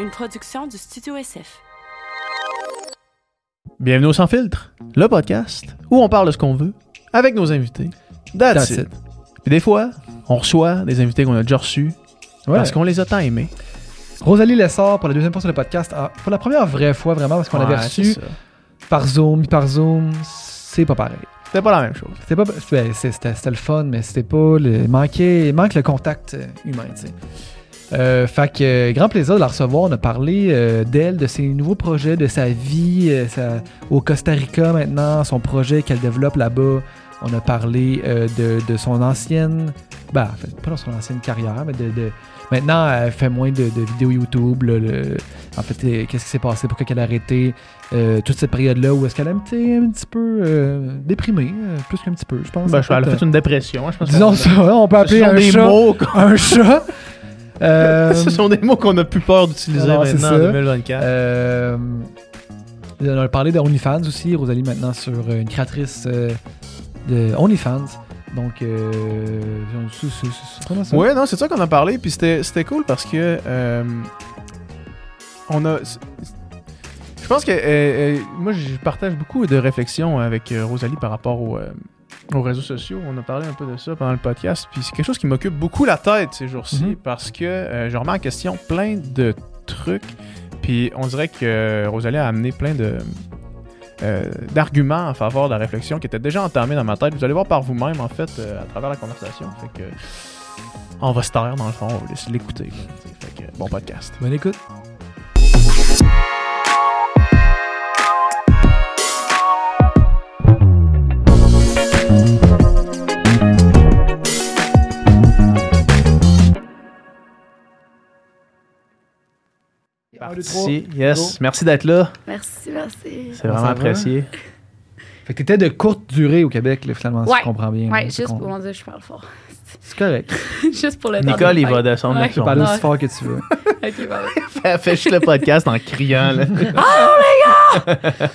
une production du Studio SF. Bienvenue au Sans Filtre, le podcast où on parle de ce qu'on veut avec nos invités. That's, That's it. it. Puis des fois, on reçoit des invités qu'on a déjà reçus Ouais. parce qu'on les a tant aimés. Rosalie Lessard pour la deuxième fois sur le podcast. Pour la première vraie fois, vraiment, parce qu'on Ouais, l'avait c'est reçu ça. par Zoom, par Zoom, c'est pas pareil. C'était pas la même chose. C'était pas, ben, c'était, c'était le fun, mais c'était pas le, il manquait, il manque le contact euh, humain, tu sais. Euh, fait que euh, grand plaisir de la recevoir. On a parlé euh, d'elle, de ses nouveaux projets, de sa vie euh, sa- au Costa Rica maintenant, son projet qu'elle développe là-bas. On a parlé euh, de, de son ancienne, ben, en fait, pas dans son ancienne carrière, mais de, de- maintenant elle fait moins de, de vidéos YouTube. là, le- en fait, euh, qu'est-ce qui s'est passé, pourquoi qu'elle a arrêté euh, toute cette période-là où est-ce qu'elle a été un petit peu euh, déprimée, plus qu'un petit peu, je pense. Ben, elle a fait. une dépression. Je pense Disons ça, on peut appeler un chat mots un chat. Euh, Ce sont des mots qu'on a plus peur d'utiliser Alors, maintenant en ça. 2024. euh, on a parlé de OnlyFans aussi. Rosalie maintenant sur euh, une créatrice de OnlyFans. Donc, euh, c'est c'est- c'est- ça? Ouais, non, c'est ça qu'on a parlé, puis c'était c'était cool parce que euh, on a. Je pense que euh, moi, je partage beaucoup de réflexions avec Rosalie par rapport au, aux réseaux sociaux. On a parlé un peu de ça pendant le podcast, puis c'est quelque chose qui m'occupe beaucoup la tête ces jours-ci Mhm. parce que euh, je remets en question plein de trucs, puis on dirait que Rosalie a amené plein de. euh, d'arguments en faveur de la réflexion qui étaient déjà entamés dans ma tête. Vous allez voir par vous-même, en fait, euh, à travers la conversation. Fait que on va se taire, dans le fond, on va laisser l'écouter. bon podcast. Bonne écoute. Merci, yes. Merci d'être là. Merci, merci. C'est vraiment apprécié. Fait que t'étais de courte durée au Québec, là, finalement, si Ouais. je comprends bien. Ouais, juste pour dire, je parle fort. C'est correct. juste pour le temps Nicole, il va descendre Ouais. Tu Ouais. aussi fort que tu veux. Ok, bah. Fais, fais juste le podcast en criant. Là.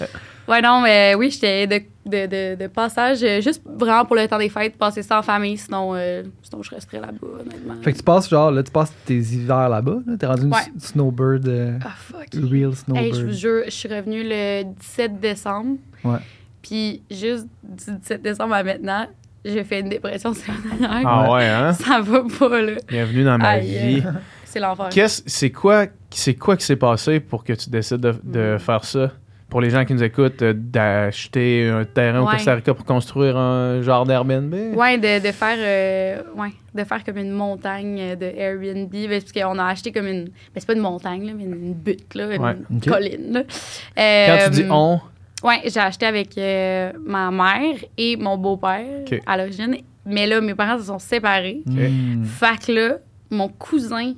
Ouais, non, mais oui, j'étais de, de, de, de passage, euh, juste vraiment pour le temps des fêtes, passer ça en famille, sinon, euh, sinon je resterais là-bas, honnêtement. Fait que tu passes, genre, là, tu passes tes hivers là-bas. là? T'es rendu une Ouais. snowbird, euh, Ah, fuck. real snowbird. Hey, je vous jure, je suis revenue le 17 décembre. Ouais. Puis juste du 17 décembre à maintenant, j'ai fait une dépression dernière. Ah ouais, hein? Ça va pas, là. Bienvenue dans ma Aïe, vie. C'est l'enfer. Qu'est-ce, c'est quoi, c'est quoi qui s'est passé pour que tu décides de, de Mm. faire ça? Pour les gens qui nous écoutent, euh, d'acheter un terrain au. Costa Rica pour construire un genre d'Airbnb? Ouais, de, de faire euh, ouais, de faire comme une montagne euh, de Airbnb. Ben, parce qu'on a acheté comme une. Ben, c'est pas une montagne, là, mais une butte, là, une Ouais. Colline. Là. Quand Euh, tu dis on, Ouais, j'ai acheté avec euh, ma mère et mon beau-père à l'origine. Mais là, mes parents se sont séparés. Hmm. Fait que là, mon cousin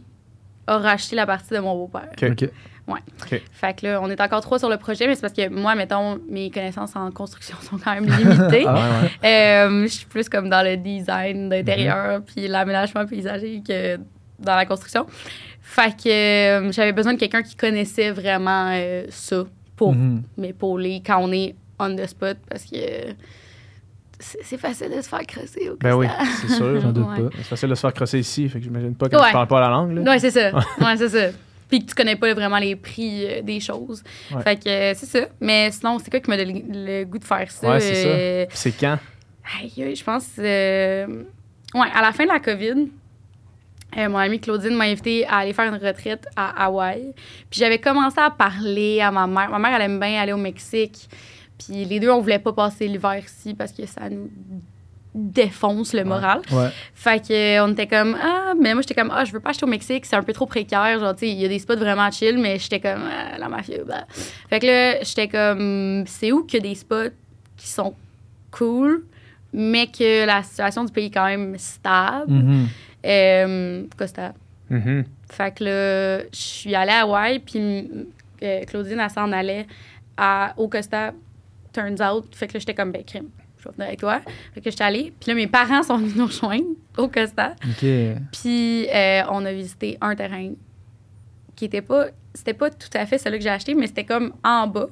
a racheté la partie de mon beau-père. Ok. Ok. Fait que là, on est encore trois sur le projet, mais c'est parce que moi, mettons, mes connaissances en construction sont quand même limitées. Ah. Ouais, ouais. Euh, je suis plus comme dans le design d'intérieur puis l'aménagement paysager que dans la construction. Fait que euh, j'avais besoin de quelqu'un qui connaissait vraiment euh, ça pour Mhm. m'épauler quand on est on the spot parce que c'est c'est facile de se faire crosser au Ben oui, c'est sûr. J'en doute Ouais. pas. C'est facile de se faire crosser ici, fait que j'imagine pas quand Ouais. tu parles pas la langue. Là. Ouais, c'est ça. ouais, c'est ça. Puis que tu connais pas vraiment les prix euh, des choses. Ouais. Fait que euh, c'est ça. Mais sinon, c'est quoi qui m'a donné le, le goût de faire ça? Ouais, c'est ça. Euh, C'est quand? Aïe, aïe, je pense. euh, ouais, à la fin de la COVID, mon amie Claudine m'a invité à aller faire une retraite à Hawaï. Puis j'avais commencé à parler à ma mère. Ma mère, elle aime bien aller au Mexique. Puis les deux, on voulait pas passer l'hiver ici parce que ça nous défonce le moral. Ouais. Fait que euh, on était comme ah mais moi j'étais comme ah je veux pas acheter au Mexique, c'est un peu trop précaire, genre tu sais il y a des spots vraiment chill mais j'étais comme Ah, la mafia. bah. Fait que là j'étais comme c'est où qu'il y a des spots qui sont cool mais que la situation du pays est quand même stable? Mhm. Euh, Costa. Mhm. Fait que là, je suis allée à Hawaï, puis euh, Claudine, elle s'en allait à, au Costa, turns out. Fait que là, j'étais comme, ben, crime, je vais venir avec toi. Fait que j'étais allée. Puis là, mes parents sont venus nous rejoindre au Costa. Puis euh, on a visité un terrain qui était pas... C'était pas tout à fait celui que j'ai acheté, mais c'était comme en bas.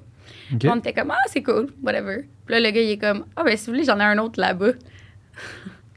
On était comme, ah, c'est cool, whatever. Puis là, le gars, il est comme, ah, ben, si vous voulez, j'en ai un autre là-bas.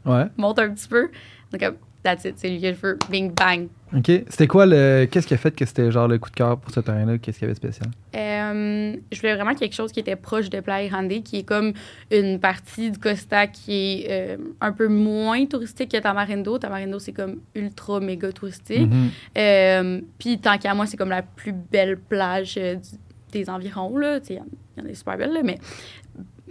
Ouais. Monte un petit peu. Donc, comme, that's it, c'est lui que je veux. Bing, bang. OK. C'était quoi le. Qu'est-ce qui a fait que c'était genre le coup de cœur pour ce terrain-là? Qu'est-ce qu'il y avait de spécial? Euh, je voulais vraiment quelque chose qui était proche de Playa Grande, qui est comme une partie du Costa qui est euh, un peu moins touristique que Tamarindo. Tamarindo, c'est comme ultra méga touristique. Mhm. Euh, Puis tant qu'à moi, c'est comme la plus belle plage du- des environs. là. Tu sais, Il y y en a des super belles, là, mais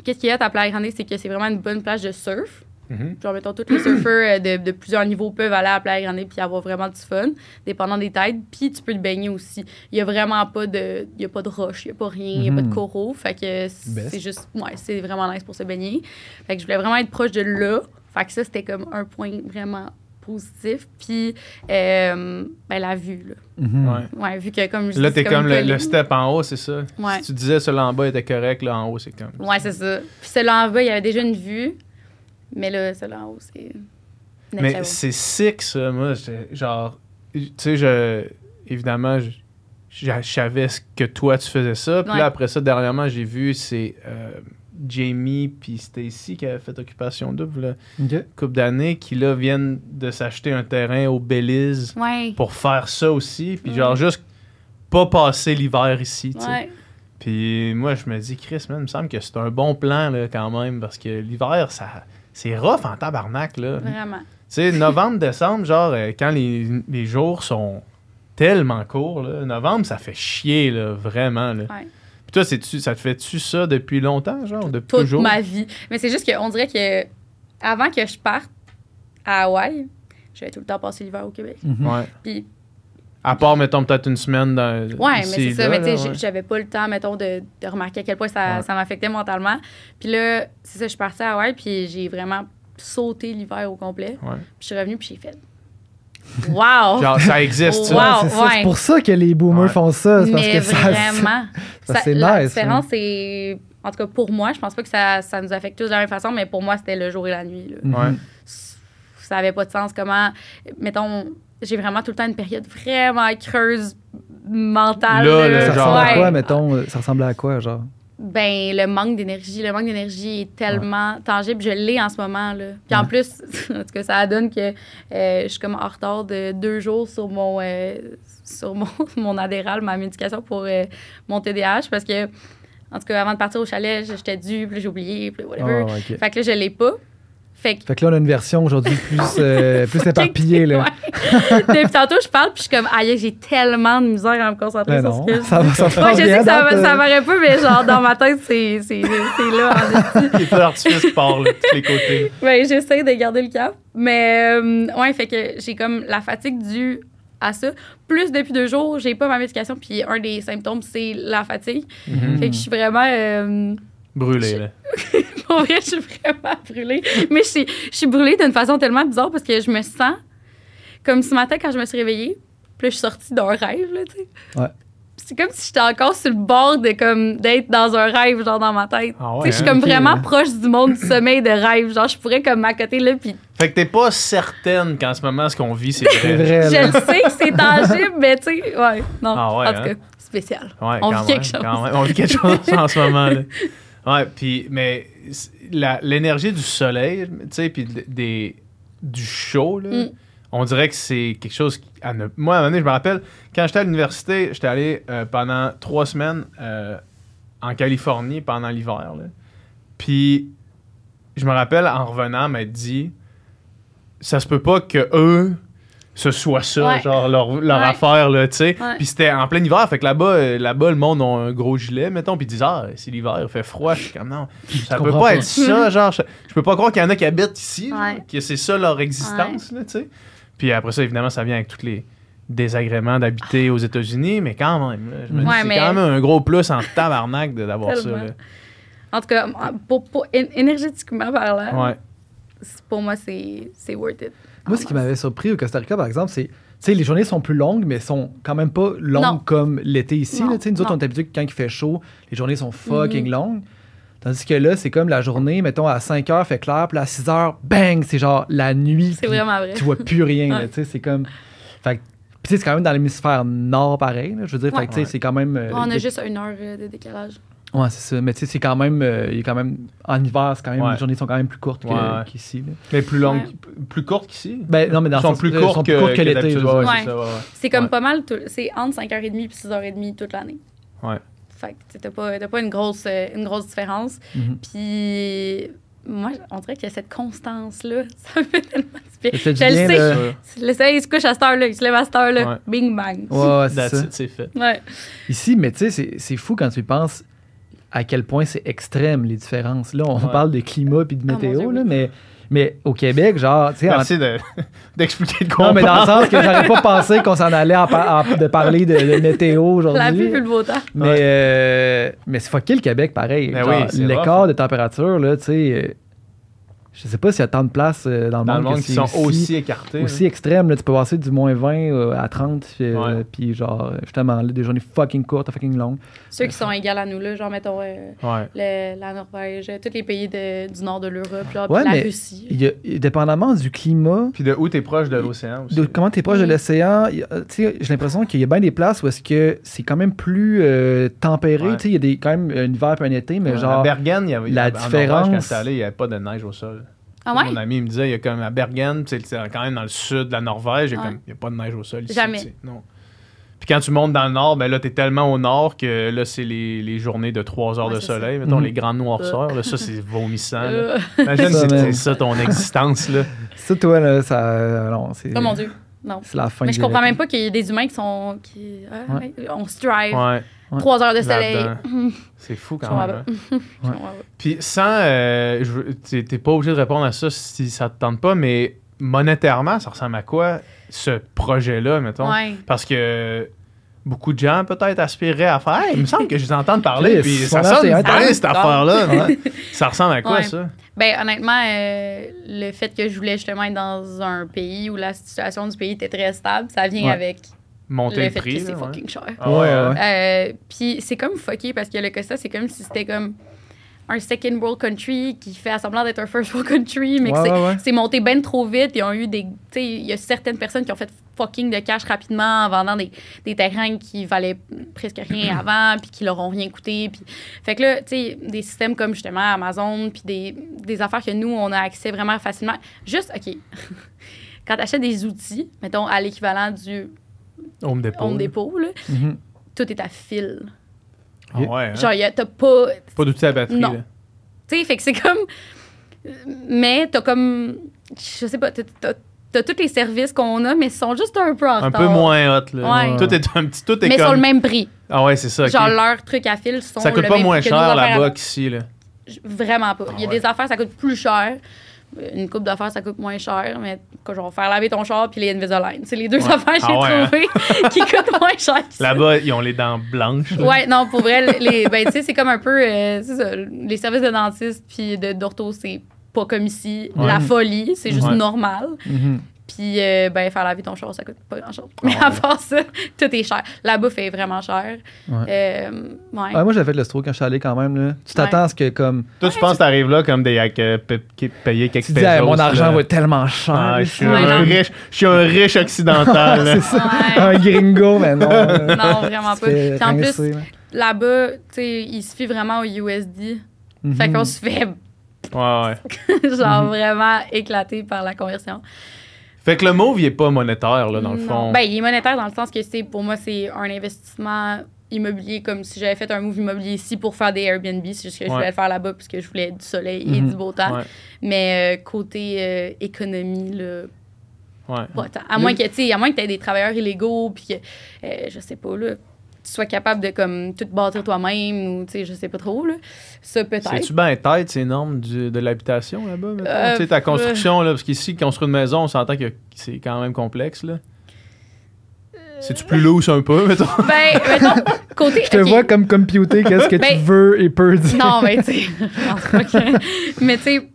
qu'est-ce qu'il y a à Playa Grande, c'est que c'est vraiment une bonne plage de surf. Mhm. Genre, mettons, tous les surfeurs euh, de, de plusieurs niveaux peuvent aller à Playa Grande puis avoir vraiment du fun, dépendant des têtes. Puis tu peux te baigner aussi. Il y a vraiment pas de, il y a pas de roche, il y a pas rien, il y a pas de Mhm. coraux. Fait que c'est Best. juste, ouais, c'est vraiment nice pour se baigner. Fait que je voulais vraiment être proche de là. Fait que ça, c'était comme un point vraiment positif. Puis, euh, ben, la vue, là. Mhm. Ouais. Ouais, vu que comme je Là, dis, t'es c'est comme le, le step en haut, c'est ça? Ouais. Si tu disais celui en bas était correct, là en haut, c'est comme. Ouais, c'est ça. Puis celui-là en bas, il y avait déjà une vue. Mais là, celui-là en haut, c'est. Mais c'est sick, ça. Moi, genre, tu sais, je, évidemment, je, je- je savais ce que toi, tu faisais ça. Puis Ouais. là, après ça, dernièrement, j'ai vu, c'est euh, Jamie puis Stacy qui avaient fait Occupation Double, là, OK. une couple d'années, qui là viennent de s'acheter un terrain au Belize Ouais. pour faire ça aussi. Puis Ouais. genre, juste pas passer l'hiver ici, tu sais. Puis moi, je me dis, Chris, man, il me semble que c'est un bon plan, là, quand même, parce que l'hiver, ça. C'est rough en tabarnak, là. Vraiment. Tu sais, novembre, décembre, genre, euh, quand les, les jours sont tellement courts, là, novembre, ça fait chier, là, vraiment. Là. Ouais. Puis toi, c'est-tu- ça te fait-tu ça depuis longtemps, genre, depuis Toute toujours? ma vie. Mais c'est juste qu'on dirait que avant que je parte à Hawaï, j'avais tout le temps passé l'hiver au Québec. Mhm. Ouais. Puis, À part, mettons, peut-être une semaine dans. ouais, mais c'est ça. là, Mais tu sais, ouais. j'avais pas le temps, mettons, de, de remarquer à quel point ça, Ouais. ça m'affectait mentalement. Puis là, c'est ça, je suis partie à Hawaï, puis j'ai vraiment sauté l'hiver au complet. Ouais. Puis je suis revenue, puis j'ai fait. Wow! Genre, ça existe. Wow, ouais. c'est pour ça que les boomers Ouais. font ça. c'est parce mais que ça- vraiment. ça, Ça- c'est la nice, différence, c'est. En tout cas, pour moi, je pense pas que ça, ça nous affecte tous de la même façon, mais pour moi, c'était le jour et la nuit. là. Ouais. Ça avait pas de sens. Comment. Mettons, j'ai vraiment tout le temps une période vraiment creuse mentale. Là, là. le Ça ressemble à quoi, mettons? euh, Ça ressemble à quoi, genre? Ben, le manque d'énergie. Le manque d'énergie est tellement tangible. Je l'ai en ce moment. Là. Puis en plus, en tout cas, ça donne que euh, je suis comme en retard de deux jours sur mon, euh, sur mon, mon Adderall, ma médication pour euh, mon TDAH. Parce que, en tout cas, avant de partir au chalet, j'étais due, puis j'ai oublié, puis whatever. Ah. Fait que là, je l'ai pas. Fait que Fait que là, on a une version aujourd'hui plus, euh, plus éparpillée. Là. Ouais. Depuis tantôt, je parle, puis je suis comme, aïe, j'ai tellement de misère à me concentrer Mais sur non, ce que je ça va, ça Ouais, va je sais que ça, va- ça euh, pas, mais genre, dans ma tête, c'est c'est- c'est là. Les feux d'artifice de tous les côtés. Ouais, j'essaie de garder le cap. Mais, euh, ouais, fait que j'ai comme la fatigue due à ça. Plus depuis deux jours, j'ai pas ma médication, puis un des symptômes, c'est la fatigue. Mhm. Fait que je suis vraiment. euh, Brûlé, là. Pour vrai, je suis vraiment brûlée. Mais je suis, je suis brûlée d'une façon tellement bizarre parce que je me sens comme ce matin quand je me suis réveillée. Puis là, je suis sortie d'un rêve, là, tu sais. Ouais. C'est comme si j'étais encore sur le bord de comme d'être dans un rêve, genre dans ma tête. Ah Tu ouais, sais, je suis hein? comme vraiment proche du monde du sommeil de rêve. Genre, je pourrais comme m'accoter là, puis Fait que t'es pas certaine qu'en ce moment, ce qu'on vit, c'est C'est vrai. vrai, je le sais que c'est tangible, mais tu sais, ouais, non. Ah ouais, en tout hein? cas, spécial. Ouais, On vit même, quelque chose. On vit quelque chose en ce moment. Là. Ouais, puis, mais l'énergie du soleil, tu sais, puis des, du chaud, là, Mm. on dirait que c'est quelque chose. qui- à ne- moi, à un moment donné, je me rappelle, quand j'étais à l'université, j'étais allé euh, pendant trois semaines euh, en Californie pendant l'hiver. Puis, je me rappelle, en revenant, m'être dit, ça se peut pas que eux ce soit ça, Ouais. genre leur, leur Ouais. affaire, là, tu sais. Ouais. Puis c'était en plein hiver, fait que là-bas, euh, là-bas, le monde a un gros gilet, mettons, puis ils disent, ah, c'est l'hiver, il fait froid. Je suis comme, non, ça peut pas pas. être ça, genre, je, je peux pas croire qu'il y en a qui habitent ici, genre, que c'est ça leur existence, là, tu sais. Puis après ça, évidemment, ça vient avec tous les désagréments d'habiter aux États-Unis, mais quand même, là, je me dis, c'est mais- quand même un gros plus en tabarnak de- d'avoir ça, là. En tout cas, pour, énergétiquement parlant, Ouais. pour moi, c'est c'est worth it. Moi, ce qui m'avait surpris au Costa Rica, par exemple, c'est. Tu sais, les journées sont plus longues, mais sont quand même pas longues Non. comme l'été ici. Non, là. Tu sais, nous autres, on est habitués que quand il fait chaud, les journées sont fucking Mhm. longues. Tandis que là, c'est comme la journée, mettons, à 5 heures, fait clair, puis à 6 heures, bang, c'est genre la nuit. C'est vraiment vrai. Tu vois plus rien, Ouais. tu sais, c'est comme. Fait c'est quand même dans l'hémisphère nord, pareil, là, je veux dire. Fait que, tu sais, Ouais. c'est quand même. euh, On a juste une heure euh, de décalage. Ouais, c'est ça. Mais tu sais, c'est quand même. euh, il est quand même. En hiver, c'est quand même. Ouais. Les journées sont quand même plus courtes Ouais, qu'ici. là. Mais plus longue, Ouais. plus courte qu'ici? Ben, non, mais dans Ils le sont sens- plus euh, courtes sont que, plus courtes que que l'été. c'est ça, ouais, ouais. C'est comme Ouais. pas mal, tout- c'est entre 5h30 et 6h30 toute l'année. Ouais. Fait que t'as pas, t'as pas une, grosse, euh, une grosse différence. Mhm. Puis moi, on dirait qu'il y a cette constance-là. Ça me fait tellement du bien. Je le sais. Le il se couche à cette heure-là, il se lève à cette heure-là. Ouais. Bing bang. Ouais, ouais, c'est fait. Ouais. Ici, mais tu sais, c'est- c'est fou quand tu y penses à quel point c'est extrême les différences. Là, on Ouais. parle de climat puis de Ah, météo, Dieu, là, oui. mais, mais au Québec, genre, tu sais, en- Merci de- d'expliquer de quoi Non, on mais dans le sens que j'aurais pas pensé qu'on s'en allait en par- en- de parler de, de météo La pluie aujourd'hui. puis le beau temps. Mais, euh, mais c'est fucké le Québec, pareil. Ben oui, L'écart de température, là, tu sais, euh, je sais pas s'il y a tant de places euh, dans le Dans le monde, monde que qui sont aussi écartés. aussi extrême. Là, tu peux passer du moins 20 euh, à 30, puis, euh, Ouais. puis genre, justement, là, des journées fucking courtes, fucking longues. Ceux qui sont égaux à nous, là, genre, mettons, euh, Ouais. le- la Norvège, tous les pays de- du nord de l'Europe, genre, Ouais, puis la Russie. Il y a, dépendamment du climat, Puis de où t'es proche de l'océan aussi. de comment tu es proche de Mm. l'océan, tu j'ai l'impression qu'il y a bien des places où est-ce que c'est quand même plus euh, tempéré. Tu Il y a des, quand même un hiver et un été, mais À genre. Bergen, il y avait, la en Norvège, différence- quand allé, il n'y avait pas de neige au sol. Ah ouais? Mon ami il me disait, il y a comme à Bergen, tu sais, c'est quand même dans le sud de la Norvège, il a Ouais. n'y a pas de neige au sol ici. Jamais. Non. Puis quand tu montes dans le nord, ben là, t'es tellement au nord que là, c'est les, les journées de 3 heures Ouais, de ça. soleil, mettons, Mhm. les grandes noirceurs. Là, ça, c'est vomissant. là. Euh, Imagine si c'est ça ton existence. Là. Ça, toi, là, ça. euh, non, c'est. Oh mon Dieu. Non. C'est la fin Mais je comprends même pas qu'il y ait des humains qui sont. Qui, ah, Ouais. On strive. Ouais, Ouais. Trois heures de soleil. C'est fou quand même. hein. Puis sans. euh, t'es pas obligé de répondre à ça si ça te tente pas, mais monétairement, ça ressemble à quoi ce projet-là, mettons? Ouais. Parce que beaucoup de gens peut-être aspireraient à faire. Hey, il me semble que je les entends parler, puis ça sonne Internet. cette affaire-là. Ça ressemble à quoi Ouais. ça? Ben, honnêtement, euh, le fait que je voulais justement être dans un pays où la situation du pays était très stable, ça vient Ouais. avec Monter le le fait prix. c'est ouais. fucking cher. Ah Ouais, ouais. Euh, Puis c'est comme fucké parce que le Costa, c'est comme si c'était comme un second world country qui fait à semblant d'être un first world country, mais que Ouais, c'est- ouais, ouais. c'est monté ben trop vite. Ils ont eu des. Tu sais, il y a certaines personnes qui ont fait fucking de cash rapidement en vendant des, des terrains qui valaient presque rien avant, puis qui leur ont rien coûté. Puis... Fait que là, tu sais, des systèmes comme justement Amazon, puis des, des affaires que nous, on a accès vraiment facilement. Juste, OK. Quand tu achètes des outils, mettons à l'équivalent du Home Depot. Home Depot, là, Mhm. tout est à fil. Ah ouais, hein? Genre, y a- t'as pas. Pas d'outil à batterie. Non. là. Tu sais, fait que c'est comme. Mais t'as comme. Je sais pas, t'as- t'as tous les services qu'on a, mais ils sont juste un peu en Un peu moins hot. Là. Ouais. Tout est un petit. Tout est Mais comme... sur le même prix. Ah ouais, c'est ça. Genre, leurs trucs à fil sont. ça coûte le pas même moins cher là-bas qu'ici. Là. Vraiment pas. Il y a Ah ouais. des affaires, ça coûte plus cher. Une coupe d'affaires, ça coûte moins cher, mais que genre faire laver ton char puis les Invisalign. C'est les deux Ouais. affaires que j'ai Ah ouais, hein? trouvées qui coûtent moins cher. Là-bas, ils ont les dents blanches. Ouais, non, pour vrai, les, ben, tu sais, c'est comme un peu, euh, ça, les services de dentiste puis de d'ortho, c'est pas comme ici. Ouais. La folie, c'est juste normal. Mhm. Puis, euh, ben, faire laver ton char, ça coûte pas grand-chose. Mais à part ça, tout est cher. La bouffe est vraiment chère. Ouais. Euh, ouais. Ouais, moi, j'avais fait le stroke quand je suis allé quand même. Là. Tu t'attends à ce que, comme. Toi, tu penses que t'arrives là comme des euh, payer quelques Tu dis, Hey, mon argent là. va être tellement cher. Ah, je suis Ouais, un riche, je suis un riche occidental. c'est ça. Ouais. Un gringo, mais non. Non, vraiment pas. Puis en plus, là-bas, tu sais, il se fie vraiment au USD. Fait Mhm. qu'on se fait, Ouais, ouais. genre, vraiment éclater par la conversion. Fait que le mauve, il est pas monétaire, là, dans le fond. Ben, il est monétaire dans le sens que c'est, pour moi, c'est un investissement immobilier comme si j'avais fait un move immobilier ici pour faire des Airbnb. C'est juste que je voulais le faire là-bas parce que je voulais du soleil et Mhm. du beau temps. Ouais, Mais euh, côté euh, économie, là, ouais. pas tant. À moins que, tu sais, à moins que tu aies des travailleurs illégaux puis que, euh, je sais pas, là, tu sois capable de, comme, tout bâtir toi-même ou, tu sais, je sais pas trop, là. Ça, peut-être. C'est-tu bien tête, ces normes du- de l'habitation là-bas? Euh, tu sais, ta construction, là, parce qu'ici, construire une maison, on s'entend que c'est quand même complexe. là. C'est-tu plus loose un peu, mettons? Ben, mettons, côté. Je te vois comme computer qu'est-ce que tu Ben, veux et peux dire. Non, mais tu sais, je pense pas que- Mais tu sais,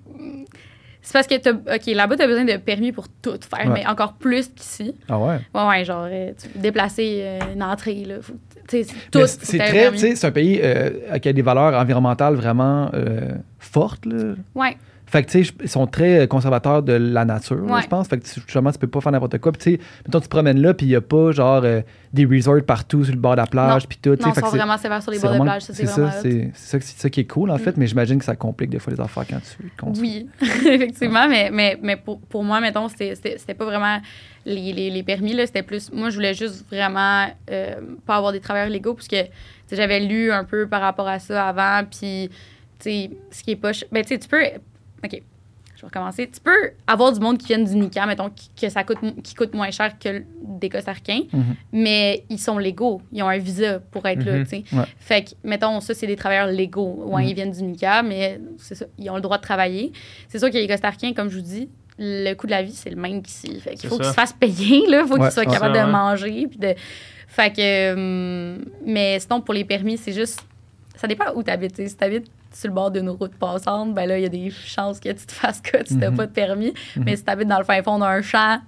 c'est parce que t'as, OK, là-bas, t'as besoin de permis pour tout faire, Ouais. mais encore plus qu'ici. Ah ouais? Ouais, ouais, genre, euh, tu déplacer euh, une entrée, là. Faut, tu c'est très, c'est un pays euh, qui a des valeurs environnementales vraiment euh, fortes. Là. Fait que, tu sais, ils sont très conservateurs de la nature, Ouais. je pense. Fait que, tu- justement, tu peux pas faire n'importe quoi. Puis, tu sais, mettons, tu te promènes là, puis il y a pas, genre, euh, des resorts partout sur le bord de la plage, puis tout. Non, Fait ils sont vraiment sévères sur les bords de plage. C'est ça, c'est ça, c'est ça qui est cool, en fait. Mm. Mais j'imagine que ça complique des fois les affaires quand tu construis. Oui, effectivement, mais, mais, mais pour, pour moi, mettons, c'était- pas vraiment les, les, les permis, là, c'était plus... Moi, je voulais juste vraiment euh, pas avoir des travailleurs légaux, parce que j'avais lu un peu par rapport à ça avant, puis, tu sais, ce qui est pas... ch- Ben, tu sais, tu peux... OK, je vais recommencer. Tu peux avoir du monde qui vient du NICA, mettons, qui, que ça coûte, qui coûte moins cher que des Costaricains, Mhm. mais ils sont légaux. Ils ont un visa pour être là, Mhm. tu sais. Ouais. Fait que, mettons, ça, c'est des travailleurs légaux. Ouais, Mhm. ils viennent du NICA, mais c'est ça, ils ont le droit de travailler. C'est sûr que les Costaricains, comme je vous dis, le coût de la vie, c'est le même qu'ici. Fait qu'il faut qu'ils se fassent payer, là. Faut Ouais, qu'ils soient capables de manger. Puis de... Fait que... hum, mais sinon, pour les permis, c'est juste... Ça dépend où tu habites. Si tu habites sur le bord d'une route passante, ben là, il y a des chances que tu te fasses cut si t'as Mhm. pas de permis. Mhm. Mais si tu habites dans le fin fond d'un champ,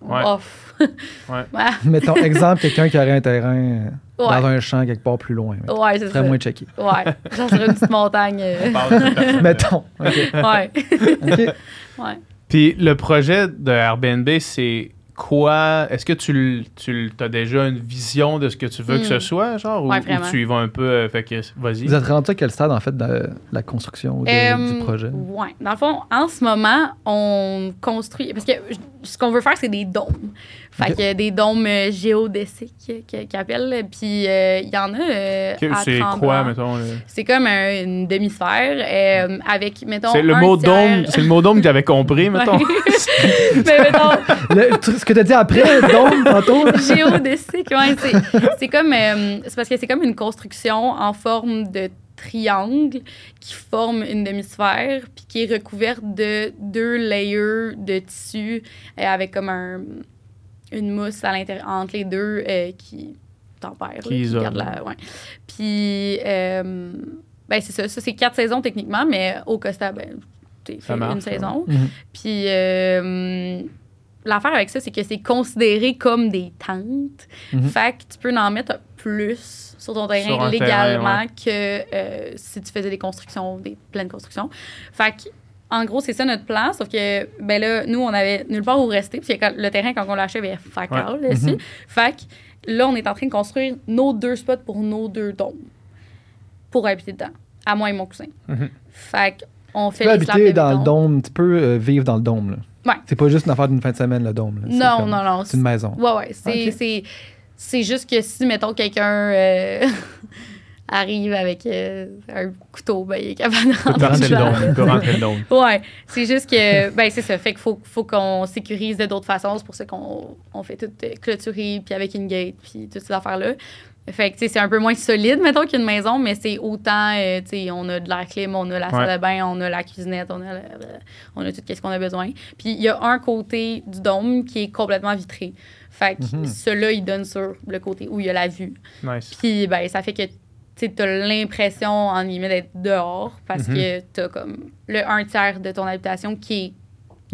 Ouais. off. Ouais. ouais, Mettons, exemple, quelqu'un qui aurait un terrain euh, dans un champ quelque part plus loin. mettons. ouais c'est ça. Très moins checké. Ouais, genre sur une petite montagne. euh, personne. Mettons. OK. ouais. OK. ouais. Puis le projet de Airbnb, c'est quoi? Est-ce que tu, as déjà une vision de ce que tu veux que ce soit, genre? ou- Ouais, ou, tu y vas un peu, euh, fait que vas-y. Vous êtes rendu à quel stade, en fait, de la construction ou de- Euh, du projet? Ouais. Dans le fond, en ce moment, on construit. Parce que je- ce qu'on veut faire, c'est des dômes. Fait que des dômes euh, géodéciques qui qui appellent. Puis euh, il y en a euh, C'est quoi, mettons? le- C'est comme un- une demi-sphère euh, avec, mettons. C'est le mot tiers- dôme, c'est le mot dôme que j'avais compris, mettons. Mais mettons, Le- ce que tu as dit après, donc, tantôt, géodésique, ouais, c'est, c'est comme euh, c'est parce que c'est comme une construction en forme de triangle qui forme une demi-sphère puis qui est recouverte de deux layers de tissu euh, avec comme un, une mousse à l'intérieur entre les deux euh, qui tempère, là, Qui garde la, ouais. Puis euh, ben c'est ça, ça c'est quatre saisons techniquement, mais au Costa ben Ça fait marche, une saison. Mhm. Puis euh, l'affaire avec ça, c'est que c'est considéré comme des tentes. Mhm. Fait que tu peux en mettre plus sur ton terrain Sur légalement terrain, ouais. que euh, si tu faisais des constructions, des pleines constructions. Fait que, en gros, c'est ça notre plan. Sauf que, ben là, nous, on avait nulle part où rester. Puis quand- le terrain, quand on l'a acheté, il y avait facal, là, ici. Mhm. Fait que là, on est en train de construire nos deux spots pour nos deux dômes. Pour habiter dedans. À moi et mon cousin. Mhm. Fait que, on fait Tu peux habiter dans le dôme, tu peux euh, vivre dans le dôme. Là. Ouais. C'est pas juste une affaire d'une fin de semaine, le dôme. là. Non, comme- non, non. C'est une maison. Ouais, ouais. C'est, Ok. C'est, juste que si, mettons, quelqu'un euh, arrive avec euh, un couteau, ben, il est capable de rentrer le dôme. Le. Ouais, c'est juste que, ben, c'est ça. Fait qu'il faut, faut qu'on sécurise de d'autres façons. C'est pour ça qu'on on fait tout euh, clôturer, puis avec une gate, puis toutes ces affaires-là. Fait que, tu sais, c'est un peu moins solide, mettons, qu'une maison, mais c'est autant, euh, tu sais, on a de l'air clim, on a la salle Ouais. de bain, on a la cuisinette, on a, la- on a tout ce qu'on a besoin. Puis il y a un côté du dôme qui est complètement vitré. Fait que Mhm. celui-là, il donne sur le côté où il y a la vue. Nice. Puis, ben, ça fait que tu as l'impression, en guillemets, d'être dehors parce Mhm. que tu as comme le un tiers de ton habitation qui est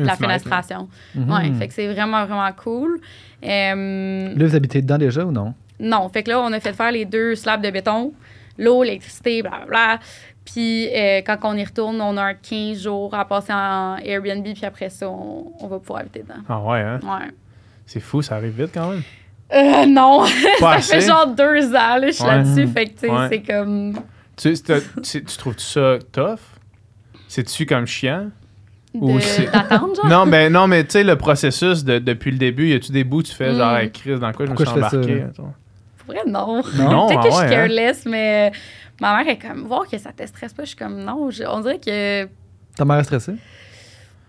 Une la fenestration. Mhm. Ouais, fait que c'est vraiment, vraiment cool. Euh, Là, vous habitez dedans déjà ou non? non, fait que là, on a fait faire les deux slabs de béton, l'eau, l'électricité, blablabla. Puis euh, quand on y retourne, on a un 15 jours à passer en Airbnb, puis après ça, on, on va pouvoir habiter dedans. Ah ouais, hein? Ouais. C'est fou, ça arrive vite quand même. Euh, non, Pas ça fait genre deux ans, là, je suis Ouais. là-dessus. Fait que, tu sais, Ouais. c'est comme. Tu, tu, tu trouves ça tough? C'est-tu comme chiant? Ou de- c'est- D'attendre, genre? Non, mais, non, mais tu sais, le processus de- depuis le début, y a-tu des bouts tu fais genre, Mm. hey, Chris, dans quoi je me suis embarqué? Pour vrai, non. Non? Peut-être ah que je suis hein? careless, mais euh, ma mère est comme, voir que ça te stresse pas. Je suis comme, non. Je- on dirait que Ta mère est stressée?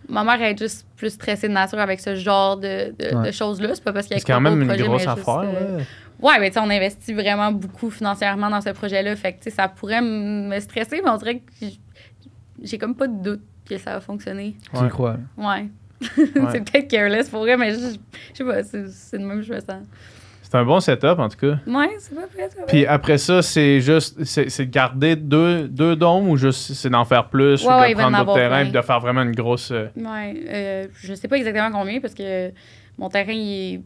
Ma mère est juste plus stressée de nature avec ce genre de, de- Ouais. de choses-là. C'est pas parce qu'elle C'est quand croit pas même une projet, grosse mais juste, affaire, euh. Ouais, mais tu sais, on investit vraiment beaucoup financièrement dans ce projet-là. Fait que, tu sais, ça pourrait m- me stresser, mais on dirait que j'ai comme pas de doute que ça va fonctionner. Tu Ouais. y crois? Ouais. c'est peut-être careless pour vrai, mais je je sais pas, c'est c'est de même que je me sens. C'est un bon setup, en tout cas. Ouais, c'est pas ça. Puis après ça, c'est juste, c'est c'est de garder deux, deux dômes ou juste c'est d'en faire plus Ouais, ou de prendre d'autres terrains et de faire vraiment une grosse. euh, Ouais, euh, je sais pas exactement combien parce que mon terrain il est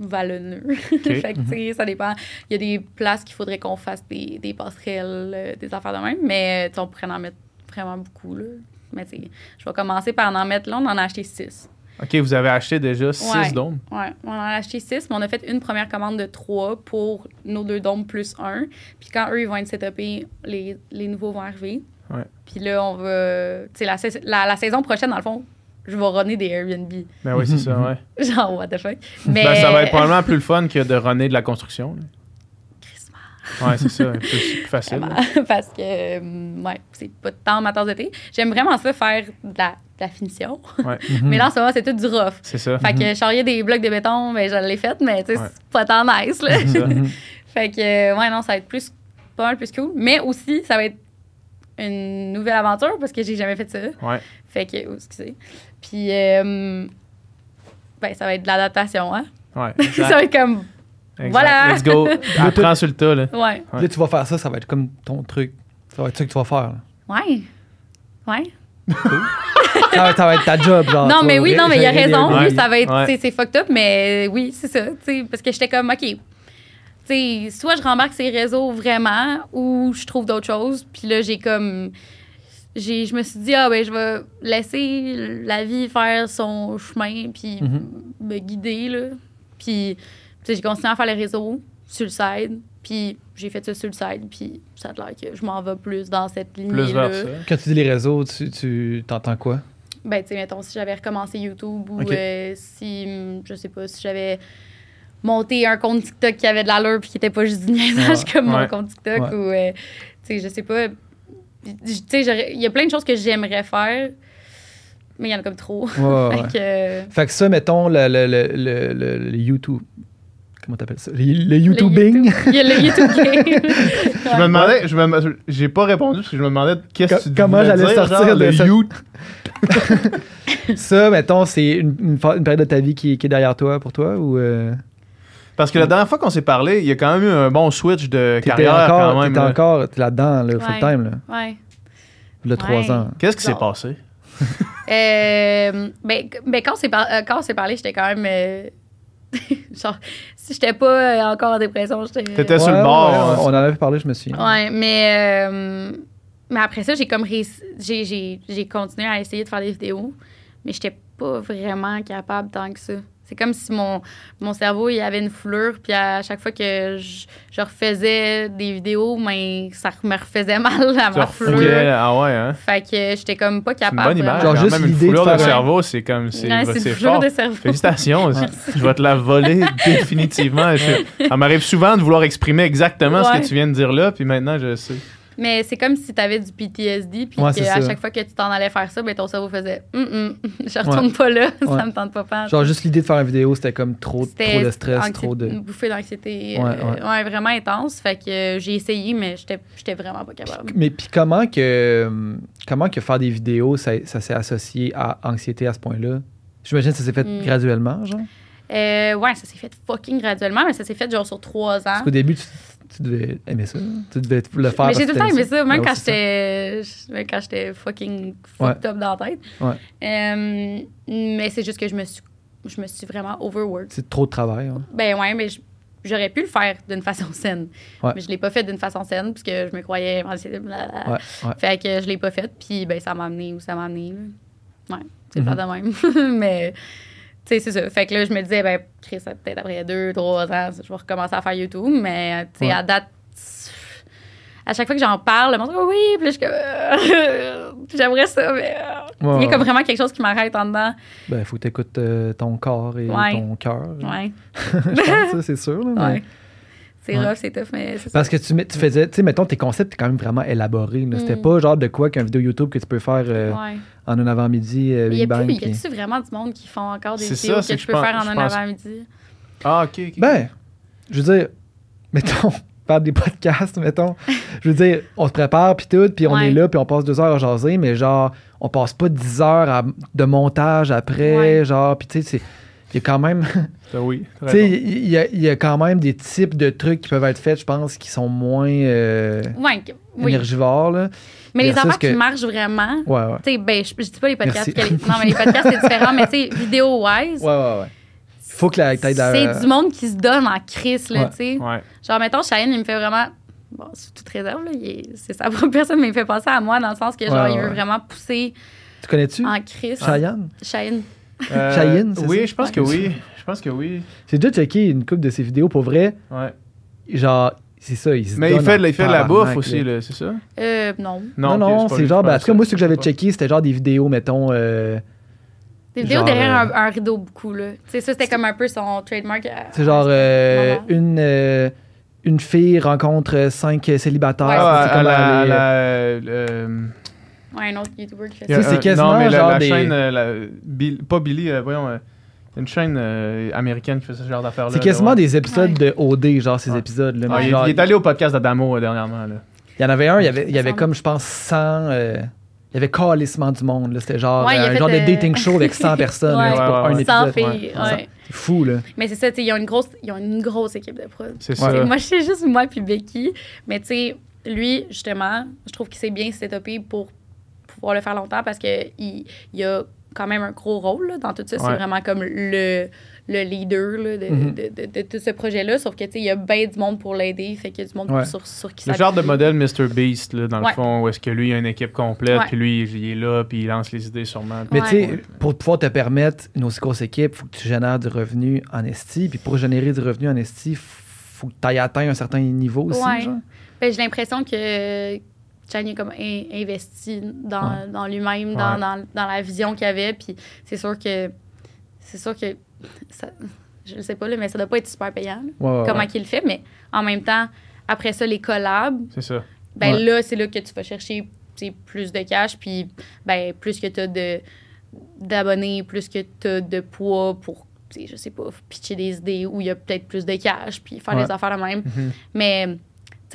vallonneux. fait que, tu sais, ça dépend. Il y a des places qu'il faudrait qu'on fasse des, des passerelles, euh, des affaires de même, mais sais, on pourrait en mettre vraiment beaucoup. Là. Mais je vais commencer par en mettre là. On en a acheté six. Ok, vous avez acheté déjà 6 Ouais. dômes. Ouais, on en a acheté six, mais on a fait une première commande de trois pour nos deux dômes plus un. Puis quand eux, ils vont être setupés, les, les nouveaux vont arriver. Ouais. Puis là, on va. Tu sais, la, la, la saison prochaine, dans le fond, je vais runner des Airbnb. Ben oui, c'est ça, ouais. Genre, what the fuck. Mais. Ben, ça va être probablement plus le fun que de runner de la construction. là. Ouais, c'est ça. Plus, plus facile. Vraiment. Parce que, euh, ouais, c'est pas tant ma tasse de thé. J'aime vraiment ça faire de la, de la finition. Ouais, Mais là, en ce moment, c'est tout du rough. c'est ça. Fait que charrier des blocs de béton, ben, je l'ai fait, mais tu sais, Ouais. c'est pas tant nice, là. Ça. Fait que, euh, ouais, non, ça va être plus, pas mal plus cool. Mais aussi, ça va être une nouvelle aventure parce que j'ai jamais fait ça. Ouais. Fait que, oh, excusez. Puis, euh, ben, ça va être de l'adaptation, hein. Ouais. ça va être comme, exact. voilà. Let's go. Apprends sur le tas, là. ouais. Ouais. Là, tu vas faire ça, ça va être comme ton truc. Ça va être ça que tu vas faire. là. Ouais. Ouais. ça, va, ça va être ta job, genre. non, mais oui, non, mais il a raison. Oui, ça va être, Ouais. c'est fucked up, mais oui, c'est ça. tu sais, Parce que j'étais comme, OK. Tu sais, soit je rembarque ces réseaux vraiment ou je trouve d'autres choses. Puis là, j'ai comme. J'ai, je me suis dit, ah, ben, je vais laisser la vie faire son chemin, puis Mhm. me guider, là. Puis, j'ai continué à faire les réseaux sur le side. Puis, j'ai fait ça sur le side. Puis, ça a l'air que je m'en vais plus dans cette Plus lignée-là. vers ça. Quand tu dis les réseaux, tu, tu t'entends quoi? Ben, tu sais, mettons, si j'avais recommencé YouTube ou euh, si, je sais pas, si j'avais monté un compte TikTok qui avait de l'allure puis qui était pas juste du niaisage Ouais. comme Ouais. mon compte TikTok Ouais. ou, euh, tu sais, je sais pas. Tu sais, il y a plein de choses que j'aimerais faire, mais il y en a comme trop. Ouais, ouais, fait ouais. que, euh, Fait que ça, mettons, le, le, le, le, le- le YouTube. Comment t'appelles ça? Le, le le YouTubing. YouTube- Il y a le YouTube game. Je me demandais, je me, j'ai pas répondu parce que je me demandais qu'est-ce que tu comment j'allais sortir genre, de le ça? you- ça, mettons, c'est une, une, fa- une période de ta vie qui, qui est derrière toi, pour toi? Ou euh, Parce que la dernière fois qu'on s'est parlé, il y a quand même eu un bon switch de carrière encore, quand même. t'étais là. encore t'es là-dedans, là, Ouais. full-time, là, ouais. le trois Ouais. ans. Qu'est-ce qui s'est passé? Euh, ben, ben, quand on s'est par- euh, parlé, j'étais quand même. euh, genre, si j'étais pas euh, encore en dépression, j'étais. T'étais sur le bord. ouais, hein. on, on en avait parlé, je me souviens. Ouais, mais, euh, mais après ça, j'ai comme réussi- j'ai, j'ai, j'ai continué à essayer de faire des vidéos, mais j'étais pas vraiment capable tant que ça. C'est comme si mon, mon cerveau, il avait une foulure, puis à chaque fois que je, je refaisais des vidéos, mais ça me refaisait mal à ma foulure. Ah ouais, hein? Fait que j'étais comme pas C'est une capable. bonne image. Genre quand juste même, une foulure de, faire cerveau, c'est comme. C'est Ouais, une foulure de cerveau. Félicitations. je vais te la voler définitivement. Je- ça m'arrive souvent de vouloir exprimer exactement ce que tu viens de dire là, puis maintenant je sais. Mais c'est comme si tu avais du PTSD, puis Ouais, à chaque fois que tu t'en allais faire ça, ben ton cerveau faisait Hum, hum, Je retourne pas là, Ouais. ça me tente pas pas. Genre, juste l'idée de faire une vidéo, c'était comme trop, trop de stress, trop de. Une bouffée d'anxiété. Ouais, euh, vraiment intense. Fait que euh, j'ai essayé, mais j'étais j'étais vraiment pas capable. Mais puis comment que comment que faire des vidéos, ça, ça s'est associé à anxiété à ce point-là? J'imagine que ça s'est fait Mm. graduellement, genre? Euh, ouais, ça s'est fait fucking graduellement, mais ça s'est fait genre sur trois ans. Parce qu'au début, tu, tu devais aimer ça. Tu devais le faire. Mais parce j'ai que tout le temps aimé ça, même Ouais, quand j'étais même quand j'étais fucking fucked up dans la tête. Ouais. Euh, mais c'est juste que je me suis je me suis vraiment overworked. C'est trop de travail. hein. Ben ouais, mais j'aurais pu le faire d'une façon saine. Ouais. Mais je l'ai pas fait d'une façon saine puisque je me croyais. Fait que je l'ai pas fait puis ben ça m'a amené où ça m'a amené. Ouais, c'est Mhm. pas de même. mais tu sais c'est ça. Fait que là je me disais ben Chris peut-être après deux trois ans je vais recommencer à faire YouTube mais tu sais Ouais. à date à chaque fois que j'en parle, le monde dit Oh oui, puis je euh, j'aimerais ça, mais euh, Ouais, il y a comme vraiment quelque chose qui m'arrête en dedans. Ben, il faut que tu écoutes ton corps et Ouais. ton cœur. Ouais, je pense, ça, c'est sûr. là, mais- ouais. C'est rough, c'est tough, mais c'est ça. Parce que tu, faisais, tu sais, mettons, tes concepts, étaient quand même vraiment élaborés. C'était Mm. pas genre de quoi qu'une vidéo YouTube que tu peux faire euh, Ouais. En un avant-midi, euh, Mais y Big a Bang. plus, y a-tu vraiment du monde qui font encore des vidéos ça, que que tu je peux pense- faire en un pense- avant-midi? Ah, ok, ok. Ben, je veux dire, mettons, faire des podcasts, mettons. Je veux dire, on se prépare, puis tout, puis on Ouais. est là, puis on passe deux heures à jaser, mais genre, on passe pas dix heures à- de montage après, Ouais. genre, puis tu sais, c'est- il y a quand même, Ah oui. tu sais, il y, a- il y a quand même des types de trucs qui peuvent être faits, je pense, qui sont moins euh, Ouais, oui. énergivores, là. Mais les affaires que- qui marchent vraiment, Ouais, ouais. tu sais, ben, je, je dis pas les podcasts. Merci. que les- non, mais les podcasts, c'est différent, mais tu sais, vidéo-wise, Ouais, ouais, ouais. Faut que la tête c'est du monde qui se donne en crise, là, Ouais. tu sais. Ouais. Genre, mettons, Cheyenne, il me fait vraiment. Bon, c'est toute réserve, là. C'est sa propre personne, mais il me fait penser à moi dans le sens que, genre, Ouais, il veut vraiment pousser Tu connais-tu? en crise. Cheyenne? Cheyenne. Euh, Cheyenne, c'est Oui, ça? je pense que oui. Je pense que oui. J'ai déjà checké une couple de ses vidéos pour vrai. Ouais. Genre, c'est ça. Il se Mais il fait, en il fait de la bouffe aussi, là. là, c'est ça? Euh, non. Non, non, c'est genre, ben, en tout cas, moi, ce que j'avais checké, c'était genre des vidéos, mettons. euh, Des vidéos Genre, derrière euh, un, un rideau beaucoup, là. Tu sais, ça, c'était comme un peu son trademark. c'est genre euh, une, euh, une fille rencontre cinq célibataires. Ouais, Ah, c'est à comme la, euh, Ouais, un autre YouTuber qui fait Ça, c'est un- quasiment non, mais la, genre la des- chaîne, la- Bill- pas Billy, euh, voyons, euh, une chaîne euh, américaine qui fait ce genre d'affaires-là. C'est là, quasiment ouais. des épisodes Ouais. de OD, genre ces Ouais. épisodes-là. Ah, il, genre, il est allé au podcast d'Adamo euh, dernièrement. Là. Il y en avait un, il y avait, il y avait comme, je pense, 100. euh, il y avait calissement du monde. là. C'était genre un genre de dating show avec 100 personnes Ouais. là, pour Ouais, un épisode. filles, Ouais. ouais. C'est fou, là. Mais c'est ça, tu sais, ils ont une grosse, ils ont une grosse équipe de prod. C'est ça. Moi, je sais juste moi puis Becky. Mais tu sais, lui, justement, je trouve qu'il s'est bien setupé pour pouvoir le faire longtemps parce qu'il il y a quand même un gros rôle là, dans tout ça. Ouais. C'est vraiment comme le, le leader là, de, Mhm. de, de, de tout ce projet-là. Sauf que, tu sais, il y a bien du monde pour l'aider. Fait qu'il y a du monde Ouais. sur, sur qui Le genre de modèle Mr. Beast, là, dans le Ouais. fond, où est-ce que lui, il a une équipe complète, puis lui, il est là, puis il lance les idées sûrement. Mais Ouais. tu sais, pour pouvoir te permettre une aussi grosse équipe, il faut que tu génères du revenu en esti. Puis pour générer du revenu en esti, il faut que tu ailles atteindre un certain niveau aussi. Ouais. genre. Ben, j'ai l'impression que Chan est comme in- investi dans, Ouais. dans lui-même, dans, Ouais. dans, dans la vision qu'il avait. Puis c'est sûr que c'est sûr que ça, je sais pas là, mais ça doit pas être super payant. Ouais, comment qu'il le fait, mais en même temps, après ça, les collabs, C'est ça. ben là, c'est là que tu vas chercher plus de cash, puis ben plus que tu as de, d'abonnés, plus que tu as de poids pour, je sais pas, pitcher des idées où il y a peut-être plus de cash, puis faire Ouais. des affaires de même. Mhm. Mais,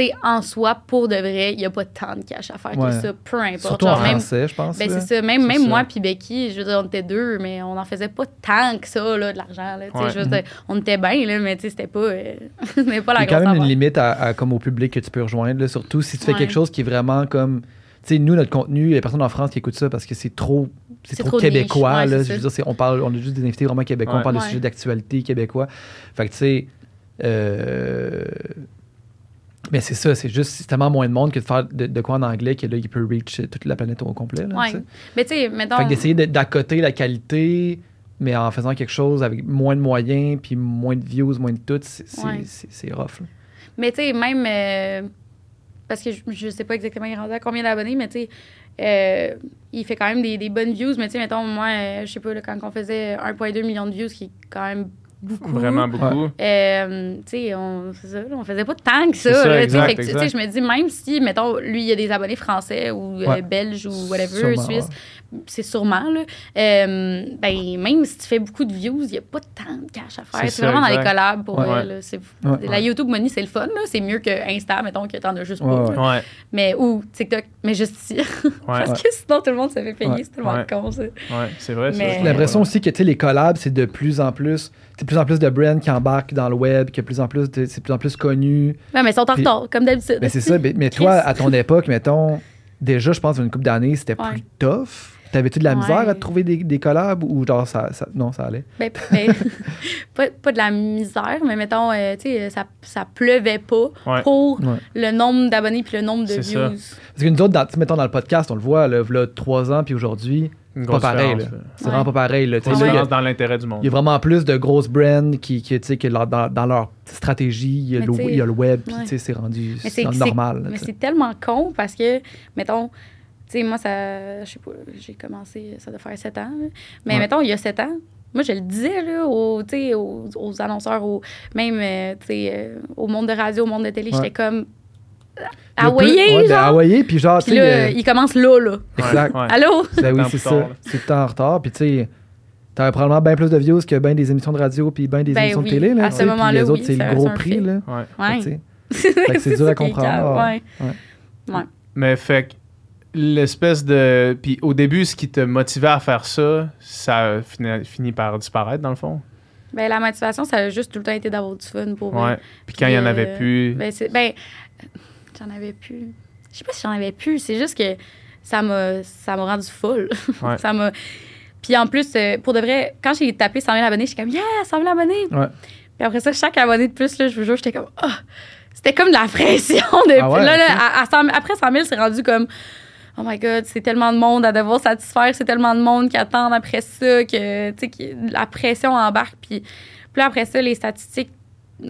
sais, en soi, pour de vrai, il n'y a pas tant de cash à faire Ouais. que ça, peu importe. Surtout Genre, en même, français, je pense. ben, c'est ça. Même, même ça. moi puis Becky, je veux dire, on était deux, mais on n'en faisait pas tant que ça, là, de l'argent. Là, tu sais, Ouais. je veux dire, on était bien, là, mais tu sais, c'était pas, euh, c'était pas Il y la a quand même une limite à, à- comme au public que tu peux rejoindre, là, surtout si tu fais Ouais. quelque chose qui est vraiment comme. Tu sais, nous, notre contenu, il y a personne en France qui écoute ça parce que c'est trop. C'est trop, trop québécois. niche, ouais, là. je veux dire, c'est- on, parle, on a juste des invités vraiment québécois, Ouais. on parle de Ouais. sujets d'actualité québécois. Fait que tu sais. euh, Mais c'est ça, c'est juste c'est tellement moins de monde que de faire de, de quoi en anglais que là, il peut reach toute la planète au complet. Là, Ouais. Mais tu sais, mettons. Fait que d'essayer de- d'accoter la qualité, mais en faisant quelque chose avec moins de moyens, puis moins de views, moins de tout, c'est Ouais. rough. là. Mais tu sais, même. euh, parce que je, sais pas exactement il est rendu à combien d'abonnés, mais tu sais, euh, il fait quand même des, des bonnes views. Mais tu sais, mettons, moi, euh, je sais pas, là, quand on faisait 1,2 million de views, qui est quand même beaucoup. Vraiment beaucoup. Euh, tu sais, on, c'est ça, là, on faisait pas tant que ça. C'est ça, là, tu sais. exact, Fait que, tu sais, exact. je me dis, même si, mettons, lui, il y a des abonnés français ou euh, belges ou whatever, Sûrement, suisse, c'est sûrement, là. Euh, ben, même si tu fais beaucoup de views, il n'y a pas tant de cash à faire. C'est vraiment dans les collabs pour Ouais. Ouais. là. La YouTube Money, c'est le fun, là. C'est mieux que Insta, mettons, que t'en as juste Ouais, pas. Mais, ou TikTok, mais juste ici. Ouais. Parce que sinon, tout le monde se fait payer. Ouais. C'est tellement Ouais. con, ça. Ouais, c'est vrai. J'ai l'impression aussi que tu sais, les collabs, c'est de plus en plus. C'est de plus en plus de brands qui embarquent dans le web, que plus en plus de- c'est de plus en plus connu. Ouais, mais ils sont en retard, comme d'habitude. Mais c'est ça. Mais, mais toi, à ton époque, mettons, déjà, je pense, une couple d'années, c'était Ouais. plus tough. T'avais-tu de la Ouais. misère à trouver des, des collabs ou genre ça, ça- non, ça allait? Ben, ben, pas, pas de la misère, mais mettons, euh, tu sais, ça, ça pleuvait pas Ouais. pour Ouais. le nombre d'abonnés puis le nombre de C'est views. ça. Parce que nous autres, dans, mettons dans le podcast, on le voit, là, là trois ans, puis aujourd'hui, pas pareil. C'est Ouais. vraiment pas pareil. Là. Là, il y a- dans l'intérêt du monde. Il y a vraiment plus de grosses brands qui, qui, tu sais, que leur- dans, dans leur stratégie, il y a, le, tu sais, il y a le web, puis ouais. tu sais, c'est rendu Mais c'est c'est c'est- normal. là, Mais c'est tellement con parce que, mettons, tu sais, moi, ça, je sais pas, j'ai commencé, ça doit faire 7 ans. là. Mais Ouais. mettons, il y a 7 ans, moi, je le disais, là, aux, tu sais, aux, aux annonceurs, aux, même, euh, tu sais, euh, au monde de radio, au monde de télé, Ouais. j'étais comme, Hawaïen, genre. Hawaïen, puis genre, tu Puis sais, là, euh, il commence là, là. exact. Ouais. Allô? Ben oui, c'est ça. tard. C'est tout en retard. Puis tu sais, t'avais probablement bien plus de views que bien des émissions de radio puis bien des Ben émissions oui, de télé. Là, à ce moment-là, les autres, oui, c'est ça- le gros prix. fait. Là. Ouais. Ouais. C'est dur ça à comprendre. Ouais. Ouais. Mais fait que l'espèce de. Puis au début, ce qui te motivait à faire ça, ça a fini, par disparaître dans le fond? Ben, la motivation, ça a juste tout le temps été d'avoir du fun pour vrai. Ouais. Puis quand il y en avait euh, plus. Ben, c'est- ben, j'en avais plus. Je sais pas si j'en avais plus. C'est juste que ça m'a ça m'a rendu folle. Ouais. ça m'a. Puis en plus, euh, pour de vrai, quand j'ai tapé 100 000 abonnés, j'étais comme, yeah, 100 000 abonnés. Ouais. Puis après ça, chaque abonné de plus, là, je vous jure, j'étais comme, ah, c'était comme de la pression. De, Ah ouais, là, là, ok. à- à 100 000 après 100 000, c'est rendu comme, oh my god, c'est tellement de monde à devoir satisfaire, c'est tellement de monde qui attendent après ça, que, tu sais, que la pression embarque. Puis, puis là, après ça, les statistiques,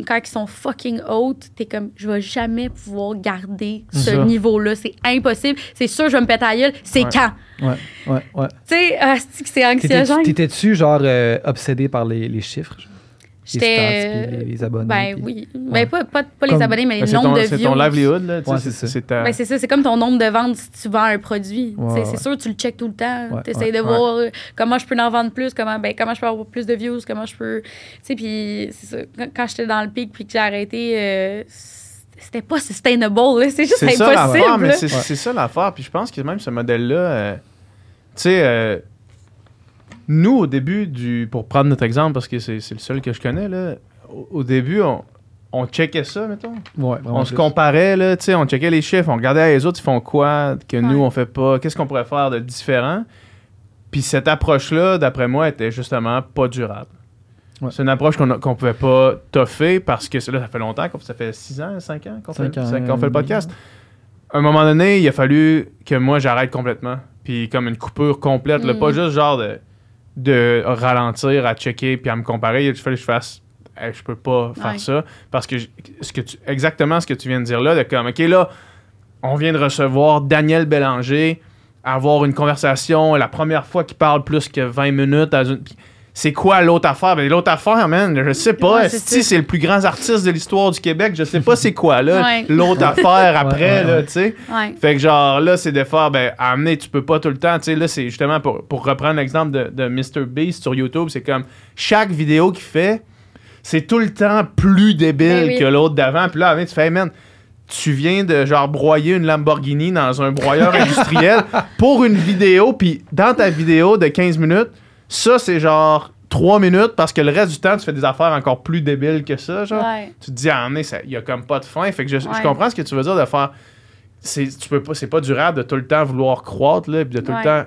quand ils sont fucking hautes, t'es comme, je vais jamais pouvoir garder ce niveau-là. C'est impossible. C'est sûr, je vais me péter à gueule. C'est Ouais. quand? Ouais, ouais, ouais. Tu sais, ah, c'est anxiogène? T'étais-tu, genre, euh, obsédé par les, les chiffres? Les J'étais. les, les abonnés? Ben puis- oui. Ouais. Ben pas, pas, pas Comme- les abonnés, mais Ben, les c'est nombres ton, de c'est views. ton livelihood, là. Ouais, c'est c'est ça. c'est ta- Ben, c'est ça, c'est comme ton nombre de ventes si tu vends un produit. Ouais. C'est sûr, tu le checkes tout le temps. Ouais, tu essaies ouais, de ouais. voir euh, comment je peux en vendre plus, comment, ben, comment je peux avoir plus de views, comment je peux. Tu sais, puis c'est ça. Quand, quand j'étais dans le pic puis que j'ai arrêté, euh, c'était pas sustainable. là. C'est juste C'est ça impossible. l'affaire, mais là. c'est Ouais. c'est ça l'affaire. Puis je pense que même ce modèle-là, euh, tu sais, euh, nous, au début du. Pour prendre notre exemple, parce que c'est c'est le seul que je connais, là, au, au début, on, on checkait ça, mettons. Ouais, On se plus. comparait, là, tu sais, on checkait les chiffres, on regardait les autres, ils font quoi que nous, on fait pas, qu'est-ce qu'on pourrait faire de différent? Puis cette approche-là, d'après moi, était justement pas durable. Ouais. C'est une approche qu'on a- qu'on pouvait pas toffer parce que là, ça fait longtemps, ça fait 6 ans, 5 ans qu'on fait, Cinq ans, cinq- qu'on fait le podcast. À un moment donné, il a fallu que moi, j'arrête complètement. Puis comme une coupure complète, là, Mm. pas juste genre de, de ralentir, à checker, puis à me comparer. Il fallait que je fasse... Hey, je peux pas faire Ouais. ça parce que je- ce que tu, exactement ce que tu viens de dire là, de comme, OK, là, on vient de recevoir Daniel Bélanger, avoir une conversation, la première fois qu'il parle plus que 20 minutes. dans une- C'est quoi l'autre affaire? Ben, l'autre affaire, man, je sais pas. Ouais, c'est si c'est le plus grand artiste de l'histoire du Québec, je sais pas c'est quoi, là. Ouais. L'autre affaire après, ouais, là, ouais. tu sais. Ouais. Fait que genre là, c'est de faire, ben, amener, tu peux pas tout le temps. Tu sais, là, c'est justement pour, pour reprendre l'exemple de, de Mr. Beast sur YouTube, c'est comme chaque vidéo qu'il fait, c'est tout le temps plus débile Ben oui. que l'autre d'avant. Puis là, tu fais, hey, man, tu viens de genre broyer une Lamborghini dans un broyeur industriel pour une vidéo, puis dans ta vidéo de 15 minutes, ça, c'est genre 3 minutes parce que le reste du temps, tu fais des affaires encore plus débiles que ça, genre Ouais. tu te dis ah mais il y a comme pas de fin fait que je, comprends ce que tu veux dire de faire c'est tu peux pas c'est pas durable de tout le temps vouloir croître là puis de tout Ouais. le temps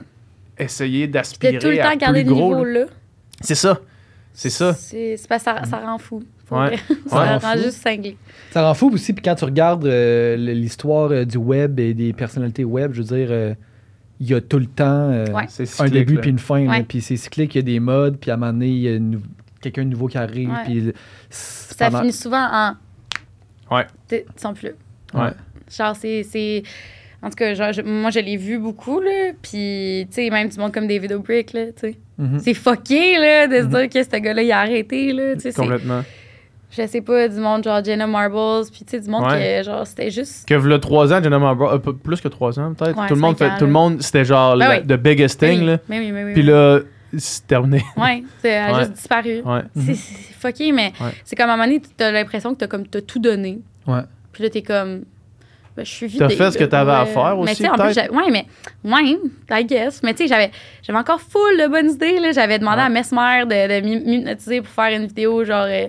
essayer De d'aspirer tout le à temps garder le niveau là. là. c'est ça c'est ça C'est que ça, ça rend fou. Ouais. ça rend fou. juste cinglé. Ça rend fou aussi, puis quand tu regardes euh, l'histoire euh, du web et des personnalités web, je veux dire, euh, il y a tout le temps euh, Ouais. un début puis une fin. Ouais. Puis c'est cyclique, il y a des modes, puis à un moment donné, il y a nou- quelqu'un de nouveau qui arrive. Ouais. Puis Ça pendant- finit souvent en. Ouais. Sens plus. Ouais. Genre, c'est. c'est- En tout cas, genre, je- moi, je l'ai vu beaucoup, là. Puis, tu sais, même du monde comme David O'Brick, là, tu sais. Mhm. C'est fucké, là, de se Mhm. dire que ce gars-là, il a arrêté, là. Tu sais, c'est- complètement je sais pas, du monde genre Jenna Marbles, puis tu sais, du monde Ouais. que, genre, c'était juste. que v'là 3 ans Jenna Marbles euh, plus que 3 ans peut-être Ouais, tout le monde fait tout le monde c'était genre Ben la- oui. the biggest thing oui, là Mais oui, mais oui. puis oui. là c'est terminé Ouais, c'est- elle a Ouais. juste disparu. ouais C'est c'est fucké, mais Ouais. c'est comme à un moment donné, t'as l'impression que t'as comme t'as tout donné. Ouais. Puis là, t'es comme. Ben, je suis. T'as fait ce que t'avais à faire Mais aussi, tu sais, en plus, ouais, mais. Ouais, I guess. Mais tu sais, j'avais, j'avais encore full de bonnes idées. Là. J'avais demandé Ouais. à Mesmer de, de m'hy- m'hypnotiser pour faire une vidéo genre euh,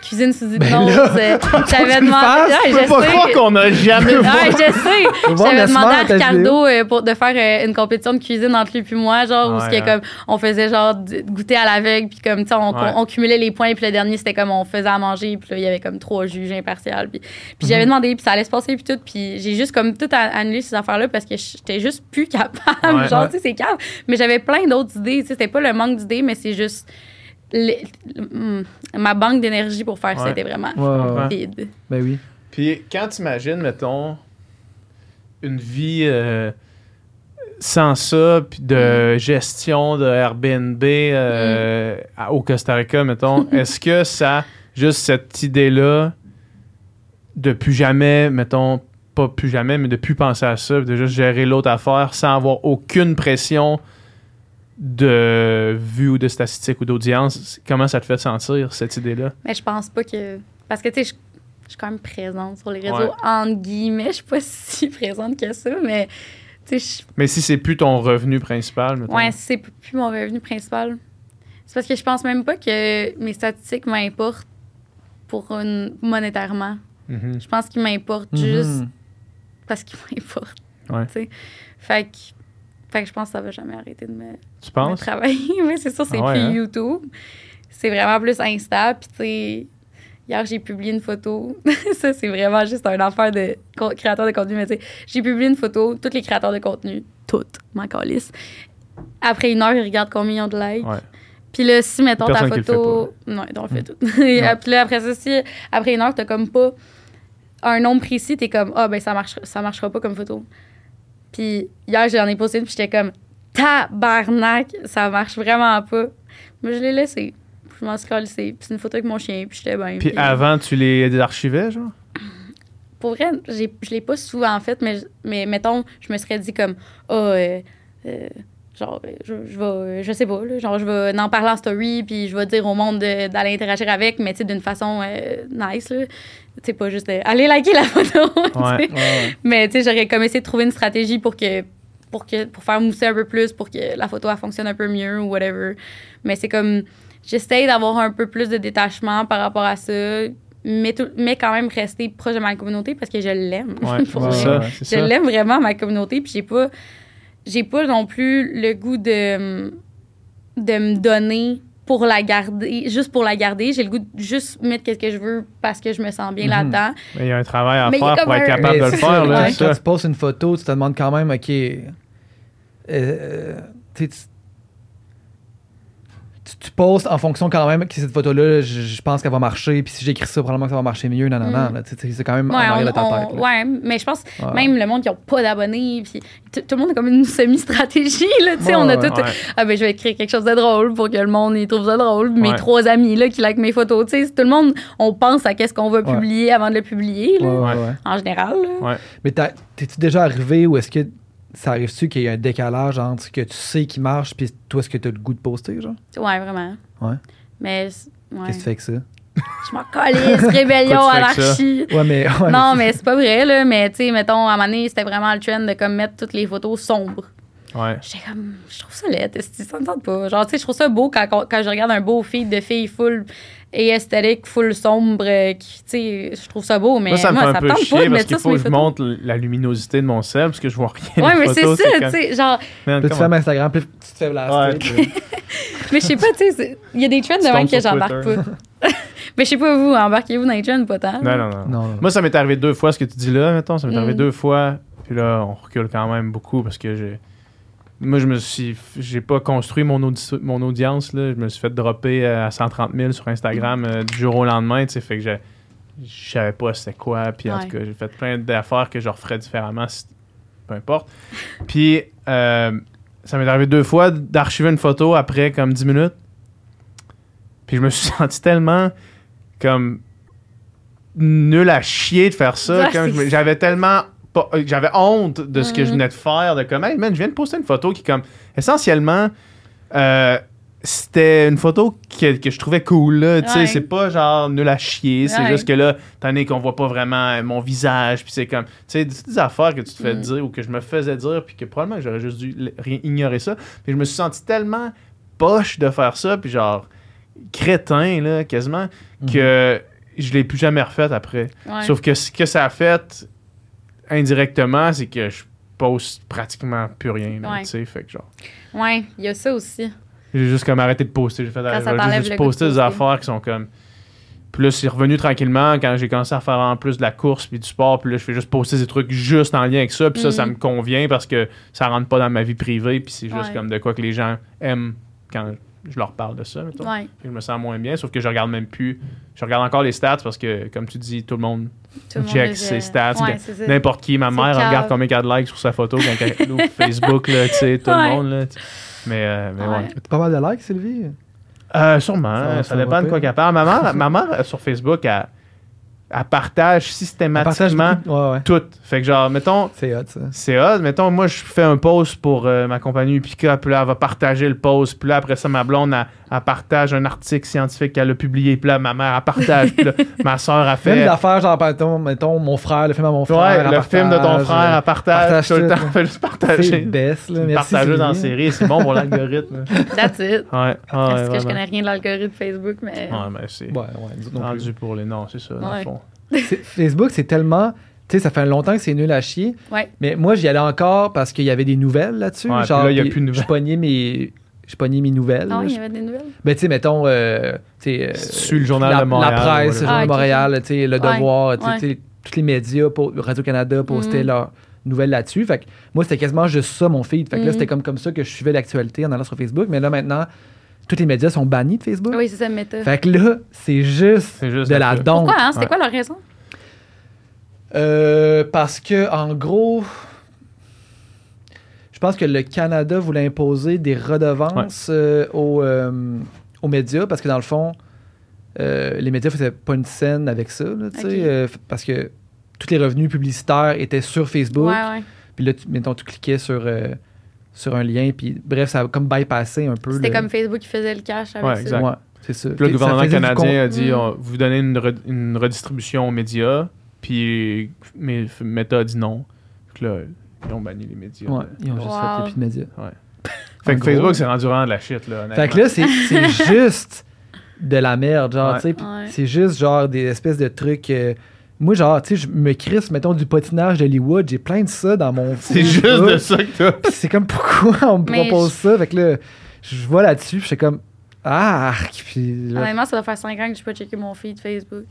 cuisine sous Ben hypnose. faut j'avais demandé. je peux pas sais. croire qu'on a jamais Ouais, je sais. J'avais demandé à. Ricardo euh, pour, de faire euh, une compétition de cuisine entre lui puis moi, genre, où ce qui est hein. comme, on faisait genre goûter à l'aveugle, puis comme, tu sais, on, cumulait les points, puis le dernier, c'était comme, on faisait à manger, puis là, il y avait comme trois juges impartials, puis, puis j'avais demandé, puis ça allait se passer, puis tout, puis j'ai juste comme tout annulé ces affaires-là parce que j'étais juste plus capable, Ouais. genre, Ouais. tu sais, c'est calme. Mais j'avais plein d'autres idées, tu sais, c'était pas le manque d'idées, mais c'est juste. les- mm, ma banque d'énergie pour faire ça Ouais. était vraiment Ouais, ouais. vide. Ben oui. Puis quand tu imagines, mettons, une vie euh, sans ça, puis Mm. de gestion de Airbnb euh, à- au Costa Rica, mettons, est-ce que ça, juste cette idée-là, de plus jamais, mettons, pas plus jamais, mais de plus penser à ça, de juste gérer l'autre affaire sans avoir aucune pression de vue ou de statistiques ou d'audience, comment ça te fait sentir, cette idée-là? Mais je pense pas que. Parce que, tu sais, je, je suis quand même présente sur les réseaux, Ouais. entre guillemets. Je suis pas si présente que ça, mais, tu sais, Mais si c'est plus ton revenu principal, mettons. ouais, c'est p- plus mon revenu principal. C'est parce que je pense même pas que mes statistiques m'importent pour une, monétairement. Mhm. Je pense qu'ils m'importent juste Mhm. Parce qu'ils m'importent. Ouais. tu sais. Fait que, fait que je pense que ça va jamais arrêter de me, Tu me penses? travailler. Mais c'est sûr, c'est Ah ouais, plus hein? YouTube. C'est vraiment plus Insta. Puis, tu sais, Hier, j'ai publié une photo. ça, c'est vraiment juste un affaire de créateur de contenu. Mais tu sais, j'ai publié une photo. Tous les créateurs de contenu, toutes, m'en calisse. Après une heure, ils regardent combien ils ont de likes. Ouais. Puis là, si, mettons, ta le photo. Non, ils ont fait tout. Et Puis là, après ça, si, après une heure, t'as comme pas un nombre précis, t'es comme, ah, ben, ça, marche, ça marchera pas comme photo. Puis hier, j'en ai posté une, puis j'étais comme, tabarnak, ça marche vraiment pas. Mais je l'ai laissé. Je m'en suis calissé. Puis c'est une photo avec mon chien, puis j'étais bien. Puis avant, tu les archivais, genre? Pour vrai, j'ai- je l'ai pas souvent fait, mais, mais mettons, je me serais dit comme, ah, euh, euh, genre, euh, je, je vais, euh, je sais pas, là, genre, je vais en parler en story, puis je vais dire au monde de- d'aller interagir avec, mais tu sais, d'une façon euh, nice, là. Sais, pas juste, euh, allez liker la photo. Ouais. Mais tu sais, j'aurais comme essayé de trouver une stratégie pour que pour que pour faire mousser un peu plus, pour que la photo elle fonctionne un peu mieux ou whatever. Mais c'est comme j'essaye d'avoir un peu plus de détachement par rapport à ça, mais tout- mais quand même rester proche de ma communauté parce que je l'aime. Ouais, c'est c'est Je l'aime vraiment ma communauté puis j'ai pas j'ai pas non plus le goût de de me donner pour la garder, juste pour la garder. J'ai le goût de juste mettre ce que je veux parce que je me sens bien Mhm. là-dedans. Mais il y a un travail à Mais faire pour être capable de le faire, là. ça. quand tu postes une photo, tu te demandes quand même, OK. euh, euh, tu tu- postes en fonction quand même que cette photo-là, je, je pense qu'elle va marcher, puis si j'écris ça, probablement que ça va marcher mieux, non, non, non. Mm. C'est quand même en Ouais, arrière on- de ta tête. ouais, mais je pense Ouais. même le monde qui n'a pas d'abonnés, puis tout le monde a comme une semi-stratégie, là, tu sais, Ouais, on a ouais. tout, Ouais. ah ben je vais écrire quelque chose de drôle pour que le monde y trouve ça drôle, mes Ouais. trois amis, là, qui like mes photos, tu sais, tout le monde, on pense à qu'est-ce qu'on va Ouais. publier avant de le publier, là, Ouais, ouais, Ouais. ouais. en général, là. Ouais. Mais t'as- t'es-tu déjà arrivé ou est-ce que ça arrive-tu qu'il y a un décalage entre ce que tu sais qui marche puis toi, ce que tu as le goût de poster, genre? Ouais, vraiment. Ouais. Mais, ouais. Qu'est-ce que tu fais avec ça? Je m'en calisse, rébellion, anarchie. Ouais, mais. ouais, non, mais mais c'est pas vrai, là, mais tu sais, mettons, à un moment donné, c'était vraiment le trend de comme mettre toutes les photos sombres. Ouais. J'étais comme, je trouve ça laid, ça me tente pas? Genre, tu sais, je trouve ça beau quand, quand je regarde un beau feed de filles full et esthétique, full sombre, euh, qui, tu sais, je trouve ça beau, mais Moi, ça me fait un peu tente pas chier de parce mettre qu'il ça sur faut que je montre la luminosité de mon sel parce que je vois rien. Ouais, mais c'est ça, tu sais, genre, Man, tu un Instagram, puis tu te fais blaster. Ouais. puis- mais je sais pas, tu sais, il y a des trends de même que j'embarque pas. mais je sais pas, vous, embarquez-vous dans les trends, pas tant? Non, non, non. Non, non. Moi, ça m'est arrivé deux fois, ce que tu dis là, mettons. Ça m'est arrivé Mm. deux fois. Puis là, on recule quand même beaucoup parce que j'ai. Moi, je me suis. J'ai pas construit mon, audi- mon audience, là. Je me suis fait dropper à 130 000 sur Instagram euh, du jour au lendemain, tu sais. Fait que je savais pas c'était quoi. Puis en tout cas, j'ai fait plein d'affaires que je referais différemment, si- peu importe. Puis, euh, ça m'est arrivé deux fois d'archiver une photo après comme 10 minutes. Puis je me suis senti tellement comme nul à chier de faire ça. J'avais tellement. Euh, J'avais honte de ce que je Mhm. venais de faire. De comme, hey man, je viens de poster une photo qui, comme, essentiellement, euh, c'était une photo que, que je trouvais cool. là. Tu sais, Ouais. c'est pas genre nul à chier. C'est Ouais. juste que là, t'en donné qu'on voit pas vraiment euh, mon visage. Puis c'est comme, tu sais, des, des affaires que tu te fais Mhm. dire ou que je me faisais dire. Puis que probablement j'aurais juste dû rien ignorer ça. Puis je me suis senti tellement poche de faire ça. Puis genre, crétin, là, quasiment, que je l'ai plus jamais refait après. Ouais. Sauf que ce que ça a fait indirectement, c'est que je poste pratiquement plus rien. là, Ouais. fait que genre. Ouais, il y a ça aussi. J'ai juste comme arrêté de poster. J'ai fait t'enlève juste poster des affaires qui sont comme. Puis là, c'est revenu tranquillement quand j'ai commencé à faire en plus de la course puis du sport. Puis là, je fais juste poster des trucs juste en lien avec ça. Puis ça, ça Mhm. me convient parce que ça rentre pas dans ma vie privée. Puis c'est juste Ouais. comme de quoi que les gens aiment quand je leur parle de ça. Ouais, je me sens moins bien. Sauf que je regarde même plus. Je regarde encore les stats parce que, comme tu dis, tout le monde tout le check ses stats. Ouais. N'importe qui, ma mère, regarde combien il y a de likes sur sa photo quand elle ouvre Facebook, là, tu sais, tout Ouais. le monde. Là, tu- mais, euh, mais ouais. Ouais. T'as pas mal de likes, Sylvie? Euh, sûrement, Ça- ça, ça va dépend de pas. quoi qu'elle parle. Ma mère, ma mère euh, sur Facebook, elle, elle partage Elle systématiquement beaucoup. Ouais, ouais. tout. Fait que genre, mettons, C'est hot, ça. c'est hot. Mettons, moi, je fais un post pour euh, ma compagnie Upica, puis là, elle va partager le post. Puis là, après ça, ma blonde, elle, elle partage un article scientifique qu'elle a publié. Puis là, ma mère, elle partage. puis là, ma soeur, Même fait... d'affaires, genre, mettons, mettons, mon frère, le film à mon frère. Ouais, le film de ton frère, euh, elle partage, partage tout le temps. fait juste C'est partager. best, là. Merci. Partageuse en série, c'est bon pour l'algorithme. That's it. Ouais, ouais, Parce que je vraiment. connais rien de l'algorithme Facebook, mais. Ouais, mais c'est Ouais, ouais, non rendu pour les noms, c'est ça, dans le fond. C'est- Facebook, c'est tellement. Tu sais, ça fait longtemps que c'est nul à chier. Ouais. Mais moi, j'y allais encore parce qu'il y avait des nouvelles là-dessus. Ouais, genre, là, il y a plus de nouvelles. Je pognais mes, j'ai pogné mes nouvelles. Ah il y avait des nouvelles. Ben, tu sais, mettons, euh, tu sais, euh, Suis le Journal la, de Montréal, La presse, le Journal Ah, de ok, Montréal, tu sais, Le Devoir, tu sais, tous les médias, Radio-Canada postaient Mhm. leurs nouvelles là-dessus. Fait que moi, c'était quasiment juste ça, mon feed. Fait que là, Mhm. c'était comme, comme ça que je suivais l'actualité en allant sur Facebook. Mais là, maintenant, tous les médias sont bannis de Facebook. Oui, c'est ça, méta. Fait que là, c'est juste, C'est juste de la dompe. Pourquoi, hein? C'était Ouais. quoi leur raison? Euh, parce que, en gros, pense que le Canada voulait imposer des redevances euh, aux, euh, aux médias? Parce que, dans le fond, euh, les médias faisaient pas une scène avec ça, là, tu sais, Ok. euh, f- parce que tous les revenus publicitaires étaient sur Facebook. Ouais, ouais. Puis là, tu, mettons, tu cliquais sur, euh, sur un lien, puis bref, ça a comme bypassé un peu. C'était le- comme Facebook qui faisait le cash avec Ouais, ça. exact. Ouais, c'est ça. Puis le gouvernement canadien a dit Mm. on- vous donnez une, re- une redistribution aux médias, puis Meta a dit non. Puis là, ils ont banni les médias. Ouais, ils ont juste Wow. fait les plus de médias. Fait En que gros. Facebook, c'est rendu vraiment de la shit. Là, Fait que là, c'est c'est juste de la merde, genre, Ouais. tu sais. Ouais. C'est juste, genre, des espèces de trucs. euh, moi, genre, tu sais, je me crisse, mettons, du patinage d'Hollywood. J'ai plein de ça dans mon. c'est juste de ça que t'as. C'est comme, pourquoi on me propose ça? Fait que là, je vois là-dessus, puis je suis comme, ah, puis là, Honnêtement, ça doit faire 5 ans que je pas checké mon feed Facebook.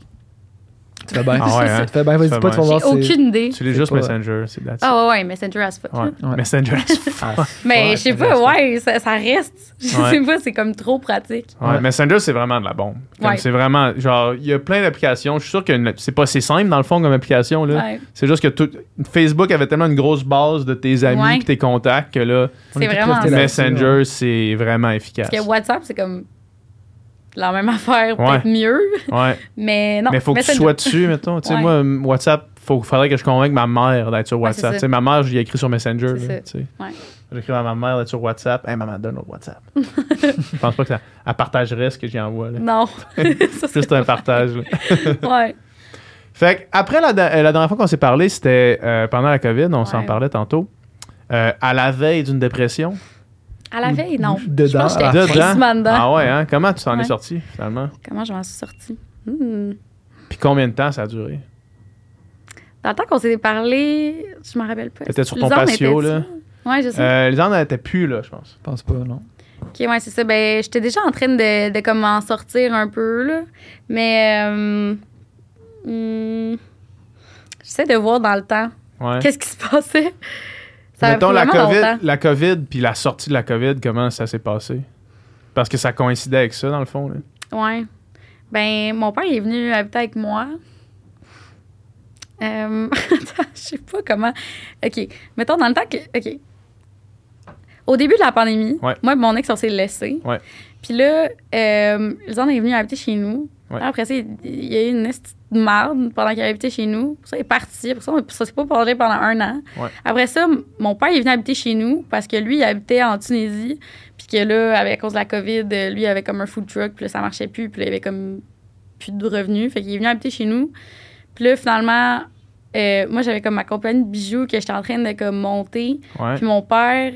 Tu fais bien. Ah ouais, hein? Tu fais bien, vas-y pas, tu vas va. voir. J'ai aucune idée. Tu l'es C'est juste pas- Messenger, c'est it. Ah ouais, ouais, Messenger as fuck. Ouais. là. Ouais. Messenger. Ah, Mais ouais, je sais pas, ouais, ça, ça reste. Je Ouais. sais pas, c'est comme trop pratique. Ouais, Ouais. Messenger, c'est vraiment de la bombe. C'est vraiment, genre, il y a plein d'applications. Je suis sûr que c'est pas si simple, dans le fond, comme application. Là. Ouais. C'est juste que tout, Facebook avait tellement une grosse base de tes amis Ouais. et tes contacts que là, C'est vraiment Messenger, c'est vraiment efficace. Parce que WhatsApp, c'est comme la même affaire, Ouais. peut-être mieux. Ouais. Mais non. mais faut que tu sois dessus, mettons. Tu sais, Ouais. moi, WhatsApp, il faudrait que je convainque ma mère d'être sur WhatsApp. sais, ma mère, je lui ai écrit sur Messenger. J'écris à ma mère d'être sur WhatsApp. Hey, maman, donne au WhatsApp. je pense pas que ça, elle partagerait ce que j'y envoie. Là. Non. Ça, c'est- Juste un partage. ouais. Fait que après la, euh, la dernière fois qu'on s'est parlé, c'était euh, pendant la COVID, on s'en parlait tantôt. Euh, à la veille d'une dépression. À la veille, non. Dedans, Je pense que j'étais Dedans? Ah ouais, hein? Comment tu t'en es sorti finalement? Comment je m'en suis sortie? Hmm. Puis combien de temps ça a duré? Dans le temps qu'on s'est parlé, je me rappelle pas. T'étais sur ton Lisanne patio, là? Ouais, je sais. Euh, les gens n'étaient plus là, je pense. Je pense pas, non. Ok, ouais, c'est ça. Ben, j'étais déjà en train de, de comme en sortir un peu, là. Mais, euh, hmm, j'essaie de voir dans le temps Ouais. qu'est-ce qui se passait? Ça Mettons la COVID, longtemps. la COVID puis la sortie de la COVID, comment ça s'est passé? Parce que ça coïncidait avec ça, dans le fond. Là. Ouais. Ben, mon père il est venu habiter avec moi. Euh, attends, je sais pas comment. OK. Mettons dans le temps que. OK. Au début de la pandémie, Ouais. moi et mon ex, on s'est laissé. Ouais. Puis là, euh, Lisanne est venue habiter chez nous. Ouais. Après ça, il il y a eu une petite marde pendant qu'il habitait chez nous. Ça, il est parti. Ça, on- ça s'est pas parlé pendant un an. Ouais. Après ça, mon père est venu habiter chez nous parce que lui, il habitait en Tunisie. Puis que là, à cause de la COVID, euh, lui, il avait comme un food truck. Puis là, ça marchait plus. Puis là, il avait comme plus de revenus. Fait qu'il est venu habiter chez nous. Puis là, finalement, euh, moi, j'avais comme ma compagnie de bijoux que j'étais en train de comme monter. Ouais. Puis mon père,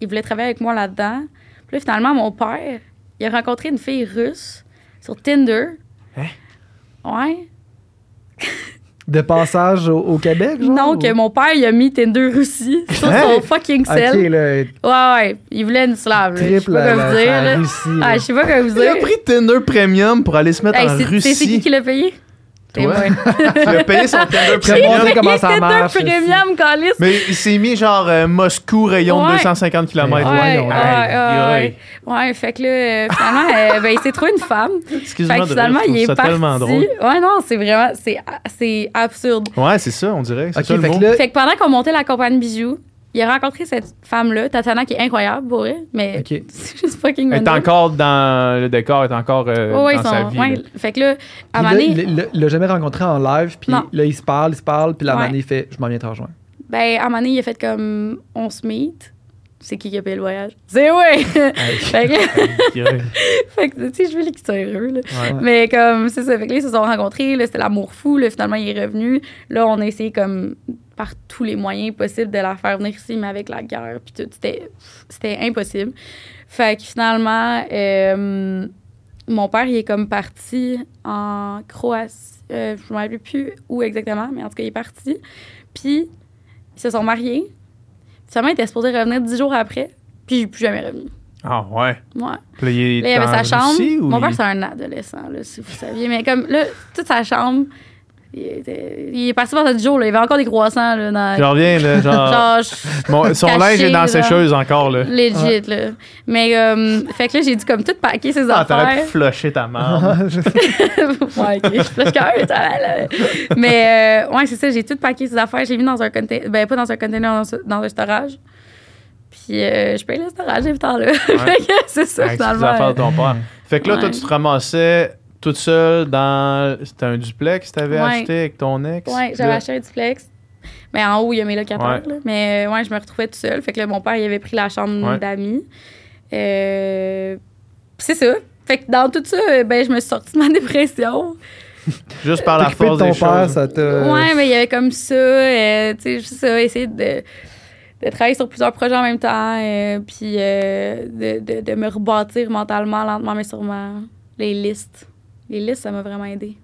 il voulait travailler avec moi là-dedans. Puis là, finalement, mon père, il a rencontré une fille russe sur Tinder. Hein? Ouais. De passage au, au Québec, genre? non, ou- que mon père, il a mis Tinder aussi sur Hein? son fucking Ok, sel. là, Ouais, ouais. Il voulait une slave. là. Je sais triple pas vous dire. là. Russie. Ah, je sais pas quoi vous Il a dire. pris Tinder Premium pour aller se mettre Hey, en Russie. c'est qui qui l'a payé? Toi? Tu as payé son Tinder Premium. bon. comment ça Tinder marche. Premium, Calis. Mais il s'est mis genre euh, Moscou, rayon de Ouais. 250 km. Ouais, Ouais, ouais, ouais, ouais. Ouais, fait que là, euh, finalement, euh, ben, il s'est trouvé une femme. Fait Excuse-moi que de finalement, rire, je il est parti. tellement drôle. Ouais, non, c'est vraiment, c'est, absurde. Ouais, c'est ça, on dirait. C'est Ok, ça le fait mot. que là, Fait que pendant qu'on montait la compagnie bijoux, il a rencontré cette femme-là, Tatana, qui est incroyable pour elle, mais Ok. c'est juste fucking Elle est encore dans le décor, elle est encore euh, ouais, dans sa vie. ouais. là. Fait que là, à Puis il l'a- jamais rencontré en live, puis Non. là, il se parle, il se parle, puis la Ouais. manée, il fait Je m'en viens te rejoindre. ben, à il a fait comme on se meet. C'est qui qui a payé le voyage? C'est ouais! fait que, Ouais. fait que, tu sais, je veux qu'il soit heureux, là. Ouais. Mais comme, c'est ça. Fait que là, ils se sont rencontrés. Là, c'était l'amour fou. Là, finalement, il est revenu. Là, on a essayé comme par tous les moyens possibles de la faire venir ici, mais avec la guerre puis tout, c'était, impossible. Fait que finalement, euh, mon père, il est comme parti en Croatie. Euh, je ne me rappelle plus où exactement, mais en tout cas, il est parti. Puis, ils se sont mariés. Finalement, il était supposé revenir dix jours après, puis il n'est plus jamais revenu. Ah ouais. Ouais. Puis là, il est Là, il y avait sa chambre. Russie, ou Mon père, il- c'est un adolescent, là, si vous saviez. Mais comme, là, toute sa chambre, il, était- il est parti pendant 7 jours, là. Il y avait encore des croissants, là, dans... Je reviens, là, genre. Genre, je- Mon- son caché, linge est dans la genre. sécheuse encore, là. legit, là. Mais, euh, fait que là, j'ai dû comme tout packer ses Ah, t'aurais pu affaires. flusher ta mère. ouais, ok, je flush quand même, ça va, là. Mais, euh, ouais, c'est ça, j'ai tout packé ses affaires. J'ai mis dans un container, ben, pas dans un container, dans, dans un storage. Puis, euh, je paye le storage, j'ai temps là. fait que c'est ça, Avec les finalement. affaires de ton père. Fait que là, toi, Ouais. tu te ramassais toute seule dans. C'était un duplex que t'avais Ouais. acheté avec ton ex? Ouais, j'avais acheté un duplex. Mais en haut, il y a mes locataires. Ouais. là. Mais euh, ouais, je me retrouvais toute seule. Fait que là, mon père, il avait pris la chambre Ouais. d'amis. Euh, puis c'est ça. Fait que dans tout ça, euh, ben, je me suis sortie de ma dépression. Juste par la T'occuper de force ton des père, choses. ça t'a. Ouais, mais il y avait comme ça. euh, tu sais, juste ça, essayer de, de travailler sur plusieurs projets en même temps. euh, puis euh, de, de, de me rebâtir mentalement, lentement, mais sûrement. Les listes. Les listes, ça m'a vraiment aidé.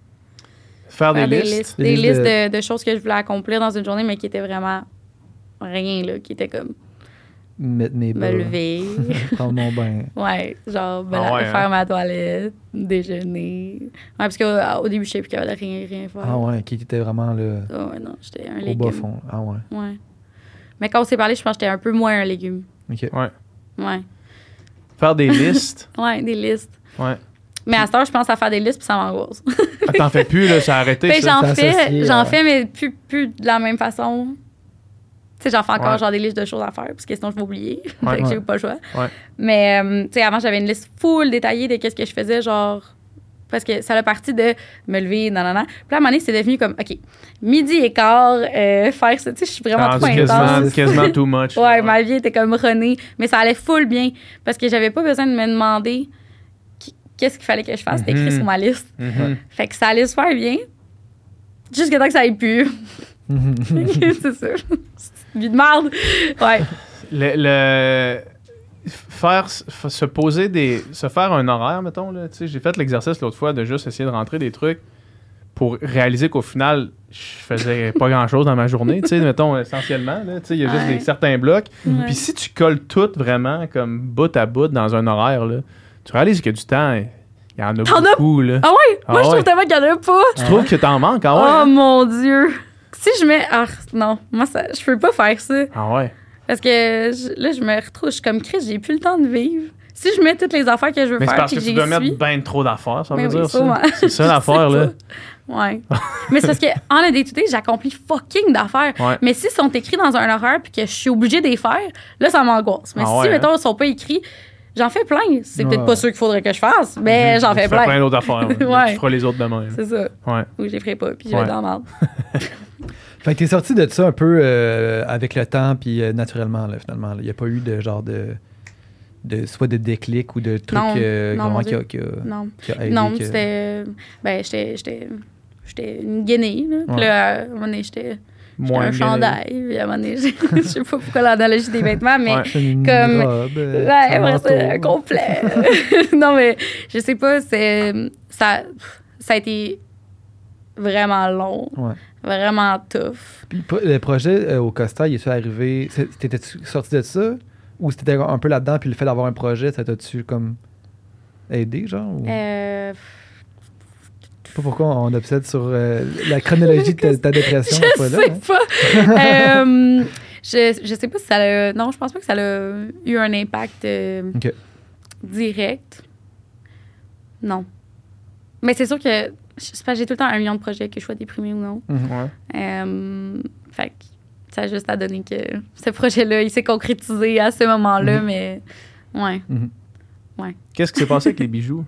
Faire des listes. Des Des listes de- de, de choses que je voulais accomplir dans une journée, mais qui étaient vraiment rien, là. Qui étaient comme Mettre mes me bas, lever. prendre mon bain. ouais, genre me Ah ouais, faire hein? ma toilette, déjeuner. Ouais, parce qu'au au début, je savais plus qu'il y avait rien, rien faire. Ah ouais, qui était vraiment là, Ah ouais, non, j'étais un au légume. bas fond. Ah ouais. Ouais. Mais quand on s'est parlé, je pense que j'étais un peu moins un légume. Ok. Ouais. Faire des listes? Ouais, des listes. Ouais. Mais à cette heure, je pense à faire des listes puis ça m'angoisse. Ah, T'en fais plus, là, ça a arrêté. J'en fais, j'en ouais. fais, mais plus, plus de la même façon. Tu sais, j'en fais encore Ouais. genre des listes de choses à faire, parce que sinon je vais oublier. Ouais. fait que j'ai pas le choix. Ouais. Mais, euh, tu sais, avant, j'avais une liste full détaillée de qu'est-ce que je faisais, genre. Parce que ça a parti de me lever, nanana. Puis là, à un moment donné, c'est devenu comme, OK, midi et quart, euh, faire ça. Tu sais, je suis vraiment Rendu trop quasiment, intense. quasiment too much. Ouais, ma vie était comme renée. Mais ça allait full bien. Parce que j'avais pas besoin de me demander qu'est-ce qu'il fallait que je fasse. C'était écrit Mhm. sur ma liste. Mhm. Fait que ça allait super bien. Jusqu'à temps que ça aille plus. c'est ça. Vie de merde. Ouais. Le, le- faire se poser des se faire un horaire mettons là tu sais j'ai fait l'exercice l'autre fois de juste essayer de rentrer des trucs pour réaliser qu'au final je faisais pas grand chose dans ma journée tu sais mettons essentiellement là tu sais il y a juste Ouais. des certains blocs Ouais. puis si tu colles tout vraiment comme bout à bout dans un horaire là tu réalises que du temps il y en a beaucoup là Ah ouais? Ah Moi, je ouais. trouve tellement qu'il y en a pas. tu trouves que t'en manques ah ouais Oh hein? mon Dieu. Si je mets. Ah non, moi, ça, je peux pas faire ça. ah ouais Parce que je- là, je me retrouve. Je suis comme Chris, j'ai plus le temps de vivre. Si je mets toutes les affaires que je veux mais c'est faire parce que que tu dois mettre bien trop d'affaires ça Mais veut oui, dire ça c'est ça l'affaire là. Ouais. Mais c'est parce que en a des day j'accomplis fucking d'affaires. Ouais. Mais si sont écrits dans un horaire puis que je suis obligée de les faire, là, ça m'angoisse. Mais Ah si, ouais, mettons, ils sont pas écrits, j'en fais plein. C'est peut-être Ouais. pas sûr qu'il faudrait que je fasse, mais j'en Tu fais fais plein. plein d'autres affaires ouais. Tu feras les autres demain. C'est ça. ouais Ou je les ferai pas, puis je vais dans la. Fait que t'es sorti de ça un peu euh, avec le temps, puis euh, naturellement, là, finalement. Il n'y a pas eu de genre de, de. soit de déclic ou de trucs Non. euh, Non, qui, a, Dieu. qui a- Non. qui a aidé Non, que- c'était. Ben, j'étais. J'étais. J'étais une guinée, là. Puis Ouais. là, à un moment donné, j'étais. Moins un chandail. Puis à un moment donné, je sais pas pourquoi l'analogie des vêtements, mais. Ouais. Comme- robe, euh, Ouais, c'est un complet. non, mais je sais pas, c'est. Ça, ça a été vraiment long, Ouais. vraiment tough. Puis le projet euh, au Costa, il est-tu arrivé. T'étais-tu sorti de ça? Ou c'était un peu là-dedans, puis le fait d'avoir un projet, ça t'a-tu comme aidé, genre? ou- Euh, pas pourquoi on obsède sur euh, la chronologie de ta, ta dépression. je là, sais hein. pas. Euh, je, je sais pas si ça a. Non, je pense pas que ça a eu un impact euh, Ok. direct. Non. Mais c'est sûr que. Je sais pas, j'ai tout le temps un million de projets que je sois déprimée ou non. Mhm. Ouais. Euh, fait que ça a juste à donner que ce projet-là, il s'est concrétisé à ce moment-là, Mhm. mais. Ouais. Qu'est-ce qui s'est passé avec les bijoux?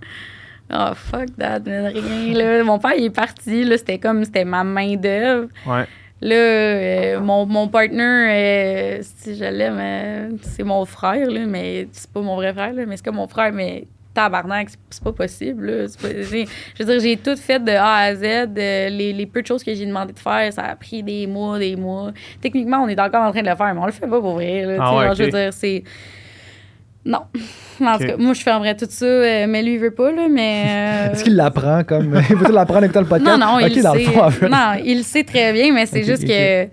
Oh, fuck that, rien, là. Mon père, il est parti, là. C'était comme, c'était ma main-d'œuvre. Ouais. Là, euh, mon, mon partner, euh, si je l'aime, euh, c'est mon frère, là, mais c'est pas mon vrai frère, là, mais c'est comme mon frère, mais tabarnak, c'est- pas possible, là. Pas- je veux dire, j'ai tout fait de A à Z. euh, les, les peu de choses que j'ai demandé de faire, ça a pris des mois, des mois. Techniquement, on est encore en train de le faire, mais on le fait pas pour vrai, là. Ah ouais, genre, Je veux dire, c'est... Non. En tout Ok. cas, moi, je fermerais tout ça, euh, mais lui, il veut pas, là, mais... euh, Est-ce qu'il l'apprend comme. Il veut l'apprendre avec toi le podcast? non, non, il dans le sait. fond, en fait. Non, il le sait très bien, mais c'est juste que.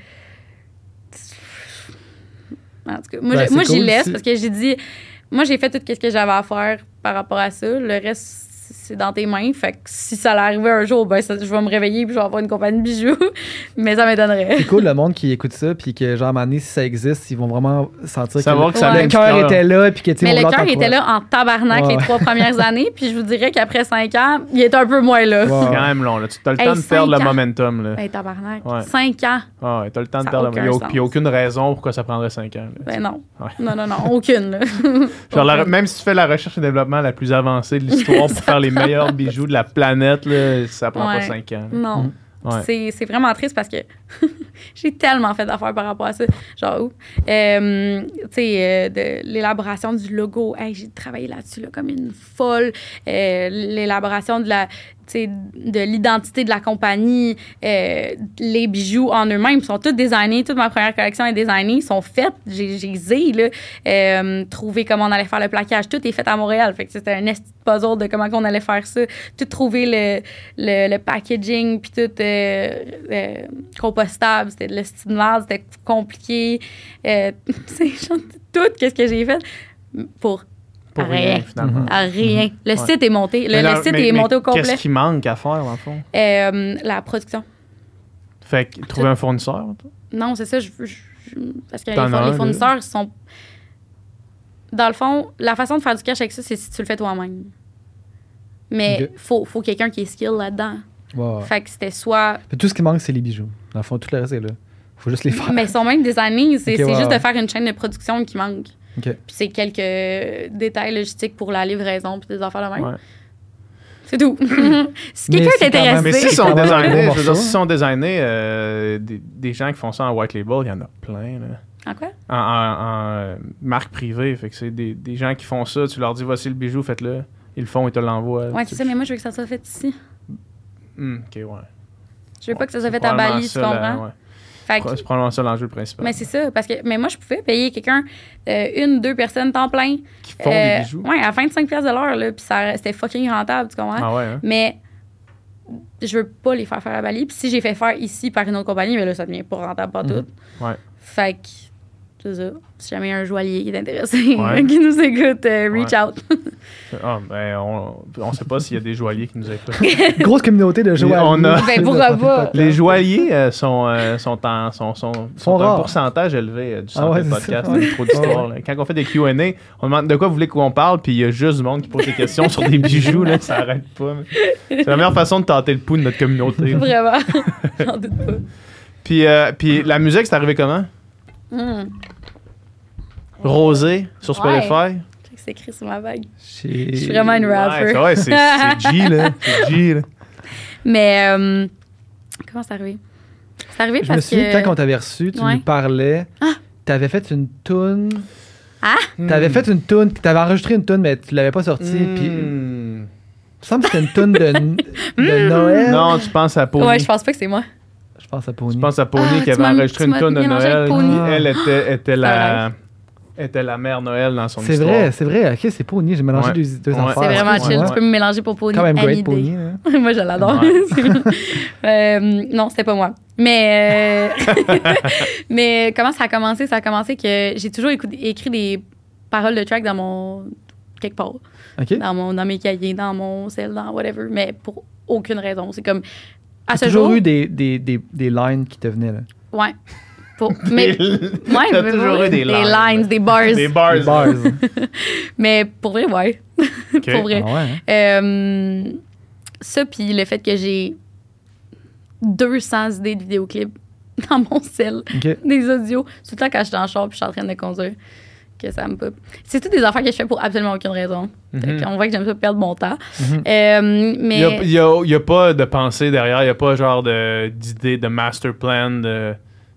En tout cas, moi, Ben, je- moi c'est j'y laisse parce que j'ai dit. moi, j'ai fait tout ce que j'avais à faire par rapport à ça. Le reste, c'est dans tes mains. Fait que si ça allait arriver un jour, ben, ça- je vais me réveiller puis je vais avoir une compagnie de bijoux. Mais ça m'étonnerait. C'est cool le monde qui écoute ça, puis que genre, à un moment donné, si ça existe, ils vont vraiment sentir Savoir que, que ça le cœur était là, puis que tu Mais le cœur était là en tabarnak Ouais, les trois premières années. Puis je vous dirais qu'après cinq ans, il est un peu moins là. Ouais. C'est quand même long. Là. Tu as le Hey, temps de perdre le cinq momentum. Là. Ben, tabarnak. Ouais. Cinq ans. Ah, ouais, t'as le temps de Ça perdre le momentum. Puis aucune raison pourquoi ça prendrait 5 ans. là. Ben non. Ouais. Non, non, non. Aucune, là. Genre, même si tu fais la recherche et développement la plus avancée de l'histoire pour faire les meilleurs bijoux de la planète, là, ça prend pas. 5 ans. là. Non. Ouais. C'est, c'est vraiment triste parce que j'ai tellement fait d'affaires par rapport à ça. Genre, où? Euh, tu sais, euh, de l'élaboration du logo. Hey, j'ai travaillé là-dessus là, comme une folle. Euh, l'élaboration de la de l'identité de la compagnie, euh, les bijoux en eux-mêmes sont tous designés. Toute ma première collection est designée, sont faites. J'ai, zé, là. Euh, trouver comment on allait faire le plaquage. Tout est fait à Montréal. Fait que c'était un esti puzzle de comment on allait faire ça. Tout trouver le, le, le packaging, puis tout euh, euh, compostable. C'était de merde, c'était compliqué. Tout qu'est-ce que j'ai fait? Pour Pour rien. rien, finalement. Mhm. à rien. Le Ouais. site est monté. Le, site mais- est mais monté au complet. Qu'est-ce qui manque à faire, dans le fond? Euh, la production. Fait que trouver un fournisseur. toi? Non, c'est ça. Je, je- je- parce que les, un, là? fournisseurs sont. Dans le fond, la façon de faire du cash avec ça, c'est si tu le fais toi-même. Mais Ok. faut, faut quelqu'un qui est skill là-dedans. Ouais. Fait que c'était soit. Tout ce qui manque, c'est les bijoux. Dans le fond, tout le reste est là. Faut juste les faire. Mais ils sont même des années. C'est juste de faire une chaîne de production qui manque. Puis c'est quelques détails logistiques pour la livraison puis des affaires de même. Ouais. C'est tout. si quelqu'un c'est est intéressé. Mais C'est s'ils sont designés, je veux dire, morceau. s'ils sont designés, euh, des, des gens qui font ça en white label, il y en a plein. Là. En quoi? En, en- en, euh, marque privée. Fait que c'est des, des gens qui font ça. Tu leur dis, voici le bijou, faites-le. Ils le font, ils te l'envoient. Ouais, Tu- c'est ça, mais moi, je veux que ça soit fait ici. Hmm, ok, ouais. Je veux pas que ça soit fait à Bali, tu comprends? Ouais. Fait que- C'est probablement ça l'enjeu principal. Mais c'est ça, parce que mais moi, je pouvais payer quelqu'un, euh, une, deux personnes temps plein. qui font euh, des bijoux. Ouais, à 25$ piastres de l'heure, là, puis ça- c'était fucking rentable, tu comprends? Ah ouais, hein? Mais je veux pas les faire faire à Bali. Puis si j'ai fait faire ici par une autre compagnie, mais là, ça devient pas rentable pas tout. Mhm. Ouais. Fait que, c'est ça. Si jamais il y a un joaillier qui est intéressé, Ouais. qui nous écoute, euh, reach Ouais. out. Ah, ben, on, on sait pas s'il y a des joailliers qui nous écoutent. Grosse communauté de joueurs. On a- Ben, pourquoi pas? Les joailliers euh, sont, euh, sont, en, sont, sont, sont un pourcentage élevé euh, du Ah centre ouais, de c'est podcast trop d'histoire. Quand on fait des Q&A, on demande de quoi vous voulez qu'on parle, puis il y a juste du monde qui pose des questions sur des bijoux, là, ça arrête pas. C'est la meilleure façon de tenter le pouls de notre communauté. Vraiment. J'en doute pas. Puis, euh, puis la musique, c'est arrivé comment? Hmm. Rosé sur Ouais. Spotify? C'est écrit sur ma bague. Je suis vraiment une rapper. Ouais, c'est vrai, c'est c'est G, là. C'est G, là. Mais euh, comment c'est arrivé? C'est arrivé Je me parce souviens, que. quand on t'avait reçu, tu Ouais. nous parlais. Ah. T'avais fait une toune. Ah! T'avais Hmm. fait une toune. T'avais enregistré une toune, mais tu l'avais pas sortie. Puis, il me semble que c'était une toune de, de Noël. Non, tu penses à Pony. Ouais, je pense pas que c'est moi. Je pense à Pony. Je pense à Pony Ah, qui avait enregistré une m'as tonne de Noël. Pony. Elle était, était, la, était la mère Noël dans son C'est histoire. vrai, c'est vrai. Ok, c'est Pony. J'ai mélangé Ouais. deux, deux Ouais. affaires. C'est vraiment chill. Tu peux me mélanger pour Pony. Quand même great. Pony. hein. moi, je l'adore. Euh, non, c'était pas moi. Mais, euh, mais comment ça a commencé? Ça a commencé que j'ai toujours écrit des paroles de track dans mon. quelque part. Ok. Dans, mon, dans mes cahiers, dans mon cell, dans whatever. Mais pour aucune raison. C'est comme. À T'as ce toujours jour. eu des, des, des, des lines qui te venaient. Là. Ouais. Pour, mais, Des- ouais, T'as mais toujours ouais, eu des lines. des bars. Des bars. Des bars. Mais pour vrai, ouais. Pour vrai. Ah ouais, hein? Euh, ça, puis le fait que j'ai 200 idées de vidéoclips dans mon cell, Ok. des audios, tout le temps quand je suis dans le char puis je suis en train de conduire, que ça me pop. C'est toutes des affaires que je fais pour absolument aucune raison. Mhm. qu'on voit que j'aime ça perdre mon temps. Mhm. Euh, Il mais n'y a, il y a- pas de pensée derrière, il n'y a pas genre de- d'idée, de, master plan. De...